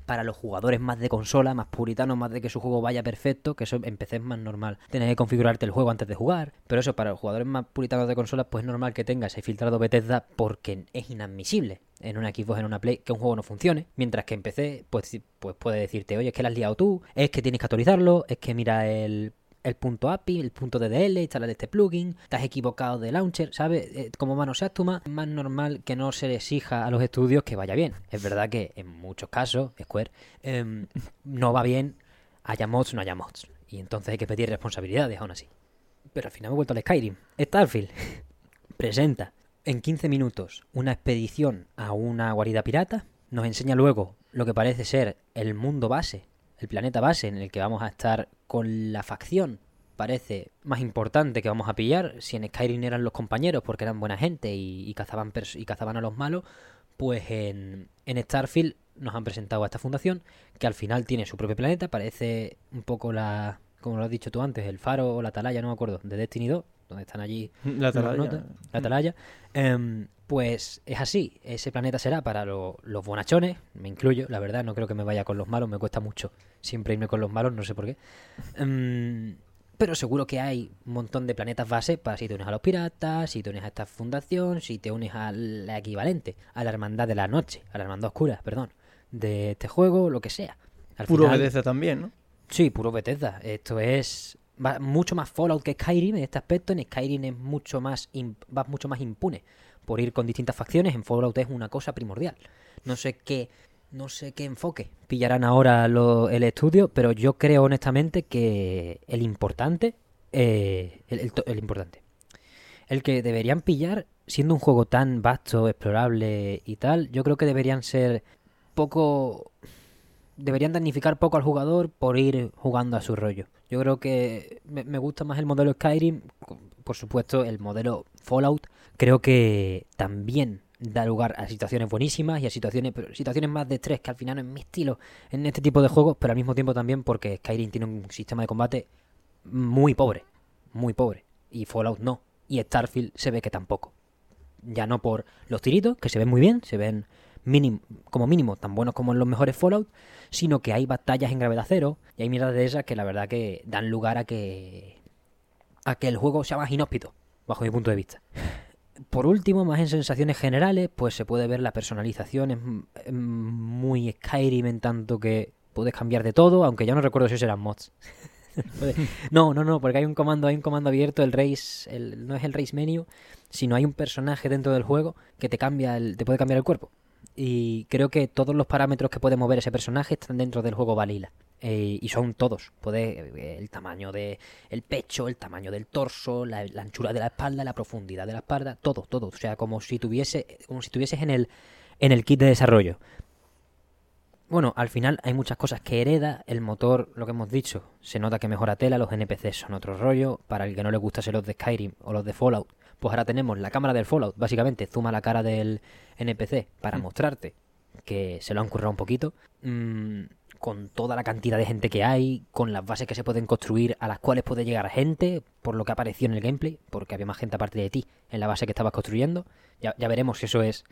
para los jugadores más de consola, más puritanos, más de que su juego vaya perfecto, que eso en PC es más normal. Tener que configurarte el juego antes de jugar, pero eso para los jugadores más puritanos de consola, pues es normal que tengas ese filtrado Bethesda porque es inadmisible en una Xbox, en una Play, que un juego no funcione. Mientras que en PC, pues, pues puede decirte, oye, es que la has liado tú, es que tienes que actualizarlo, es que mira el el punto API, el punto DDL, instalar este plugin, estás equivocado de launcher, ¿sabes? Eh, como manoseas tú más, es más normal que no se le exija a los estudios que vaya bien. Es verdad que en muchos casos, Square, em, no va bien, haya mods no haya mods. Y entonces hay que pedir responsabilidades aún así. Pero al final me he vuelto al Skyrim. Starfield presenta en 15 minutos una expedición a una guarida pirata. Nos enseña luego lo que parece ser el mundo base el planeta base en el que vamos a estar con la facción parece más importante que vamos a pillar. Si en Skyrim eran los compañeros porque eran buena gente y, cazaban, y cazaban a los malos, pues en, en Starfield nos han presentado a esta fundación que al final tiene su propio planeta. Parece un poco la, como lo has dicho tú antes, el faro o la atalaya, no me acuerdo, de Destiny 2, donde están allí la atalaya. la atalaya. Em, pues es así, ese planeta será para los bonachones, me incluyo, la verdad, no creo que me vaya con los malos, me cuesta mucho siempre irme con los malos, no sé por qué. Em, pero seguro que hay un montón de planetas base para si te unes a los piratas, si te unes a esta fundación, si te unes al equivalente, a la hermandad de la noche, a la hermandad oscura, perdón, de este juego, lo que sea. puro Bethesda también, ¿no? Sí, puro Bethesda. Esto es mucho más Fallout que Skyrim en este aspecto. En Skyrim es mucho más, va mucho más impune por ir con distintas facciones. En Fallout es una cosa primordial. No sé qué, no sé qué enfoque pillarán ahora el estudio, pero yo creo honestamente que el importante, eh, el, importante, el que deberían pillar, siendo un juego tan vasto, explorable y tal, yo creo que deberían ser poco deberían damnificar poco al jugador por ir jugando a su rollo. Yo creo que me, gusta más el modelo Skyrim, por supuesto el modelo Fallout, creo que también da lugar a situaciones buenísimas y a situaciones, situaciones más de estrés, que al final no es mi estilo en este tipo de juegos, pero al mismo tiempo también porque Skyrim tiene un sistema de combate muy pobre, muy pobre, y Fallout no, y Starfield se ve que tampoco. Ya no por los tiritos, que se ven muy bien, se ven mínimo, como mínimo tan buenos como en los mejores Fallout, sino que hay batallas en gravedad cero y hay miradas de esas que la verdad que dan lugar a que a que el juego sea más inhóspito, bajo mi punto de vista. Por último, más en sensaciones generales, pues se puede ver la personalización, es muy Skyrim en tanto que puedes cambiar de todo, aunque ya no recuerdo si eran mods. no, no, no, porque hay un comando, hay un comando abierto, el race, el, no es el race menu, sino hay un personaje dentro del juego que te cambia, el, te puede cambiar el cuerpo. Y creo que todos los parámetros que puede mover ese personaje están dentro del juego Vanilla. Eh, y son todos. Puede, eh, el tamaño del el pecho, el tamaño del torso, la, anchura de la espalda, la profundidad de la espalda, todo, todo. O sea, como si tuviese, como si estuvieses en el, en el kit de desarrollo. Bueno, al final hay muchas cosas que hereda el motor, lo que hemos dicho. Se nota que mejora tela, los NPCs son otro rollo. Para el que no le gusta ser los de Skyrim o los de Fallout, pues ahora tenemos la cámara del Fallout. Básicamente, zuma la cara del NPC para mm. mostrarte que se lo han currado un poquito. Mmm con toda la cantidad de gente que hay, con las bases que se pueden construir a las cuales puede llegar gente, por lo que apareció en el gameplay, porque había más gente aparte de ti en la base que estabas construyendo. Ya, veremos si eso es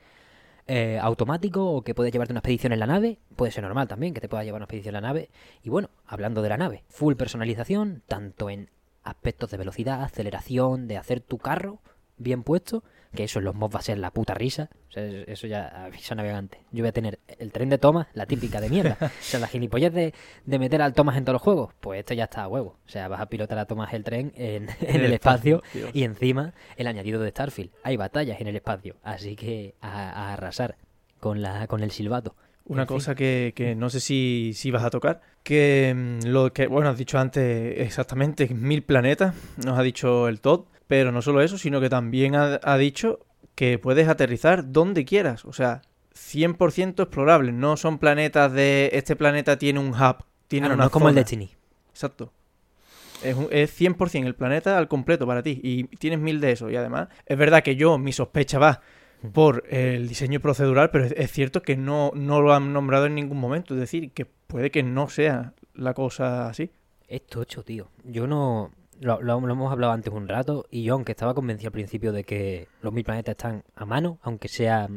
eh, automático o que puedes llevarte una expedición en la nave. Puede ser normal también que te pueda llevar una expedición en la nave. Y bueno, hablando de la nave, full personalización, tanto en aspectos de velocidad, aceleración, de hacer tu carro bien puesto, que eso en los mods va a ser la puta risa. eso ya avisa navegante. Yo voy a tener el tren de Thomas, la típica de mierda. o sea, la gilipollez de, de meter al Thomas en todos los juegos. Pues esto ya está a huevo. O sea, vas a pilotar a Thomas el tren en, el, espacio, y encima el añadido de Starfield. Hay batallas en el espacio, así que a, arrasar con, la, con el silbato. Una cosa que, que, no sé si, si, vas a tocar, que mm, lo que, bueno, has dicho antes exactamente, mil planetas, nos ha dicho el Todd, pero no solo eso, sino que también ha, dicho que puedes aterrizar donde quieras. O sea, 100% explorable. No son planetas de este planeta tiene un hub. Tiene no, es como el Destiny. Exacto. Es, es 100% el planeta al completo para ti. Y tienes mil de eso. Y además, es verdad que yo, mi sospecha va por el diseño procedural, pero es, cierto que no, no lo han nombrado en ningún momento. Es decir, que puede que no sea la cosa así. Es tocho, tío. Yo no lo, hemos hablado antes un rato y yo, aunque estaba convencido al principio de que los mil planetas están a mano, aunque sea,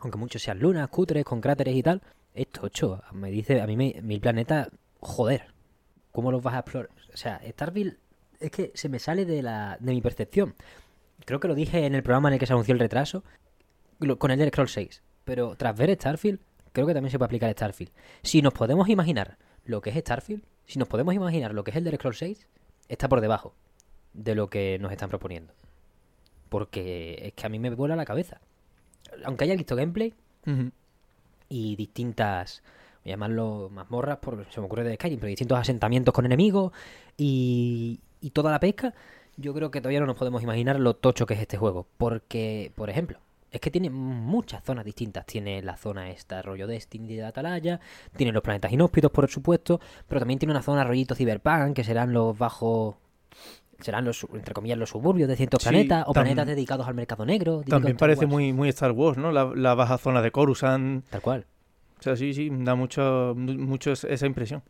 aunque muchos sean lunas, cutres, con cráteres y tal, es tocho. Me dice, a mí me, mi planeta, joder, ¿cómo los vas a explorar? O sea, Starfield es que se me sale de, la, de mi percepción. Creo que lo dije en el programa en el que se anunció el retraso, lo- con el Scroll 6. Pero tras ver Starfield, creo que también se puede aplicar Starfield. Si nos podemos imaginar lo que es Starfield, si nos podemos imaginar lo que es el del Scroll 6, está por debajo de lo que nos están proponiendo. Porque es que a mí me vuela la cabeza. Aunque haya visto gameplay y distintas, voy a llamarlo mazmorras, porque se me ocurre de Skyrim, pero distintos asentamientos con enemigos y, y toda la pesca, yo creo que todavía no nos podemos imaginar lo tocho que es este juego. Porque, por ejemplo, es que tiene muchas zonas distintas. Tiene la zona esta, rollo Destiny de Atalaya, tiene los planetas inhóspitos, por supuesto, pero también tiene una zona rollito Cyberpunk, que serán los bajos... Serán los, entre comillas, los suburbios de ciertos Sí, planetas, o planetas dedicados al mercado negro. También parece Wars. muy, muy Star Wars, ¿no? La, la baja zona de Coruscant. Tal cual. O sea, sí, sí, da mucho, mucho es- esa impresión.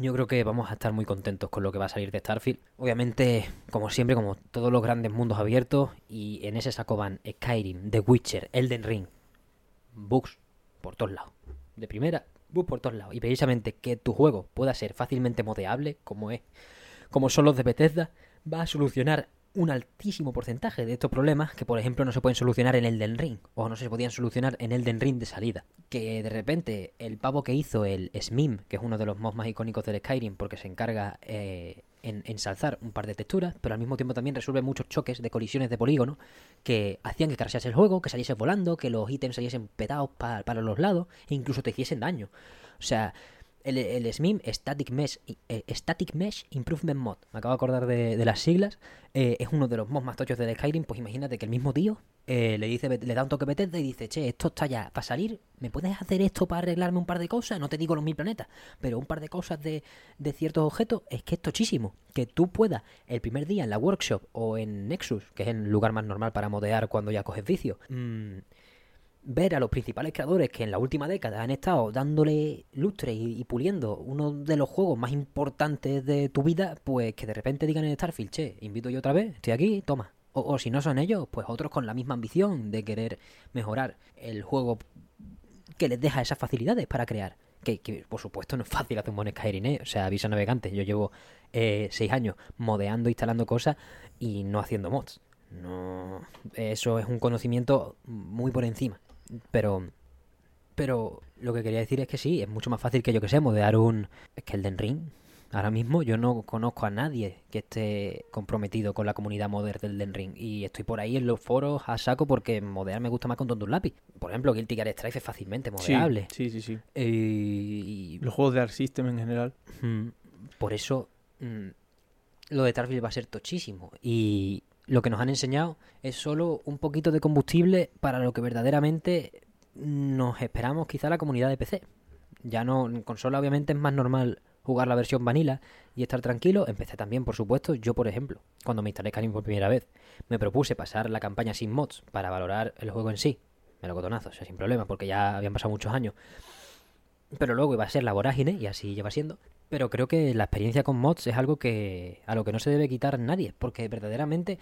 Yo creo que vamos a estar muy contentos con lo que va a salir de Starfield. Obviamente, como siempre, como todos los grandes mundos abiertos, y en ese saco van Skyrim, The Witcher, Elden Ring, bugs por todos lados. De primera, bugs por todos lados. Y precisamente que tu juego pueda ser fácilmente modeable, como es, como son los de Bethesda, va a solucionar un altísimo porcentaje de estos problemas que, por ejemplo, no se pueden solucionar en Elden Ring, o no se podían solucionar en Elden Ring de salida. Que de repente el pavo que hizo el Smim, que es uno de los mods más icónicos del Skyrim, porque se encarga eh, en ensalzar un par de texturas, pero al mismo tiempo también resuelve muchos choques de colisiones de polígono que hacían que crashease el juego, que saliese volando, que los ítems saliesen petados pa- para los lados e incluso te hiciesen daño. O sea, el, el SMIM, Static Mesh, eh, Static Mesh Improvement Mod, me acabo de acordar de, las siglas, eh, es uno de los mods más tochos de Skyrim, pues imagínate que el mismo tío eh, le dice le da un toque Bethesda y dice, che, esto está ya para salir, ¿me puedes hacer esto para arreglarme un par de cosas? No te digo los mil planetas, pero un par de cosas de, de ciertos objetos, es que es tochísimo. Que tú puedas el primer día en la workshop o en Nexus, que es el lugar más normal para modear cuando ya coges vicio, mm, ver a los principales creadores que en la última década han estado dándole lustre y, puliendo uno de los juegos más importantes de tu vida, pues que de repente digan en Starfield, che, invito yo otra vez, estoy aquí, toma. O, si no son ellos, pues otros con la misma ambición de querer mejorar el juego que les deja esas facilidades para crear. Que, por supuesto no es fácil hacer un buen Skyrim, ¿eh? O sea, avisa navegante. Yo llevo eh, seis años modeando, instalando cosas y no haciendo mods. No, eso es un conocimiento muy por encima. Pero, pero lo que quería decir es que sí, es mucho más fácil que yo que sé, modear un... Es que el Den Ring, ahora mismo yo no conozco a nadie que esté comprometido con la comunidad modder del Den Ring. Y estoy por ahí en los foros a saco porque modear me gusta más con tonto un lápiz. Por ejemplo, Guilty Gear Strife es fácilmente modeable. sí, sí, sí. Eh, y Los juegos de Arc System en general. Mm, Por eso mm, lo de Starfield va a ser tochísimo. Y lo que nos han enseñado es solo un poquito de combustible para lo que verdaderamente nos esperamos quizá la comunidad de PC. Ya no, en consola obviamente es más normal jugar la versión vanilla y estar tranquilo. Empecé también, por supuesto, yo por ejemplo, cuando me instalé Skyrim por primera vez, me propuse pasar la campaña sin mods para valorar el juego en sí. Me lo cotonazo, o sea, sin problema, porque ya habían pasado muchos años. Pero luego iba a ser la vorágine, y así lleva siendo. Pero creo que la experiencia con mods es algo que a lo que no se debe quitar nadie, porque verdaderamente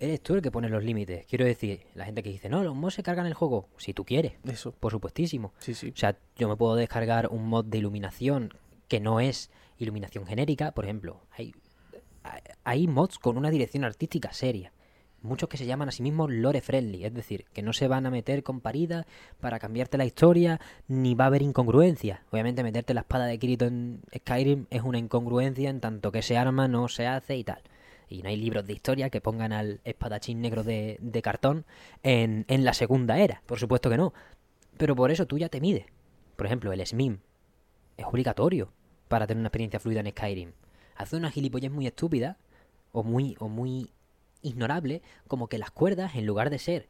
eres tú el que pone los límites. Quiero decir, la gente que dice, no, los mods se cargan el juego, si tú quieres, Eso. por supuestísimo. Sí, sí. O sea, yo me puedo descargar un mod de iluminación que no es iluminación genérica, por ejemplo. Hay, hay- hay mods con una dirección artística seria. Muchos que se llaman a sí mismos lore friendly, es decir, que no se van a meter con paridas para cambiarte la historia, ni va a haber incongruencia. Obviamente meterte la espada de Kirito en Skyrim es una incongruencia en tanto que ese arma no se hace y tal. Y no hay libros de historia que pongan al espadachín negro de, de cartón en, en la segunda era. Por supuesto que no. Pero por eso tú ya te mides. Por ejemplo, el SMIM es obligatorio para tener una experiencia fluida en Skyrim. Hace una gilipollez muy estúpida o muy, o muy ignorable, como que las cuerdas, en lugar de ser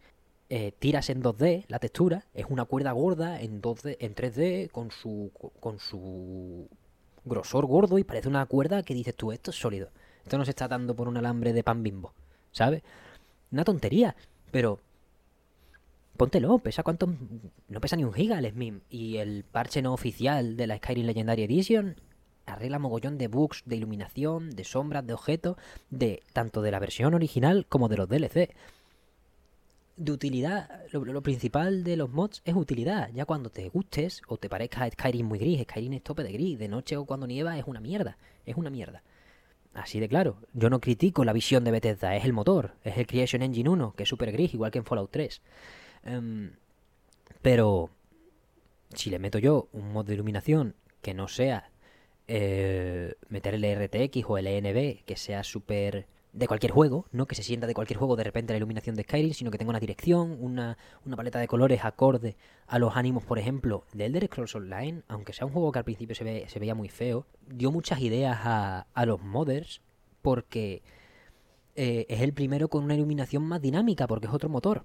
eh, tiras en 2D, la textura, es una cuerda gorda en 2D, en 3D, con su, con su grosor gordo y parece una cuerda que dices tú, esto es sólido. Esto no se está dando por un alambre de pan bimbo, ¿sabes? Una tontería, pero póntelo, pesa cuánto, no pesa ni un giga el SMIM. Y el parche no oficial de la Skyrim Legendary Edition arregla mogollón de bugs, de iluminación, de sombras, de objetos, de tanto de la versión original como de los DLC. de utilidad, lo, principal de los mods es utilidad. Ya cuando te gustes o te parezca Skyrim muy gris, Skyrim es tope de gris, de noche o cuando nieva es una mierda, es una mierda. Así de claro, yo no critico la visión de Bethesda, es el motor, es el Creation Engine 1, que es super gris, igual que en Fallout 3. Em, pero si le meto yo un mod de iluminación que no sea eh, meter el RTX o el ENB, que sea súper de cualquier juego, no que se sienta de cualquier juego de repente la iluminación de Skyrim, sino que tenga una dirección, una, una paleta de colores acorde a los ánimos, por ejemplo, de Elder Scrolls Online, aunque sea un juego que al principio se, ve, se veía muy feo, dio muchas ideas a, a los modders porque eh, es el primero con una iluminación más dinámica, porque es otro motor.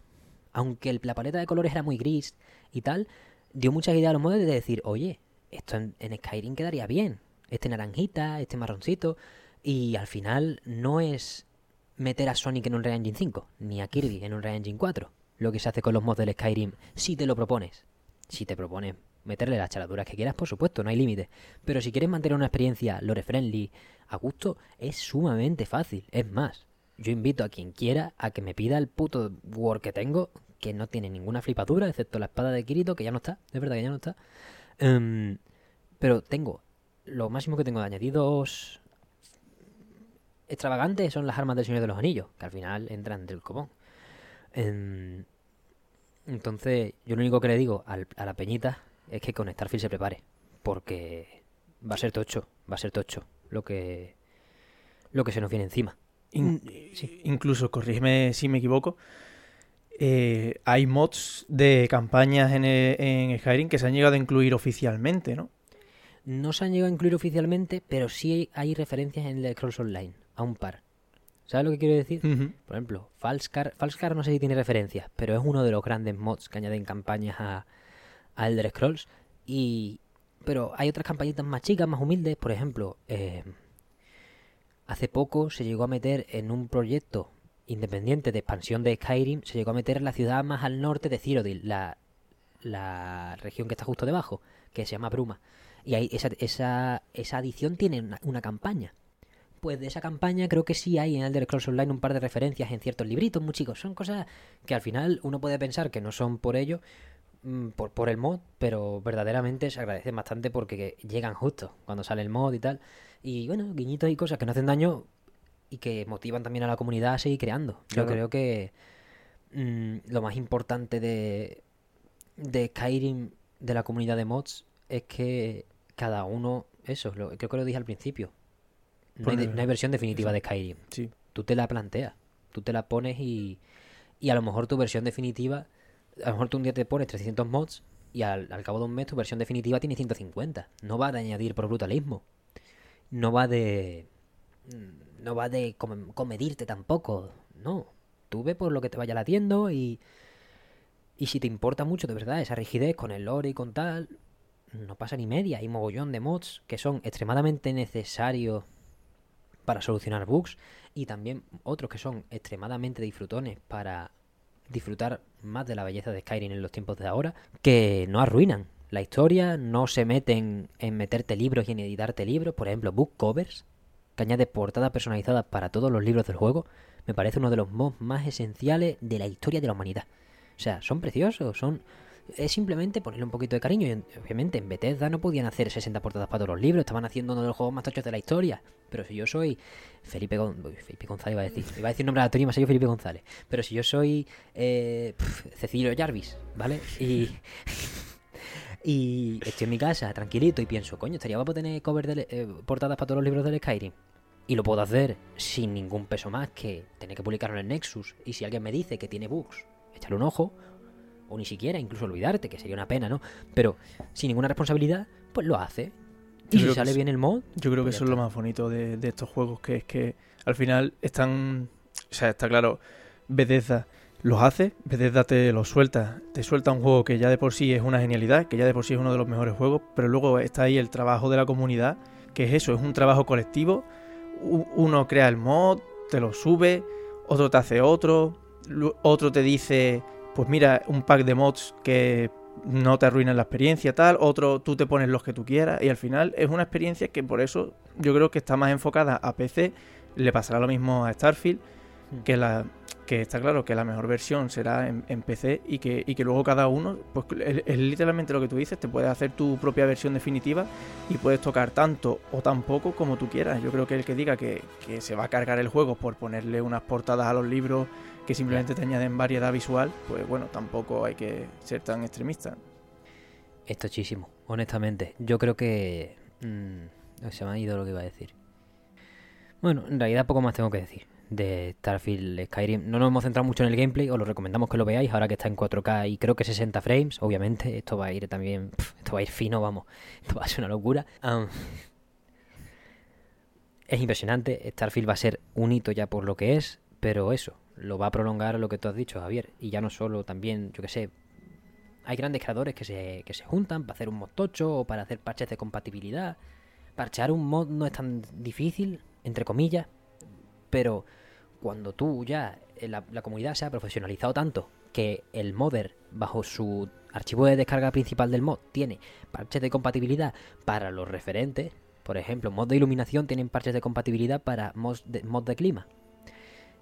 Aunque el- la paleta de colores era muy gris y tal, dio muchas ideas a los modders de decir, oye, esto en, en Skyrim quedaría bien. Este naranjita, este marroncito. Y al final no es meter a Sonic en un Unreal Engine 5, ni a Kirby en un Unreal Engine 4. Lo que se hace con los mods del Skyrim, si te lo propones. Si te propones meterle las charaduras que quieras, por supuesto, no hay límite. Pero si quieres mantener una experiencia lore friendly a gusto, es sumamente fácil. Es más, yo invito a quien quiera a que me pida el puto Word que tengo, que no tiene ninguna flipadura, excepto la espada de Kirito, que ya no está, es verdad que ya no está. Em, pero tengo, lo máximo que tengo de añadidos extravagantes son las armas del Señor de los Anillos, que al final entran del copón. Em, entonces, yo lo único que le digo al- a la peñita es que con Starfield se prepare, porque va a ser tocho, va a ser tocho lo que lo que se nos viene encima. In- Mm, sí. Incluso, corrígeme si me equivoco, eh, hay mods de campañas en, en Skyrim que se han llegado a incluir oficialmente, ¿no? No se han llegado a incluir oficialmente, pero sí hay referencias en el Scrolls Online, a un par. ¿Sabes lo que quiero decir? Por ejemplo, Falscar, Falscar no sé si tiene referencias, pero es uno de los grandes mods que añaden campañas a, a Elder Scrolls. Y, pero hay otras campañitas más chicas, más humildes. Por ejemplo, eh, hace poco se llegó a meter en un proyecto independiente de expansión de Skyrim, se llegó a meter en la ciudad más al norte de Cyrodiil, la, la región que está justo debajo, que se llama Bruma. Y ahí esa, esa, esa adición tiene una, una campaña. Pues de esa campaña creo que sí hay en Elder Scrolls Online un par de referencias en ciertos libritos, muy chicos. Son cosas que al final uno puede pensar que no son por ello, mm, por, por el mod, pero verdaderamente se agradecen bastante porque llegan justo cuando sale el mod y tal. Y bueno, guiñitos y cosas que no hacen daño y que motivan también a la comunidad a seguir creando. Yo Claro. creo que mm, lo más importante de, de Skyrim, de la comunidad de mods, es que cada uno, eso, lo, creo que lo dije al principio, no hay, no versión definitiva de Skyrim. Sí. Tú te la planteas, tú te la pones y, y a lo mejor tu versión definitiva, a lo mejor tú un día te pones 300 mods y al, al cabo de un mes tu versión definitiva tiene 150. No va de añadir por brutalismo. No va de... No va de com- comedirte tampoco. No. Tú ve por lo que te vaya latiendo y... Y si te importa mucho de verdad esa rigidez con el lore y con tal, no pasa ni media. Hay mogollón de mods que son extremadamente necesarios para solucionar bugs y también otros que son extremadamente disfrutones para disfrutar más de la belleza de Skyrim en los tiempos de ahora, que no arruinan la historia, no se meten en meterte libros y en editarte libros, por ejemplo, book covers, que añade portadas personalizadas para todos los libros del juego, me parece uno de los mods más esenciales de la historia de la humanidad. O sea, son preciosos, son es simplemente ponerle un poquito de cariño. Y en- obviamente en Bethesda no podían hacer 60 portadas para todos los libros, estaban haciendo uno de los juegos más tochos de la historia. Pero si yo soy Felipe, Felipe González, iba a decir, iba a decir nombre aleatorio y me ha salido Felipe González. Pero si yo soy eh, pf, Cecilio Jarvis, ¿vale? Y, y estoy en mi casa tranquilito y pienso, coño, estaría guapo tener cover de, eh, portadas para todos los libros del Skyrim. Y lo puedo hacer sin ningún peso más que tener que publicarlo en el Nexus. Y si alguien me dice que tiene bugs, échale un ojo. O ni siquiera, incluso olvidarte, que sería una pena, ¿no? Pero sin ninguna responsabilidad, pues lo hace. Y Yo si que sale bien el mod, Yo creo que Pues ya eso es lo más bonito de, de estos juegos, que es que al final están... O sea, está claro, Bethesda los hace, Bethesda te los suelta, te suelta un juego que ya de por sí es una genialidad, que ya de por sí es uno de los mejores juegos, pero luego está ahí el trabajo de la comunidad, que es eso, es un trabajo colectivo, uno crea el mod, te lo sube, otro te hace otro, otro te dice, pues mira, un pack de mods que no te arruinan la experiencia, tal, otro tú te pones los que tú quieras y al final es una experiencia que por eso yo creo que está más enfocada a PC, le pasará lo mismo a Starfield, Mm. que, la, que está claro que la mejor versión será en, PC y que, y que luego cada uno, pues es, literalmente lo que tú dices, te puedes hacer tu propia versión definitiva y puedes tocar tanto o tan poco como tú quieras. Yo creo que el que diga que, que se va a cargar el juego por ponerle unas portadas a los libros que simplemente te añaden variedad visual, pues bueno, tampoco hay que ser tan extremista. Esto muchísimo, honestamente. Yo creo que... Mm, se me ha ido lo que iba a decir. Bueno, en realidad poco más tengo que decir de Starfield Skyrim. No nos hemos centrado mucho en el gameplay, os lo recomendamos que lo veáis ahora que está en 4K y creo que 60 frames, obviamente. Esto va a ir también, esto va a ir fino, vamos. Esto va a ser una locura. es impresionante, Starfield va a ser un hito ya por lo que es, pero eso, lo va a prolongar lo que tú has dicho, Javier. Y ya no solo también, yo que sé, hay grandes creadores que se, que se juntan para hacer un mod tocho o para hacer parches de compatibilidad. Parchear un mod no es tan difícil, entre comillas, pero cuando tú ya, eh, la, comunidad se ha profesionalizado tanto que el modder, bajo su archivo de descarga principal del mod, tiene parches de compatibilidad para los referentes. Por ejemplo, mod de iluminación tienen parches de compatibilidad para mods de, mod de clima.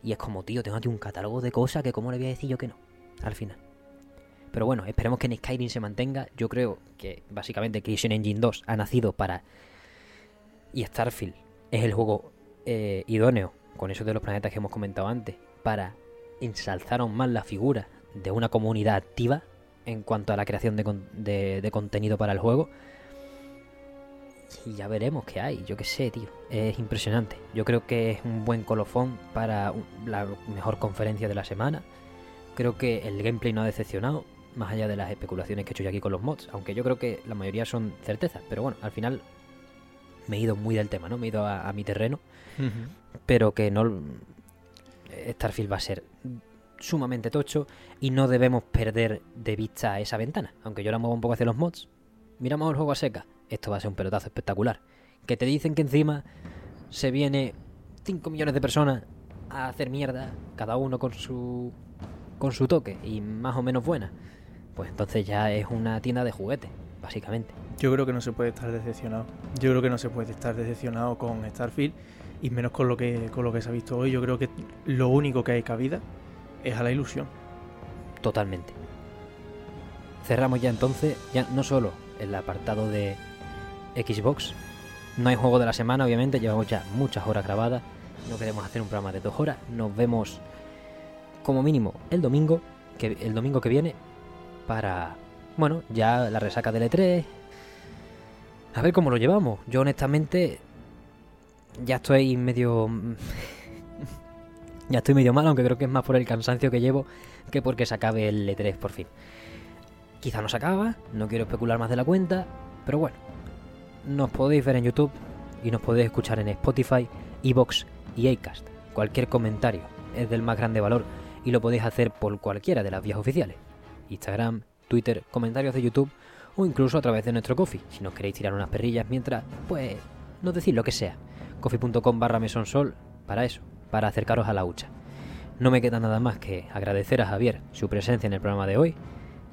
Y es como, tío, tengo aquí un catálogo de cosas que cómo le voy a decir yo que no, al final. Pero bueno, esperemos que en Skyrim se mantenga. Yo creo que básicamente Creation Engine 2 ha nacido para... Y Starfield es el juego eh, idóneo con eso de los planetas que hemos comentado antes, para ensalzar aún más la figura de una comunidad activa en cuanto a la creación de, contenido para el juego. Y ya veremos qué hay, yo qué sé, tío. Es impresionante. Yo creo que es un buen colofón para la mejor conferencia de la semana. Creo que el gameplay no ha decepcionado, más allá de las especulaciones que he hecho yo aquí con los mods. Aunque yo creo que la mayoría son certezas. Pero bueno, al final me he ido muy del tema, ¿no? Me he ido a, mi terreno pero que no Starfield va a ser sumamente tocho y no debemos perder de vista esa ventana. Aunque yo la muevo un poco hacia los mods, miramos el juego a seca, esto va a ser un pelotazo espectacular. Que te dicen que encima se viene 5 millones de personas a hacer mierda, cada uno con su con su toque y más o menos buena. Pues entonces ya es una tienda de juguetes, básicamente. Yo creo que no se puede estar decepcionado. Yo creo que no se puede estar decepcionado con Starfield y menos con lo que con lo que se ha visto hoy. Yo creo que lo único que hay cabida es a la ilusión. Totalmente. Cerramos ya entonces, ya no solo el apartado de Xbox, no hay juego de la semana, obviamente, llevamos ya muchas horas grabadas, no queremos hacer un programa de dos horas, nos vemos como mínimo el domingo, que el domingo que viene, para, bueno, ya la resaca del E3, a ver cómo lo llevamos. Yo honestamente ya estoy medio... ya estoy medio mal, aunque creo que es más por el cansancio que llevo que porque se acabe el E3 por fin. Quizá no se acaba, no quiero especular más de la cuenta, pero bueno, nos podéis ver en YouTube y nos podéis escuchar en Spotify, Evox y Acast. Cualquier comentario es del más grande valor y lo podéis hacer por cualquiera de las vías oficiales. Instagram, Twitter, comentarios de YouTube o incluso a través de nuestro coffee, si nos queréis tirar unas perrillas mientras, pues, nos decís lo que sea coffee.com barra mesonsol para eso, para acercaros a la hucha. No me queda nada más que agradecer a Javier su presencia en el programa de hoy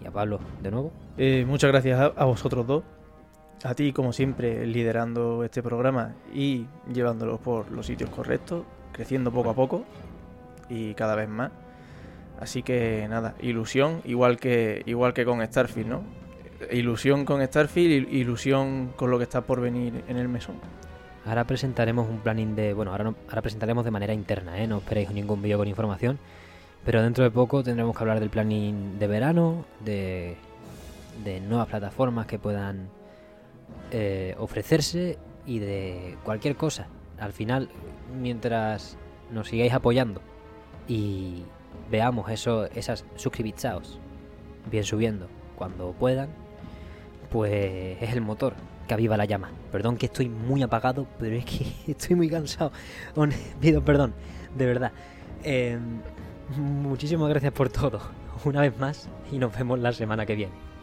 y a Pablo de nuevo. Eh, muchas gracias a, vosotros dos, a ti como siempre liderando este programa y llevándolo por los sitios correctos, creciendo poco a poco y cada vez más. Así que nada, ilusión, igual que, igual que con Starfield, ¿no? Ilusión con Starfield, ilusión con lo que está por venir en el mesón. Ahora presentaremos un planning de. Bueno, ahora, ahora presentaremos de manera interna, ¿eh? No esperéis ningún vídeo con información. Pero dentro de poco tendremos que hablar del planning de verano, de, de nuevas plataformas que puedan eh, ofrecerse y de cualquier cosa. Al final, mientras nos sigáis apoyando y veamos eso, esas suscribichaos bien subiendo cuando puedan, pues es el motor que aviva la llama. Perdón que estoy muy apagado, pero es que estoy muy cansado. Pido perdón, de verdad. Em, muchísimas gracias por todo, una vez más, y nos vemos la semana que viene.